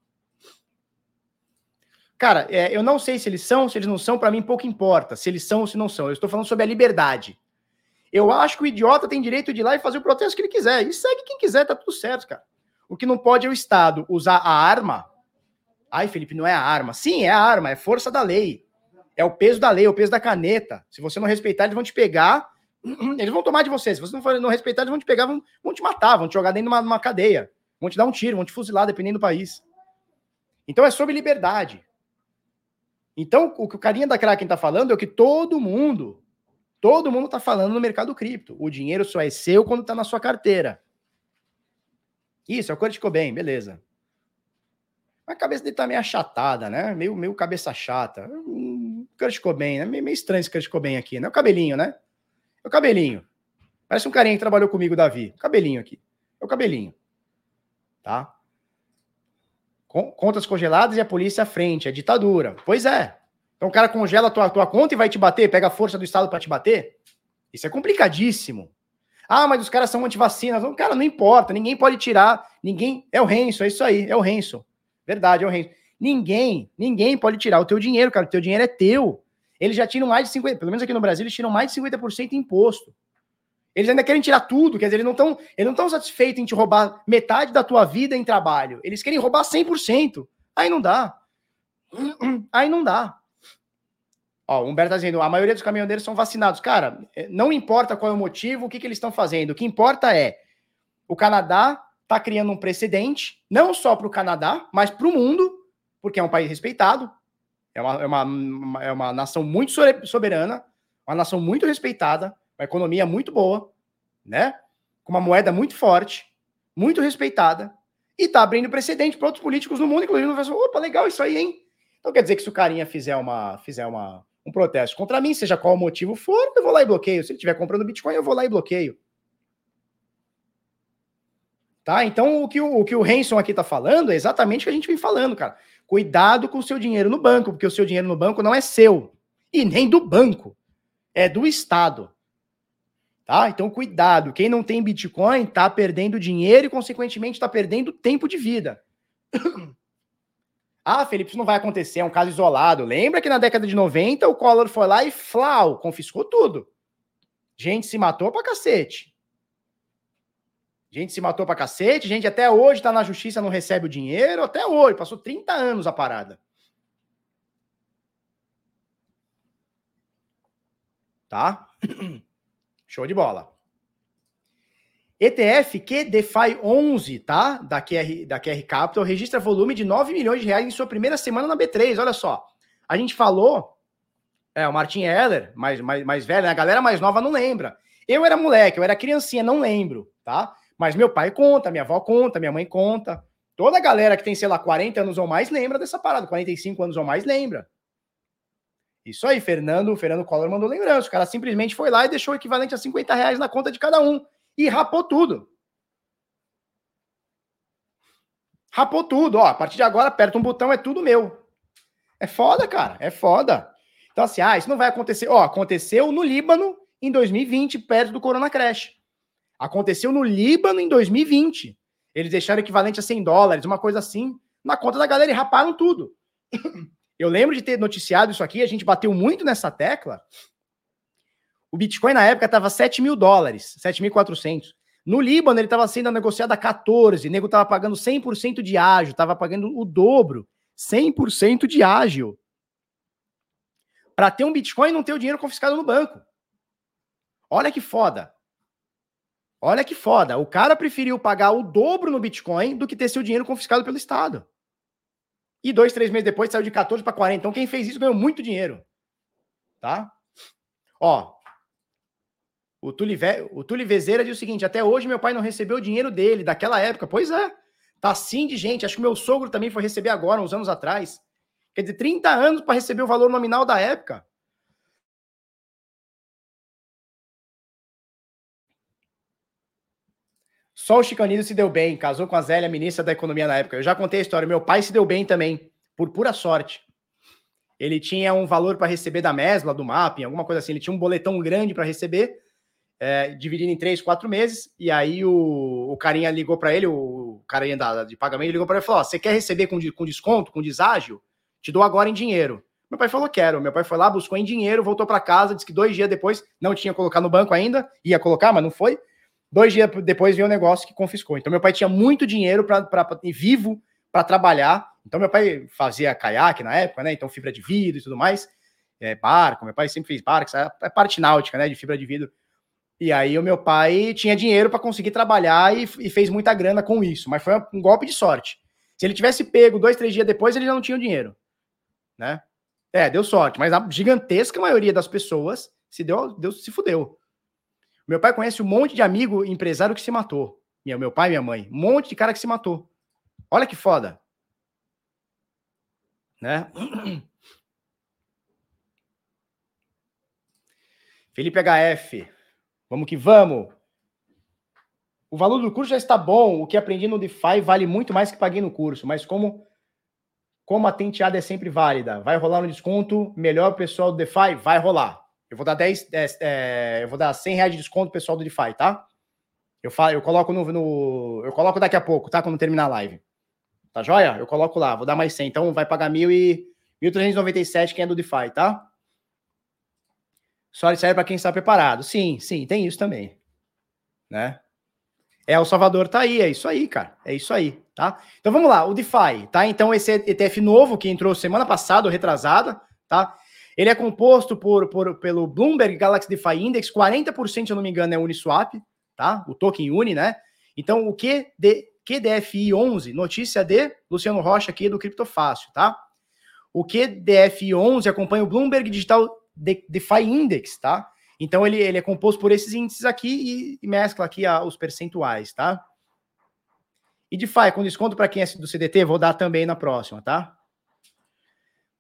A: Cara, é, eu não sei se eles são, se eles não são, para mim pouco importa se eles são ou se não são. Eu estou falando sobre a liberdade. Eu acho que o idiota tem direito de ir lá e fazer o protesto que ele quiser. E segue quem quiser, tá tudo certo, cara. O que não pode é o Estado usar a arma. Ai, Felipe, não é a arma. Sim, é a arma, é força da lei. É o peso da lei, é o peso da caneta. Se você não respeitar, eles vão te pegar. Eles vão tomar de você. Se você não, não respeitar, eles vão te pegar, vão, vão te matar, vão te jogar dentro de uma, uma cadeia. Vão te dar um tiro, vão te fuzilar, dependendo do país. Então é sobre liberdade. Então, o que o carinha da Kraken está falando é o que todo mundo, todo mundo está falando no mercado cripto. O dinheiro só é seu quando está na sua carteira. Isso, é o Kurt bem, beleza. A cabeça dele tá meio achatada, né? Meio, meio cabeça chata. Hum, Kurt Cobain, né? Meio, meio estranho esse Kurt Cobain aqui, né? O cabelinho, né? É o cabelinho. Parece um carinha que trabalhou comigo, Davi. Cabelinho aqui. É o cabelinho. Tá? Contas congeladas e a polícia à frente, é ditadura. Pois é. Então o cara congela a tua, tua conta e vai te bater, pega a força do Estado para te bater? Isso é complicadíssimo. Ah, mas os caras são antivacinas. Cara, não importa, ninguém pode tirar, ninguém. É o Renzo, é isso aí, é o Renzo. Verdade, é o Renzo. Ninguém, ninguém pode tirar o teu dinheiro, cara, o teu dinheiro é teu. Eles já tiram mais de 50%, pelo menos aqui no Brasil, eles tiram mais de 50% de imposto. Eles ainda querem tirar tudo, quer dizer, eles não estão eles não satisfeitos em te roubar metade da tua vida em trabalho. Eles querem roubar 100%. Aí não dá. Aí não dá. Ó, o Humberto tá dizendo, a maioria dos caminhoneiros são vacinados. Cara, é, não importa qual é o motivo, o que, que eles estão fazendo. O que importa é o Canadá está criando um precedente, não só para o Canadá, mas para o mundo, porque é um país respeitado, é uma, é, uma, é uma nação muito soberana, uma nação muito respeitada, uma economia muito boa, né? Com uma moeda muito forte, muito respeitada, e está abrindo precedente para outros políticos no mundo, inclusive no Brasil. Opa, legal isso aí, hein? Então quer dizer que se o carinha fizer uma, fizer uma, um protesto contra mim, seja qual o motivo for, eu vou lá e bloqueio. Se ele estiver comprando Bitcoin, eu vou lá e bloqueio. Tá? Então, o que o, o que o Hanson aqui está falando é exatamente o que a gente vem falando, cara. Cuidado com o seu dinheiro no banco, porque o seu dinheiro no banco não é seu. E nem do banco. É do Estado. Tá? Então, cuidado. Quem não tem Bitcoin está perdendo dinheiro e, consequentemente, está perdendo tempo de vida. ah, Felipe, isso não vai acontecer, é um caso isolado. Lembra que na década de 90 o Collor foi lá e flau, confiscou tudo. Gente se matou pra cacete. Gente se matou pra cacete, gente até hoje tá na justiça, não recebe o dinheiro, até hoje, passou 30 anos a parada. Tá? Show de bola. ETF QDFI 11, tá? Da QR, da QR Capital, registra volume de 9 milhões de reais em sua primeira semana na B3. Olha só. A gente falou, é, o Martin Heller, mais, mais, mais velho, né? a galera mais nova não lembra. Eu era moleque, eu era criancinha, não lembro, tá? Mas meu pai conta, minha avó conta, minha mãe conta. Toda a galera que tem, sei lá, 40 anos ou mais lembra dessa parada, 45 anos ou mais lembra. Isso aí, Fernando, Fernando Collor mandou lembrança. O cara simplesmente foi lá e deixou o equivalente a 50 reais na conta de cada um e rapou tudo. Rapou tudo, ó. A partir de agora, aperta um botão, é tudo meu. É foda, cara. É foda. Então, assim, ah, isso não vai acontecer. Ó, aconteceu no Líbano em 2020, perto do Corona Crash. Aconteceu no Líbano em 2020. Eles deixaram equivalente a 100 dólares, uma coisa assim, na conta da galera e raparam tudo. Eu lembro de ter noticiado isso aqui, a gente bateu muito nessa tecla, o Bitcoin na época estava 7 mil dólares, 7.400. No Líbano ele estava sendo negociado a 14, o nego estava pagando 100% de ágil, estava pagando o dobro, 100% de ágil. Para ter um Bitcoin não ter o dinheiro confiscado no banco. Olha que foda. Olha que foda. O cara preferiu pagar o dobro no Bitcoin do que ter seu dinheiro confiscado pelo Estado. E dois, três meses depois saiu de 14 para 40. Então quem fez isso ganhou muito dinheiro. Tá? Ó, o Tuli, o Tuli Vezeira diz o seguinte: até hoje meu pai não recebeu o dinheiro dele, daquela época. Pois é, tá assim de gente. Acho que meu sogro também foi receber agora, uns anos atrás. Quer dizer, 30 anos para receber o valor nominal da época. Só o Chicanido se deu bem, casou com a Zélia, ministra da Economia na época. Eu já contei a história. Meu pai se deu bem também, por pura sorte. Ele tinha um valor para receber da Mesla, do Mapping, alguma coisa assim. Ele tinha um boletão grande para receber é, dividido em três, quatro meses, e aí o, o carinha ligou para ele, o carinha da, de pagamento ligou para ele e falou: Você quer receber com, com desconto, com deságio? Te dou agora em dinheiro. Meu pai falou: Quero. Meu pai foi lá, buscou em dinheiro, voltou para casa, disse que dois dias depois, não tinha colocado no banco ainda, ia colocar, mas não foi. Dois dias depois veio um negócio que confiscou. Então, meu pai tinha muito dinheiro para vivo para trabalhar. Então, meu pai fazia caiaque na época, né? Então, fibra de vidro e tudo mais. É, barco, meu pai sempre fez barco, é parte náutica, né? De fibra de vidro e aí o meu pai tinha dinheiro para conseguir trabalhar e, e, fez muita grana com isso, mas foi um golpe de sorte. Se ele tivesse pego dois, três dias depois, ele já não tinha o dinheiro, né? É, deu sorte, mas a gigantesca maioria das pessoas se deu, deu se fudeu. Meu pai conhece um monte de amigo empresário que se matou. Meu, meu pai e minha mãe. Um monte de cara que se matou. Olha que foda. Né? Felipe HF. Vamos que vamos. O valor do curso já está bom. O que aprendi no DeFi vale muito mais que paguei no curso. Mas como, como a tenteada é sempre válida, vai rolar um desconto melhor pessoal do DeFi? Vai rolar. Eu vou dar 10, 10 é, eu vou dar 100 reais de desconto pessoal do DeFi, tá? Eu, falo, eu coloco no, no, Eu coloco daqui a pouco, tá? Quando terminar a live. Tá joia? Eu coloco lá, vou dar mais 100. Então vai pagar 1.000 e 1.397 quem é do DeFi, tá? Só serve para quem está preparado. Sim, sim, tem isso também. Né? É, o Salvador tá aí, é isso aí, cara. É isso aí, tá? Então vamos lá, o DeFi, tá? Então esse ETF novo que entrou semana passada, retrasada, tá? Ele é composto por, por, pelo Bloomberg Galaxy DeFi Index, 40%, se eu não me engano, é Uniswap, tá? O token Uni, né? Então o QD, QDFI 11, notícia de Luciano Rocha aqui do Criptofácil, tá? O QDFI 11 acompanha o Bloomberg Digital DeFi Index, tá? Então ele, ele é composto por esses índices aqui e, e mescla aqui a, os percentuais, tá? E DeFi com desconto para quem é do CDT, vou dar também na próxima, tá?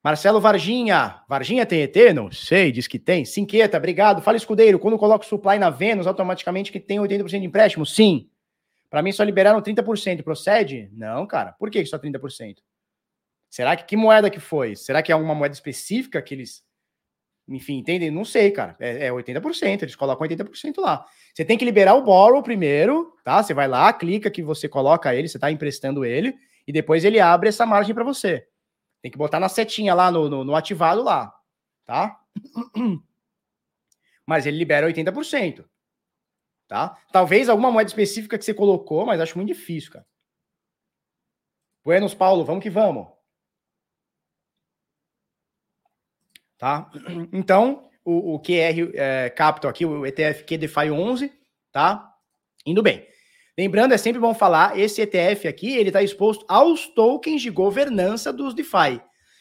A: Marcelo Varginha. Varginha tem ET? Não sei, diz que tem. Cinqueta, obrigado. Fala, escudeiro. Quando coloco supply na Vênus, automaticamente que tem 80% de empréstimo? Sim. Para mim só liberaram 30%. Procede? Não, cara. Por que só 30%? Será que que moeda que foi? Será que é alguma moeda específica que eles enfim, entendem? Não sei, cara. É, é 80%, eles colocam 80% lá. Você tem que liberar o borrow primeiro, tá? Você vai lá, clica que você coloca ele, você tá emprestando ele, e depois ele abre essa margem para você. Tem que botar na setinha lá no, no, no ativado lá, tá? Mas ele libera 80%. Tá? Talvez alguma moeda específica que você colocou, mas acho muito difícil, cara. Buenos Paulo, vamos que vamos. tá? Então, o, o QR é, Capital aqui, o ETF QDFI 11, tá? Indo bem. Lembrando, é sempre bom falar, esse ETF aqui, ele está exposto aos tokens de governança dos DeFi.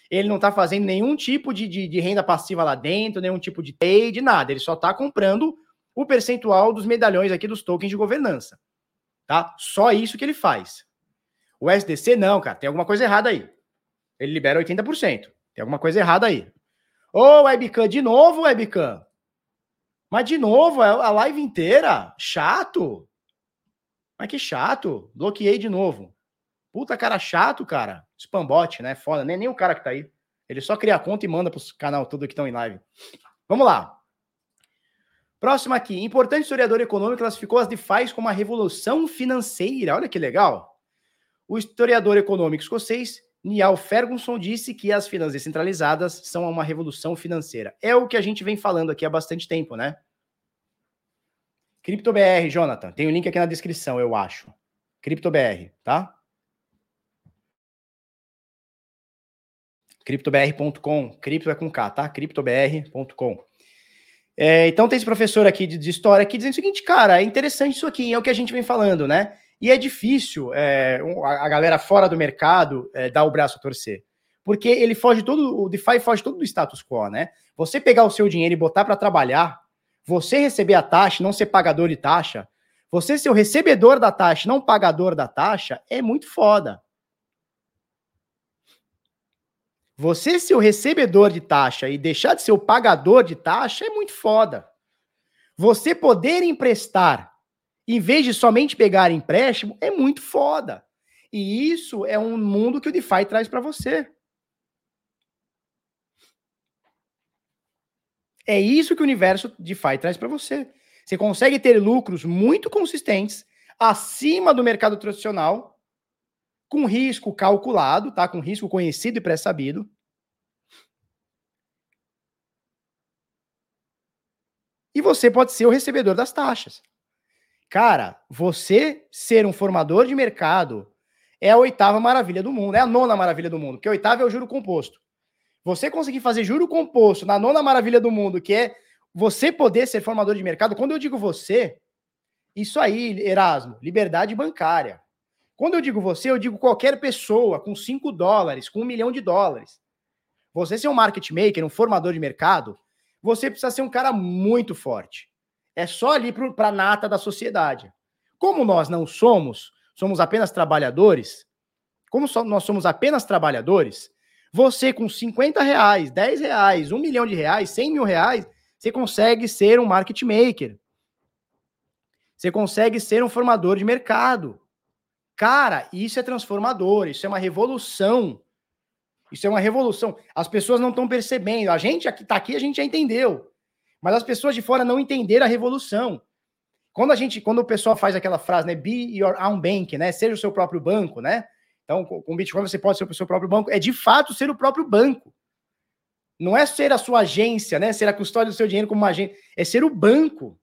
A: Ele não está fazendo nenhum tipo de, de, de, renda passiva lá dentro, nenhum tipo de trade, nada. Ele só está comprando o percentual dos medalhões aqui dos tokens de governança. Tá? Só isso que ele faz. O SDC, não, cara, tem alguma coisa errada aí. Ele libera 80%. Tem alguma coisa errada aí. Ô, Webcam, de novo, Webcam. Mas de novo, é a live inteira. Chato. Mas que chato. Bloqueei de novo. Puta cara chato, cara. Spambot, né? Foda. Nem, nem o cara que tá aí. Ele só cria a conta e manda pros canal tudo que estão em live. Vamos lá. Próximo aqui. Importante historiador econômico classificou as DeFi como uma revolução financeira. Olha que legal. O historiador econômico escocês Niall Ferguson disse que as finanças descentralizadas são uma revolução financeira. É o que a gente vem falando aqui há bastante tempo, né? CryptoBR, Jonathan. Tem o um link aqui na descrição, eu acho. CryptoBR, tá? CryptoBR.com. Cripto é com K, tá? CryptoBR.com. É, então tem esse professor aqui de, de, história aqui dizendo o seguinte, cara, é interessante isso aqui, é o que a gente vem falando, né? E é difícil é, a galera fora do mercado é, dar o braço a torcer. Porque ele foge todo, o DeFi foge todo do status quo, né? Você pegar o seu dinheiro e botar para trabalhar, você receber a taxa, não ser pagador de taxa, você ser o recebedor da taxa, não pagador da taxa, é muito foda. Você ser o recebedor de taxa e deixar de ser o pagador de taxa é muito foda. Você poder emprestar em vez de somente pegar empréstimo é muito foda. E isso é um mundo que o DeFi traz para você. É isso que o universo DeFi traz para você. Você consegue ter lucros muito consistentes acima do mercado tradicional, com risco calculado, tá? Com risco conhecido e pré-sabido. E você pode ser o recebedor das taxas. Cara, você ser um formador de mercado é a oitava maravilha do mundo, é a nona maravilha do mundo, que a oitava é o juro composto. Você conseguir fazer juro composto na nona maravilha do mundo, que é você poder ser formador de mercado, quando eu digo você, isso aí, Erasmo, liberdade bancária. Quando eu digo você, eu digo qualquer pessoa com 5 dólares, com um milhão de dólares. Você ser um market maker, um formador de mercado, você precisa ser um cara muito forte. É só ali para a nata da sociedade. Como nós não somos, somos apenas trabalhadores, como nós somos apenas trabalhadores, você com 50 reais, 10 reais, 1 milhão de reais, 100 mil reais, você consegue ser um market maker. Você consegue ser um formador de mercado. Cara, isso é transformador, isso é uma revolução. Isso é uma revolução. As pessoas não estão percebendo. A gente aqui está aqui, a gente já entendeu. Mas as pessoas de fora não entenderam a revolução. Quando a gente, quando o pessoal faz aquela frase, né, be your own bank, né, seja o seu próprio banco, né? Então, com Bitcoin você pode ser o seu próprio banco, é de fato ser o próprio banco. Não é ser a sua agência, né? Ser a custódia do seu dinheiro como uma agência, é ser o banco.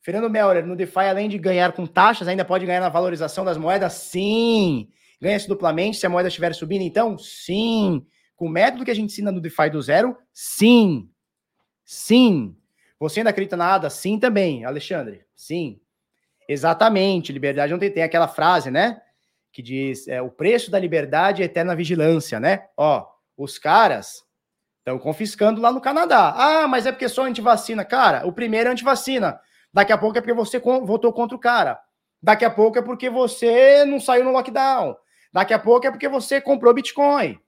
A: Fernando Meller, no DeFi, além de ganhar com taxas, ainda pode ganhar na valorização das moedas? Sim. Ganha-se duplamente se a moeda estiver subindo, então? Sim. Com o método que a gente ensina no DeFi do zero? Sim. Sim. Você ainda acredita nada? Sim também, Alexandre. Sim. Exatamente, liberdade não tem, tem aquela frase, né? Que diz: é, o preço da liberdade é eterna vigilância, né? Ó, os caras estão confiscando lá no Canadá. Ah, mas é porque só antivacina. Cara, o primeiro é antivacina. Daqui a pouco é porque você votou contra o cara. Daqui a pouco é porque você não saiu no lockdown. Daqui a pouco é porque você comprou Bitcoin.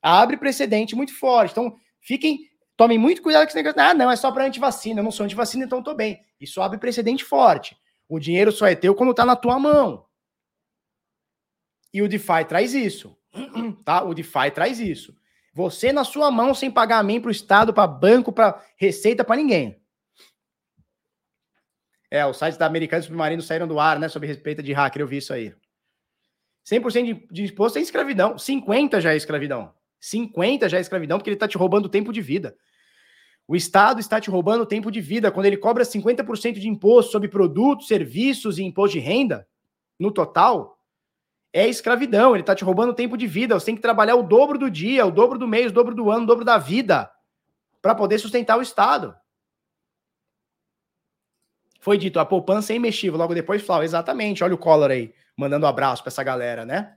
A: Abre precedente muito forte. Então, fiquem, tomem muito cuidado com esse negócio. Ah, não, é só para antivacina. Eu não sou antivacina, então estou bem. Isso abre precedente forte. O dinheiro só é teu quando está na tua mão. E o DeFi traz isso. Tá? O DeFi traz isso. Você na sua mão sem pagamento para o Estado, para banco, para receita, para ninguém. É, os sites da Americana e Submarino saíram do ar, né? Sobre respeito de hacker, eu vi isso aí. 100% de, de imposto é escravidão. 50% já é escravidão. 50% já é escravidão porque ele está te roubando tempo de vida. O Estado está te roubando tempo de vida quando ele cobra 50% de imposto sobre produtos, serviços e imposto de renda, no total, é escravidão. Ele está te roubando tempo de vida. Você tem que trabalhar o dobro do dia, o dobro do mês, o dobro do ano, o dobro da vida para poder sustentar o Estado. Foi dito, a poupança é imexível. Logo depois, Flau, exatamente. Olha o Collor aí, mandando um abraço para essa galera, né?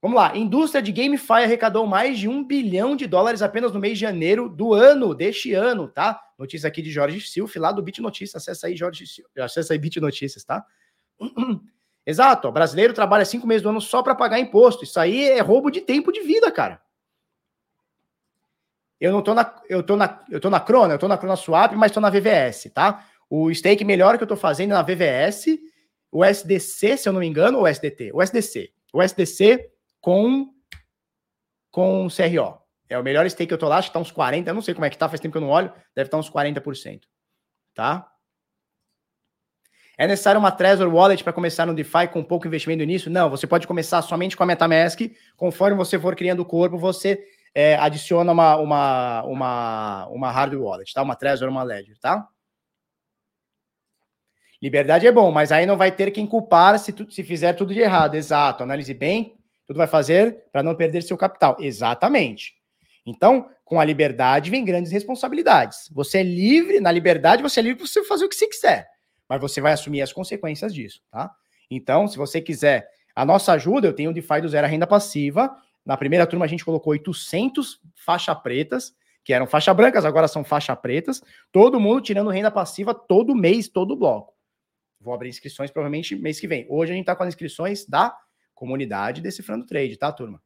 A: Vamos lá. Indústria de GameFi arrecadou mais de um bilhão de dólares apenas no mês de janeiro do ano, deste ano, tá? Notícia aqui de Jorge Silf, lá do Bit Notícias. Acessa aí, Jorge Silf. Acessa aí, Bit Notícias, tá? Exato. Brasileiro trabalha cinco meses do ano só para pagar imposto. Isso aí é roubo de tempo de vida, cara. Eu não tô na, eu tô na, eu tô na Crona, eu tô na Crona Swap, mas tô na VVS, tá? O stake melhor que eu tô fazendo é na VVS, o SDC, se eu não me engano, ou SDT, o SDC. O SDC com com CRO. É o melhor stake que eu tô lá, acho que tá uns 40, eu não sei como é que tá, faz tempo que eu não olho, deve estar tá uns 40%, tá? É necessário uma Trezor Wallet para começar no DeFi com pouco investimento início? Não, você pode começar somente com a MetaMask. Conforme você for criando o corpo, você é, adiciona uma, uma, uma, uma hardware wallet, tá? Uma Trezor, uma Ledger, tá? Liberdade é bom, mas aí não vai ter quem culpar se, tu, se fizer tudo de errado. Exato. Analise bem, tudo vai fazer para não perder seu capital. Exatamente. Então, com a liberdade vem grandes responsabilidades. Você é livre, na liberdade você é livre para você fazer o que você quiser, mas você vai assumir as consequências disso, tá? Então, se você quiser a nossa ajuda, eu tenho o DeFi do Zero a Renda Passiva. Na primeira turma a gente colocou 800 faixa pretas, que eram faixa brancas, agora são faixa pretas. Todo mundo tirando renda passiva todo mês, todo bloco. Vou abrir inscrições provavelmente mês que vem. Hoje a gente está com as inscrições da comunidade Decifrando Trade, tá, turma?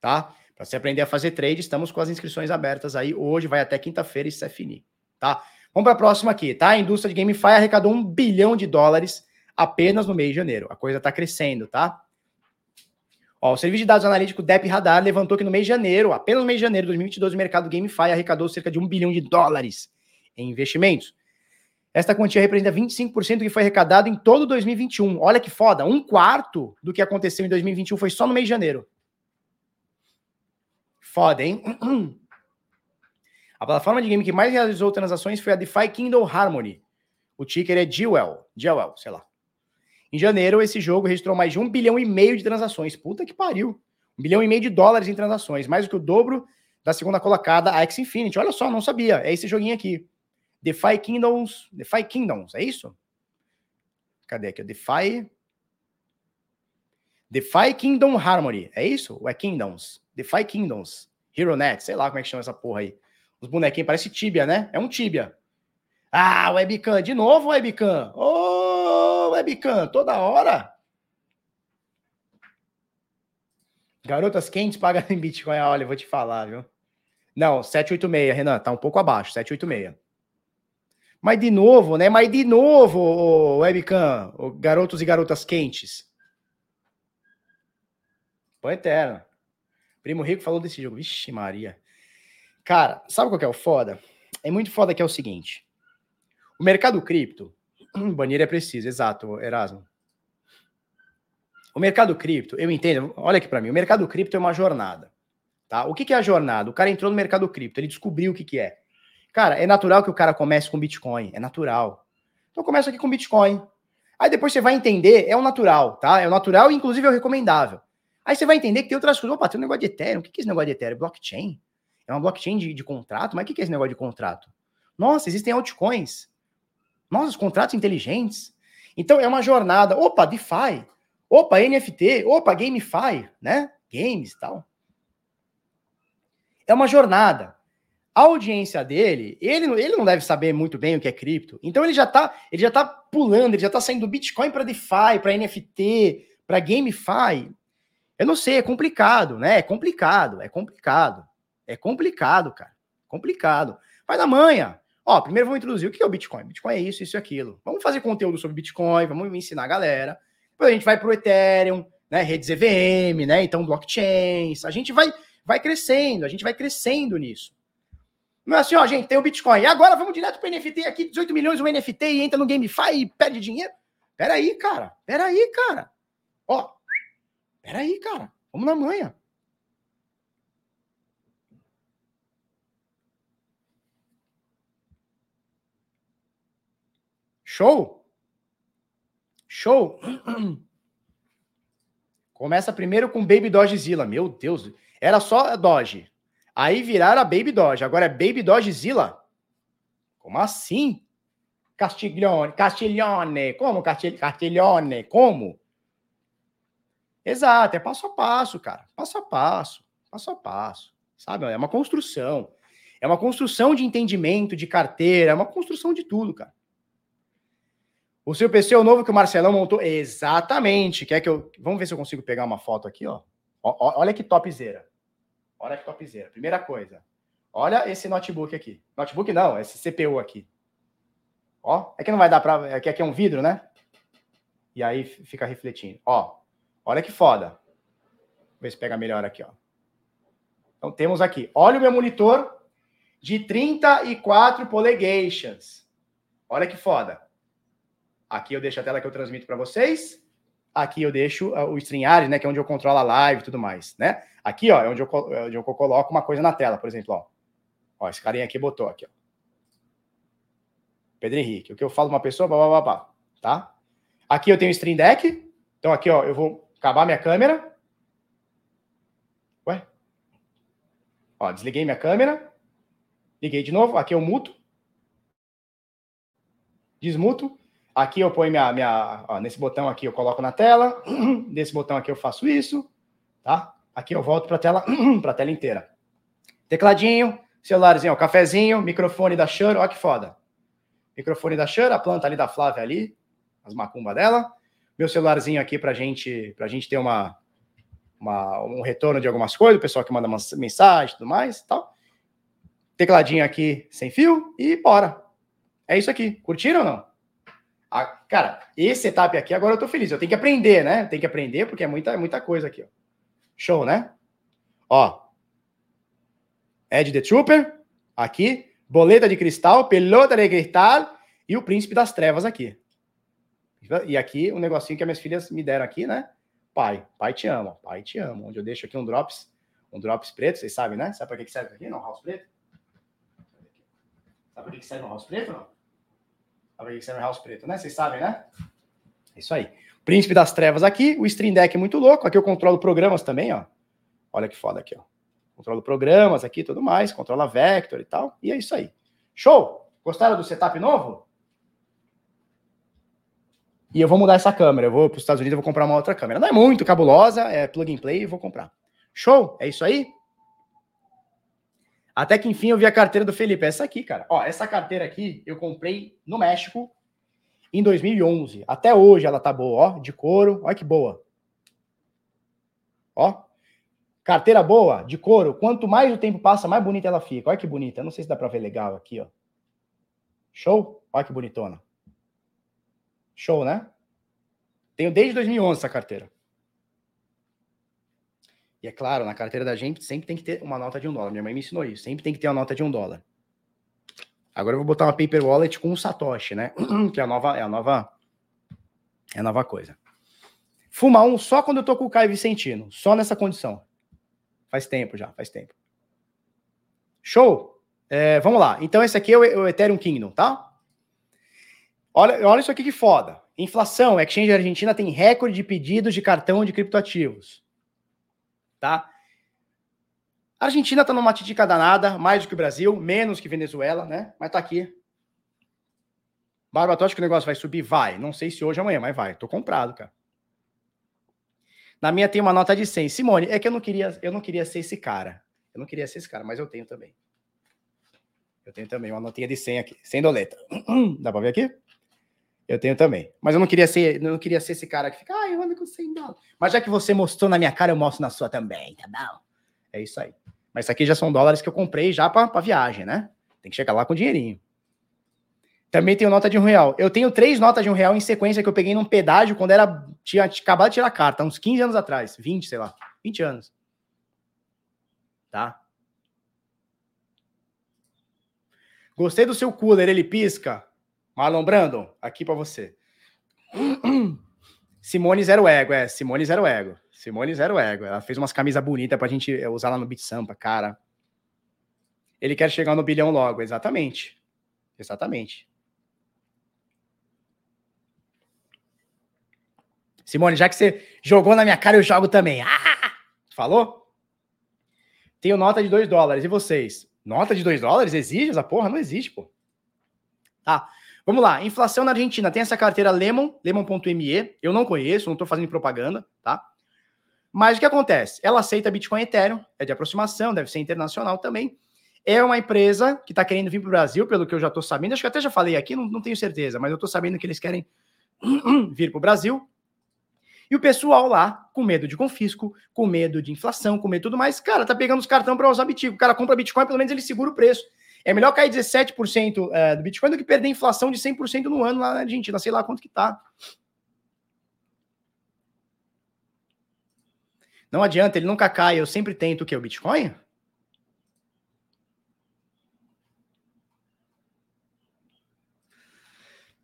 A: Tá? Para você aprender a fazer trade, estamos com as inscrições abertas aí. Hoje vai até quinta-feira e isso é finir, tá? Vamos para a próxima aqui, tá? A indústria de GameFi arrecadou um bilhão de dólares apenas no mês de janeiro. A coisa está crescendo, tá? Ó, o serviço de dados analítico DEP Radar levantou que no mês de janeiro, apenas no mês de janeiro de 2022, o mercado GameFi arrecadou cerca de um bilhão de dólares em investimentos. Esta quantia representa 25% do que foi arrecadado em todo 2021. Olha que foda, um quarto do que aconteceu em 2021 foi só no mês de janeiro. Foda, hein? A plataforma de game que mais realizou transações foi a DeFi Kindle Harmony. O ticker é Jewel, Jewel, sei lá. Em janeiro, esse jogo registrou mais de um bilhão e meio de transações. Puta que pariu. Um bilhão e meio de dólares em transações, mais do que o dobro da segunda colocada, a X Infinity. Olha só, não sabia. É esse joguinho aqui. DeFi Kingdoms, DeFi Kingdoms, é isso? Cadê aqui? DeFi DeFi Kingdom Harmony, é isso? Ou é Kingdoms? DeFi Kingdoms, HeroNet, sei lá como é que chama essa porra aí. Os bonequinhos parece Tibia, né? É um Tibia. Ah, Webcam, de novo Webcam. Ô, oh, Webcam, toda hora. Garotas quentes pagam em Bitcoin. Olha, eu vou te falar, viu? Não, 786, Renan, tá um pouco abaixo, 786. Mas de novo, né? Mas de novo, webcam, garotos e garotas quentes. Põe eterno. Primo Rico falou desse jogo. Vixe, Maria. Cara, sabe qual que é o foda? É muito foda que é o seguinte. O mercado cripto, banheiro é preciso, exato, Erasmo. O mercado cripto, eu entendo, olha aqui para mim, o mercado cripto é uma jornada, tá? O que, que é a jornada? O cara entrou no mercado cripto, ele descobriu o que, que é. Cara, é natural que o cara comece com Bitcoin, é natural. Então começa aqui com Bitcoin. Aí depois você vai entender, é o natural, tá? É o natural e inclusive é o recomendável. Aí você vai entender que tem outras coisas. Opa, tem um negócio de Ethereum. O que é esse negócio de Ethereum? Blockchain? É uma blockchain de, de contrato? Mas o que é esse negócio de contrato? Nossa, existem altcoins. Nossa, os contratos inteligentes. Então é uma jornada. Opa, DeFi. Opa, NFT. Opa, GameFi, né? Games e tal. É uma jornada a audiência dele, ele, ele não deve saber muito bem o que é cripto. Então ele já tá, ele já tá pulando, ele já tá saindo do Bitcoin para DeFi, para NFT, para GameFi. Eu não sei, é complicado, né? É complicado, é complicado. É complicado, cara. Complicado. Vai na manha. Ó, primeiro vamos introduzir o que é o Bitcoin. Bitcoin é isso, isso e aquilo. Vamos fazer conteúdo sobre Bitcoin, vamos ensinar a galera. Depois a gente vai pro Ethereum, né? Redes EVM, né? Então blockchains. A gente vai, vai crescendo, a gente vai crescendo nisso. Não é assim, ó, gente, tem o Bitcoin. E agora vamos direto para o NFT aqui, 18 milhões o NFT e entra no GameFi e perde dinheiro. Peraí, cara. Peraí, cara. Ó, peraí, cara. Vamos na manhã. Show? Show? Começa primeiro com Baby Doge Zilla. Meu Deus, era só Doge. Aí viraram a Baby Doge. Agora é Baby Doge Zilla? Como assim? Castiglione, Castiglione, como Castiglione, como? Exato, é passo a passo, cara, passo a passo, passo a passo, sabe? É uma construção, é uma construção de entendimento, de carteira, é uma construção de tudo, cara. O seu PC é o novo que o Marcelão montou? Exatamente. Quer que eu. Vamos ver se eu consigo pegar uma foto aqui, ó. Olha que topzera. Olha que topzera. Primeira coisa. Olha esse notebook aqui. Notebook não, esse CPU aqui. Ó, é que não vai dar para. É que aqui é um vidro, né? E aí fica refletindo. Ó, olha que foda. Vou ver se pega melhor aqui, ó. Então temos aqui. Olha o meu monitor de 34 polegations. Olha que foda. Aqui eu deixo a tela que eu transmito para vocês. Aqui eu deixo uh, o StreamYard, né, que é onde eu controlo a live e tudo mais, né? Aqui, ó, é onde eu, é onde eu coloco uma coisa na tela, por exemplo, ó. Ó, esse carinha aqui botou aqui, ó. Pedro Henrique. O que eu falo uma pessoa, blá, blá, blá, blá, tá? Aqui eu tenho o Stream Deck. Então aqui, ó, eu vou acabar minha câmera. Ué? Ó, desliguei minha câmera. Liguei de novo. Aqui eu muto. Desmuto. Aqui eu ponho minha, minha ó, nesse botão aqui eu coloco na tela. Nesse botão aqui eu faço isso, tá? Aqui eu volto para a tela, para a tela inteira. Tecladinho, celularzinho, ó, cafezinho, microfone da Shure, ó que foda. Microfone da Shure, a planta ali da Flávia ali, as macumbas dela. Meu celularzinho aqui pra gente, pra gente ter uma, uma, um retorno de algumas coisas, o pessoal que manda mensagem e tudo mais tal. Tecladinho aqui sem fio e bora. É isso aqui. Curtiram ou não? Ah, cara, esse setup aqui agora eu tô feliz. Eu tenho que aprender, né? Tem que aprender porque é muita, muita coisa aqui. Ó. Show, né? Ó. Ed the Trooper, aqui. Boleta de cristal, pelota de cristal e o príncipe das trevas aqui. E aqui um negocinho que as minhas filhas me deram aqui, né? Pai, pai te ama, pai te ama. Onde eu deixo aqui um drops, um drops preto, vocês sabem, né? Sabe para que serve aqui? Não, house preto? Sabe para que serve um house preto? Não? Um house preto, né? Vocês sabem, né? É isso aí. Príncipe das trevas aqui, o Stream Deck é muito louco. Aqui eu controlo programas também, ó. Olha que foda aqui, ó. Controlo programas aqui tudo mais, controla Vector e tal. E é isso aí. Show? Gostaram do setup novo? E eu vou mudar essa câmera. Eu vou para os Estados Unidos e vou comprar uma outra câmera. Não é muito cabulosa, é plug and play e vou comprar. Show? É isso aí? Até que enfim eu vi a carteira do Felipe. Essa aqui, cara. Ó, essa carteira aqui eu comprei no México em 2011. Até hoje ela tá boa, ó, de couro. Olha que boa. Ó, Carteira boa, de couro, quanto mais o tempo passa, mais bonita ela fica. Olha que bonita. Não sei se dá para ver legal aqui, ó. Show? Olha que bonitona. Show, né? Tenho desde 2011 essa carteira. E é claro, na carteira da gente sempre tem que ter uma nota de um dólar. Minha mãe me ensinou isso. Sempre tem que ter uma nota de um dólar. Agora eu vou botar uma paper wallet com um satoshi, né? que é a nova, é a nova, é a nova coisa. Fuma um só quando eu tô com o Caio Vicentino, só nessa condição. Faz tempo já, faz tempo. Show? É, vamos lá. Então, esse aqui é o, o Ethereum Kingdom, tá? Olha, olha isso aqui que foda. Inflação. Exchange Argentina tem recorde de pedidos de cartão de criptoativos. Tá? A Argentina tá numa titica danada, mais do que o Brasil, menos que Venezuela, né? Mas tá aqui. Barba, tu acha que o negócio vai subir? Vai. Não sei se hoje ou amanhã, mas vai. Tô comprado, cara. Na minha tem uma nota de 100. Simone, é que eu não queria, eu não queria ser esse cara. Eu não queria ser esse cara, mas eu tenho também. Eu tenho também uma notinha de 100 aqui, 100 doleta. Dá para ver aqui? Eu tenho também. Mas eu não queria ser, não queria ser esse cara que fica, ah, eu ando com 100 dólares. Mas já que você mostrou na minha cara, eu mostro na sua também, tá bom? É isso aí. Mas isso aqui já são dólares que eu comprei já para viagem, né? Tem que chegar lá com dinheirinho. Também tenho nota de um real. Eu tenho três notas de um real em sequência que eu peguei num pedágio quando era tinha acabado de tirar a carta, uns 15 anos atrás, 20, sei lá, 20 anos. Tá? Gostei do seu cooler, ele pisca. Marlon Brandon, aqui para você. Simone Zero Ego, é, Simone Zero Ego. Simone Zero Ego. Ela fez umas camisas bonitas pra gente usar lá no Beat Sampa, cara. Ele quer chegar no bilhão logo, exatamente. Exatamente. Simone, já que você jogou na minha cara, eu jogo também. Ah! Falou? Tenho nota de 2 dólares. E vocês? Nota de 2 dólares? Exige essa porra? Não existe, pô. Tá. Vamos lá, inflação na Argentina. Tem essa carteira Lemon, lemon.me. Eu não conheço, não estou fazendo propaganda, tá? Mas o que acontece? Ela aceita Bitcoin Ethereum, é de aproximação, deve ser internacional também. É uma empresa que está querendo vir para o Brasil, pelo que eu já estou sabendo. Acho que até já falei aqui, não, não tenho certeza, mas eu estou sabendo que eles querem vir para o Brasil. E o pessoal lá, com medo de confisco, com medo de inflação, com medo de tudo mais, cara, tá pegando os cartão para usar Bitcoin. O cara compra Bitcoin, pelo menos ele segura o preço. É melhor cair 17% é, do Bitcoin do que perder inflação de 100% no ano lá na Argentina, sei lá quanto que tá. Não adianta, ele nunca cai, eu sempre tento o que? O Bitcoin?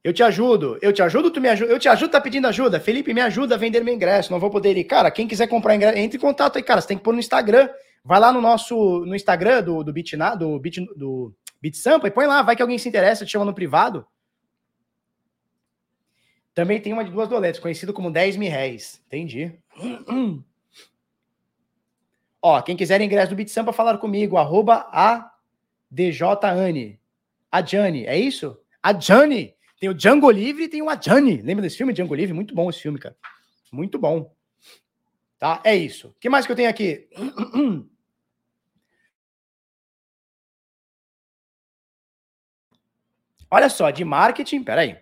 A: Eu te ajudo, eu te ajudo, tu me ajuda, eu te ajudo, tá pedindo ajuda. Felipe, me ajuda a vender meu ingresso, não vou poder ir. Cara, quem quiser comprar ingresso, entre em contato aí, cara. Você tem que pôr no Instagram. Vai lá no nosso, no Instagram do, do Bitna, do Bit, do Bitsampa e põe lá, vai que alguém se interessa, te chama no privado. Também tem uma de duas doletas, conhecido como 10 mil réis. Entendi. Ó, quem quiser ingresso do Bitsampa, falar comigo, arroba a DJane. É isso? A Jane. Tem o Django Livre e tem o Adjani. Lembra desse filme, Django Livre? Muito bom esse filme, cara. Muito bom. Tá? É isso. O que mais que eu tenho aqui? Olha só, de marketing, peraí.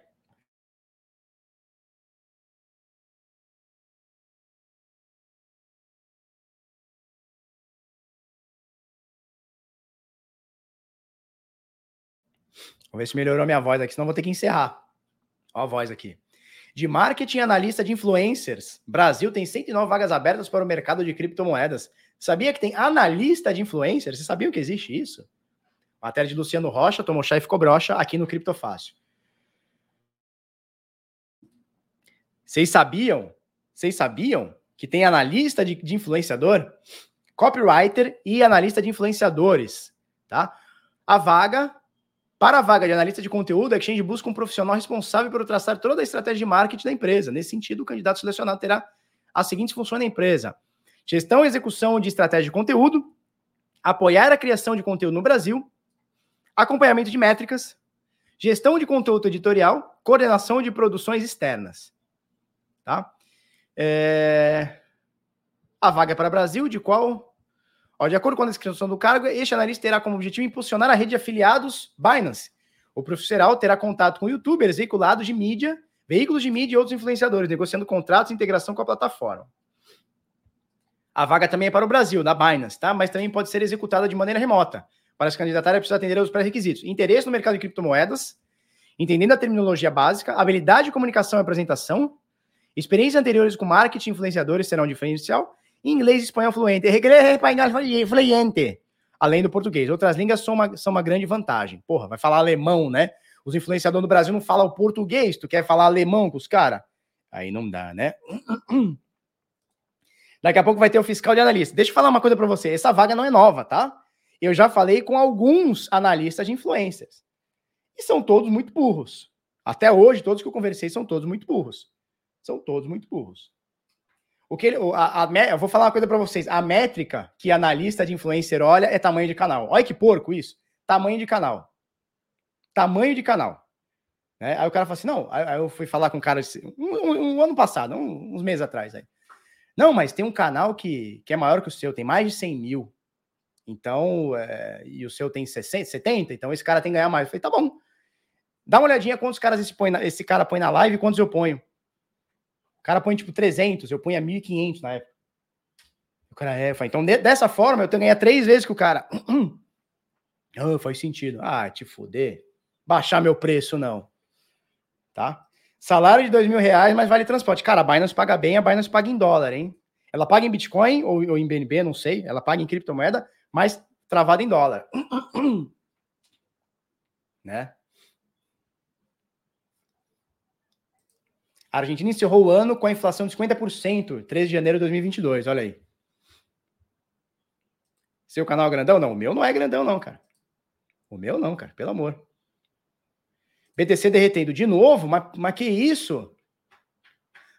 A: Vamos ver se melhorou minha voz aqui, senão vou ter que encerrar. Olha a voz aqui. De marketing analista de influencers, Brasil tem 109 vagas abertas para o mercado de criptomoedas. Sabia que tem analista de influencers? Você sabia que existe isso? Matéria de Luciano Rocha, tomou chá e ficou broxa aqui no Criptofácil. Vocês sabiam? Vocês sabiam que tem analista de, de influenciador, copywriter e analista de influenciadores, tá? A vaga para a vaga de analista de conteúdo, a Exchange busca um profissional responsável por traçar toda a estratégia de marketing da empresa. Nesse sentido, o candidato selecionado terá as seguintes funções na empresa: gestão e execução de estratégia de conteúdo, apoiar a criação de conteúdo no Brasil, acompanhamento de métricas, gestão de conteúdo editorial, coordenação de produções externas. Tá? É... A vaga é para Brasil, de qual Ó, de acordo com a descrição do cargo, este analista terá como objetivo impulsionar a rede de afiliados Binance. O profissional terá contato com youtubers, veiculados de mídia, veículos de mídia e outros influenciadores, negociando contratos e integração com a plataforma. A vaga também é para o Brasil, da Binance, tá? Mas também pode ser executada de maneira remota. Para se candidatar, é preciso atender aos pré-requisitos. Interesse no mercado de criptomoedas, entendendo a terminologia básica, habilidade de comunicação e apresentação, experiências anteriores com marketing influenciadores serão diferencial Inglês e espanhol fluente. Espanhol fluente. Além do português. Outras línguas são uma, são uma grande vantagem. Porra, vai falar alemão, né? Os influenciadores do Brasil não falam português. Tu quer falar alemão com os caras? Aí não dá, né? Daqui a pouco vai ter o fiscal de analista. Deixa eu falar uma coisa para você. Essa vaga não é nova, tá? Eu já falei com alguns analistas de influências. E são todos muito burros. Até hoje, todos que eu conversei são todos muito burros. São todos muito burros. O que a, a, eu vou falar uma coisa para vocês. A métrica que analista de influencer olha é tamanho de canal. Olha que porco isso. Tamanho de canal. Tamanho de canal. Né? Aí o cara fala assim: não. Aí eu fui falar com um cara um, um, um ano passado, um, uns meses atrás. Aí. Não, mas tem um canal que, que é maior que o seu, tem mais de 100 mil. Então, é, e o seu tem 60, 70, então esse cara tem que ganhar mais. Eu falei, tá bom. Dá uma olhadinha quantos caras esse, põe na, esse cara põe na live e quantos eu ponho. O cara põe tipo 300, eu punha 1.500 na época. O cara é, então de, dessa forma eu tenho que ganhar três vezes que o cara. oh, faz sentido. Ah, te fuder. Baixar meu preço, não. Tá? Salário de dois mil reais, mas vale transporte. Cara, a Binance paga bem, a Binance paga em dólar, hein? Ela paga em Bitcoin ou, ou em BNB, não sei. Ela paga em criptomoeda, mas travada em dólar. né? A Argentina encerrou o ano com a inflação de 50%, 13 de janeiro de 2022. Olha aí. Seu canal é grandão? Não, o meu não é grandão, não, cara. O meu não, cara, pelo amor. BTC derretendo de novo? Mas, mas que isso?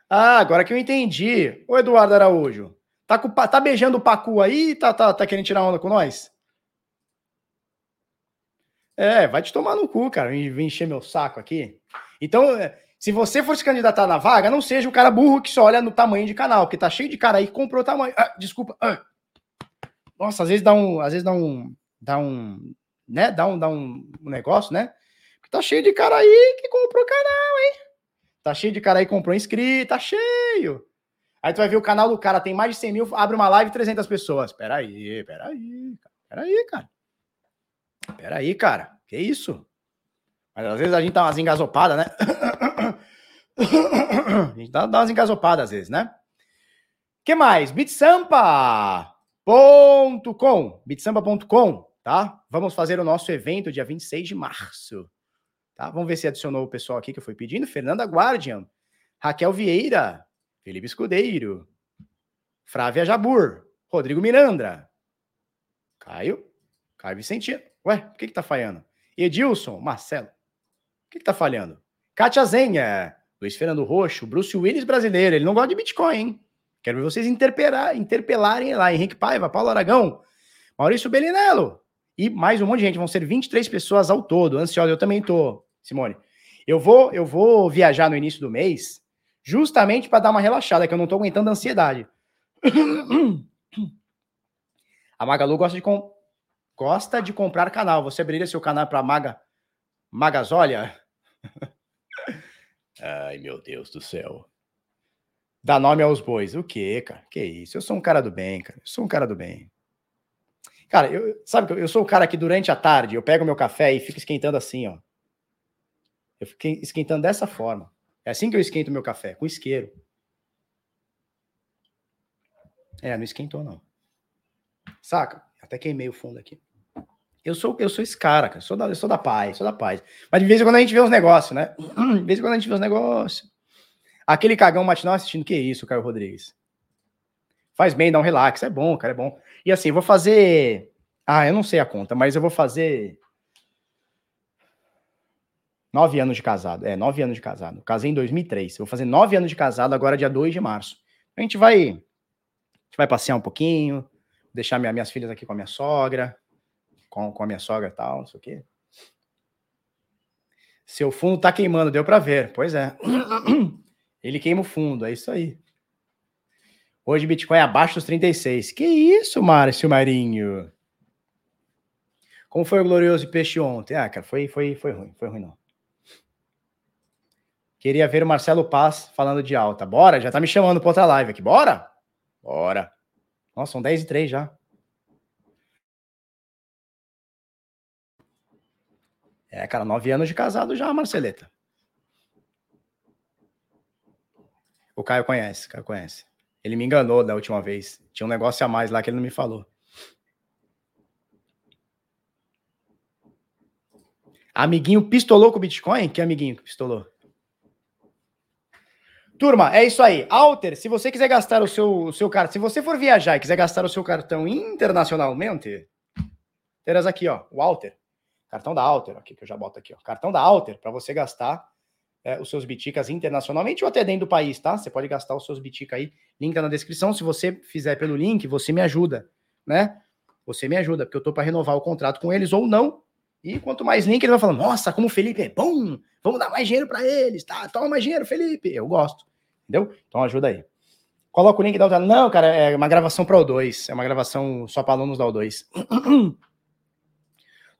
A: Ah, agora que eu entendi. Ô, Eduardo Araújo, tá, com, tá beijando o Pacu aí tá, tá, tá querendo tirar onda com nós? É, vai te tomar no cu, cara. Vem encher meu saco aqui. Então, é, se você for se candidatar na vaga, não seja o cara burro que só olha no tamanho de canal, porque tá cheio de cara aí que comprou tamanho. Ah, desculpa. Ah. Nossa, às vezes dá um, às vezes dá um, dá um, né? Dá um, dá um, negócio, né? Tá cheio de cara aí que comprou canal, hein? Tá cheio de cara aí que comprou inscrito, tá cheio. Aí tu vai ver o canal do cara tem mais de 100 mil, abre uma live 300 pessoas. Peraí, peraí, peraí, cara. Peraí, cara. Que isso? Mas às vezes a gente dá umas engasopadas, né? a gente dá, dá umas engasopadas às vezes, né? que mais? Bitsampa.com Bitsampa.com, tá? Vamos fazer o nosso evento dia 26 de março. Tá? Vamos ver se adicionou o pessoal aqui que eu fui pedindo. Fernanda Guardian, Raquel Vieira, Felipe Escudeiro, Frávia Jabur, Rodrigo Miranda, Caio, Caio Vicentino. Ué, o que que tá falhando? Edilson, Marcelo. O que que tá falhando? Kátia Zenha, Luiz Fernando Roxo, Bruce Willis brasileiro. Ele não gosta de Bitcoin, hein? Quero ver vocês interpelar, interpelarem lá. Henrique Paiva, Paulo Aragão, Maurício Belinello. E mais um monte de gente. Vão ser 23 pessoas ao todo. Ansioso, eu também tô, Simone. Eu vou, eu vou viajar no início do mês justamente para dar uma relaxada, que eu não tô aguentando a ansiedade. A Magalu gosta de, com... gosta de comprar canal. Você abriria seu canal para Maga Magazólia? Ai, meu Deus do céu. Dá nome aos bois. O quê, cara? Que isso? Eu sou um cara do bem, cara. Eu sou um cara do bem. Cara, eu, sabe que eu sou o cara que durante a tarde eu pego meu café e fico esquentando assim, ó. Eu fiquei esquentando dessa forma. É assim que eu esquento meu café, com isqueiro. É, não esquentou, não. Saca? Até queimei o fundo aqui. Eu sou, eu sou esse cara, cara. Eu sou da, eu sou da paz, sou da paz. Mas de vez em quando a gente vê uns negócios, né? De vez em quando a gente vê uns negócios. Aquele cagão matinal assistindo, que isso, Caio Rodrigues? Faz bem, dá um relax. É bom, cara, é bom. E assim, vou fazer. Ah, eu não sei a conta, mas eu vou fazer. Nove anos de casado. É, nove anos de casado. Casei em 2003. Eu vou fazer nove anos de casado agora, dia 2 de março. A gente vai. A gente vai passear um pouquinho, deixar minha, minhas filhas aqui com a minha sogra, com, com a minha sogra e tal, não sei o quê. Seu fundo tá queimando, deu para ver. Pois é. Ele queima o fundo, é isso aí. Hoje Bitcoin é abaixo dos 36. Que isso, Márcio Marinho? Como foi o glorioso peixe ontem? Ah, cara, foi, foi, foi ruim, foi ruim não. Queria ver o Marcelo Paz falando de alta. Bora? Já tá me chamando para outra live aqui. Bora? Bora. Nossa, são 10 e 3 já. É, cara, nove anos de casado já, Marceleta. O Caio conhece, o Caio conhece. Ele me enganou da última vez. Tinha um negócio a mais lá que ele não me falou. Amiguinho pistolou com o Bitcoin? Que amiguinho que pistolou? Turma, é isso aí. Alter, se você quiser gastar o seu, o seu cartão, se você for viajar e quiser gastar o seu cartão internacionalmente, terás aqui, ó, o Alter. Cartão da Alter, aqui que eu já boto aqui, ó. Cartão da Alter para você gastar é, os seus biticas internacionalmente ou até dentro do país, tá? Você pode gastar os seus biticas aí. Link tá na descrição. Se você fizer pelo link, você me ajuda, né? Você me ajuda, porque eu tô para renovar o contrato com eles ou não. E quanto mais link, ele vai falando: Nossa, como o Felipe é bom, vamos dar mais dinheiro para eles, tá? Toma mais dinheiro, Felipe. Eu gosto. Entendeu? Então ajuda aí. Coloca o link da outra. Não, cara, é uma gravação para o 2. É uma gravação só para alunos da O2.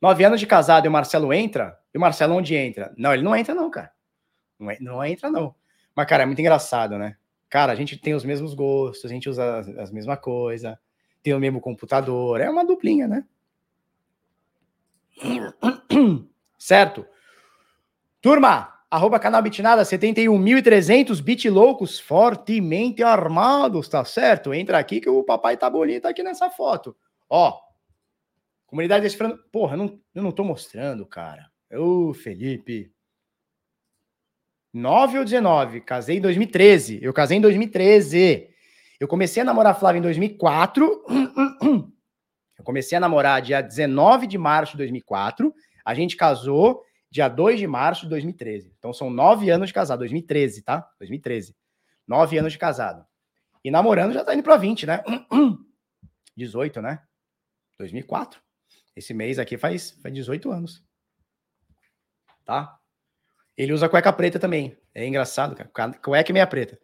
A: Nove anos de casado e o Marcelo entra? E o Marcelo onde entra? Não, ele não entra, não, cara. Não, não entra, não. Mas, cara, é muito engraçado, né? Cara, a gente tem os mesmos gostos, a gente usa as, as mesmas coisas, tem o mesmo computador. É uma duplinha, né? Certo? Turma, Arroba canal Bitnada, 71.300 bit loucos fortemente armados, tá certo? Entra aqui que o papai tá bonito aqui nessa foto. Ó, comunidade desse frango. Porra, não, eu não tô mostrando, cara. Ô, Felipe. 9 ou 19? Casei em 2013. Eu casei em 2013. Eu comecei a namorar a Flávia em 2004. Eu comecei a namorar dia 19 de março de 2004. A gente casou dia 2 de março de 2013. Então são nove anos de casado, 2013, tá? 2013. Nove anos de casado. E namorando já tá indo pra 20, né? 18, né? 2004. Esse mês aqui faz, faz 18 anos. tá? Ele usa cueca preta também. É engraçado, cara. Cueca e meia preta.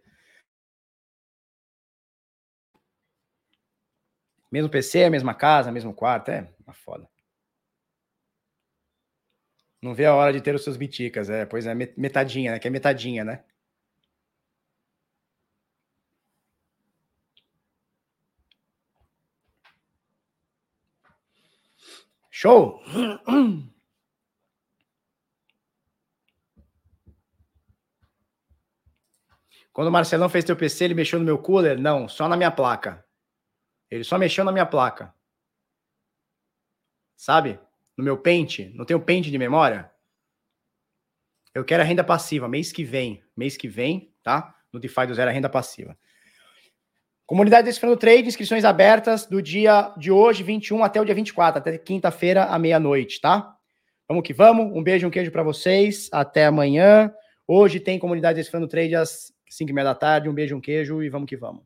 A: Mesmo PC, mesma casa, mesmo quarto. É uma foda. Não vê a hora de ter os seus biticas. É, pois é, metadinha, né? Que é metadinha, né? Show! Quando o Marcelão fez teu PC, ele mexeu no meu cooler? Não, só na minha placa. Ele só mexeu na minha placa. Sabe? No meu pente. Não tenho pente de memória? Eu quero a renda passiva. Mês que vem. Mês que vem, tá? No DeFi do Zero, a renda passiva. Comunidade Decifrando Trade, inscrições abertas do dia de hoje, 21, até o dia 24, até quinta-feira, à meia-noite, tá? Vamos que vamos. Um beijo, um queijo para vocês. Até amanhã. Hoje tem Comunidade Decifrando Trade às 5 e meia da tarde. Um beijo, um queijo e vamos que vamos.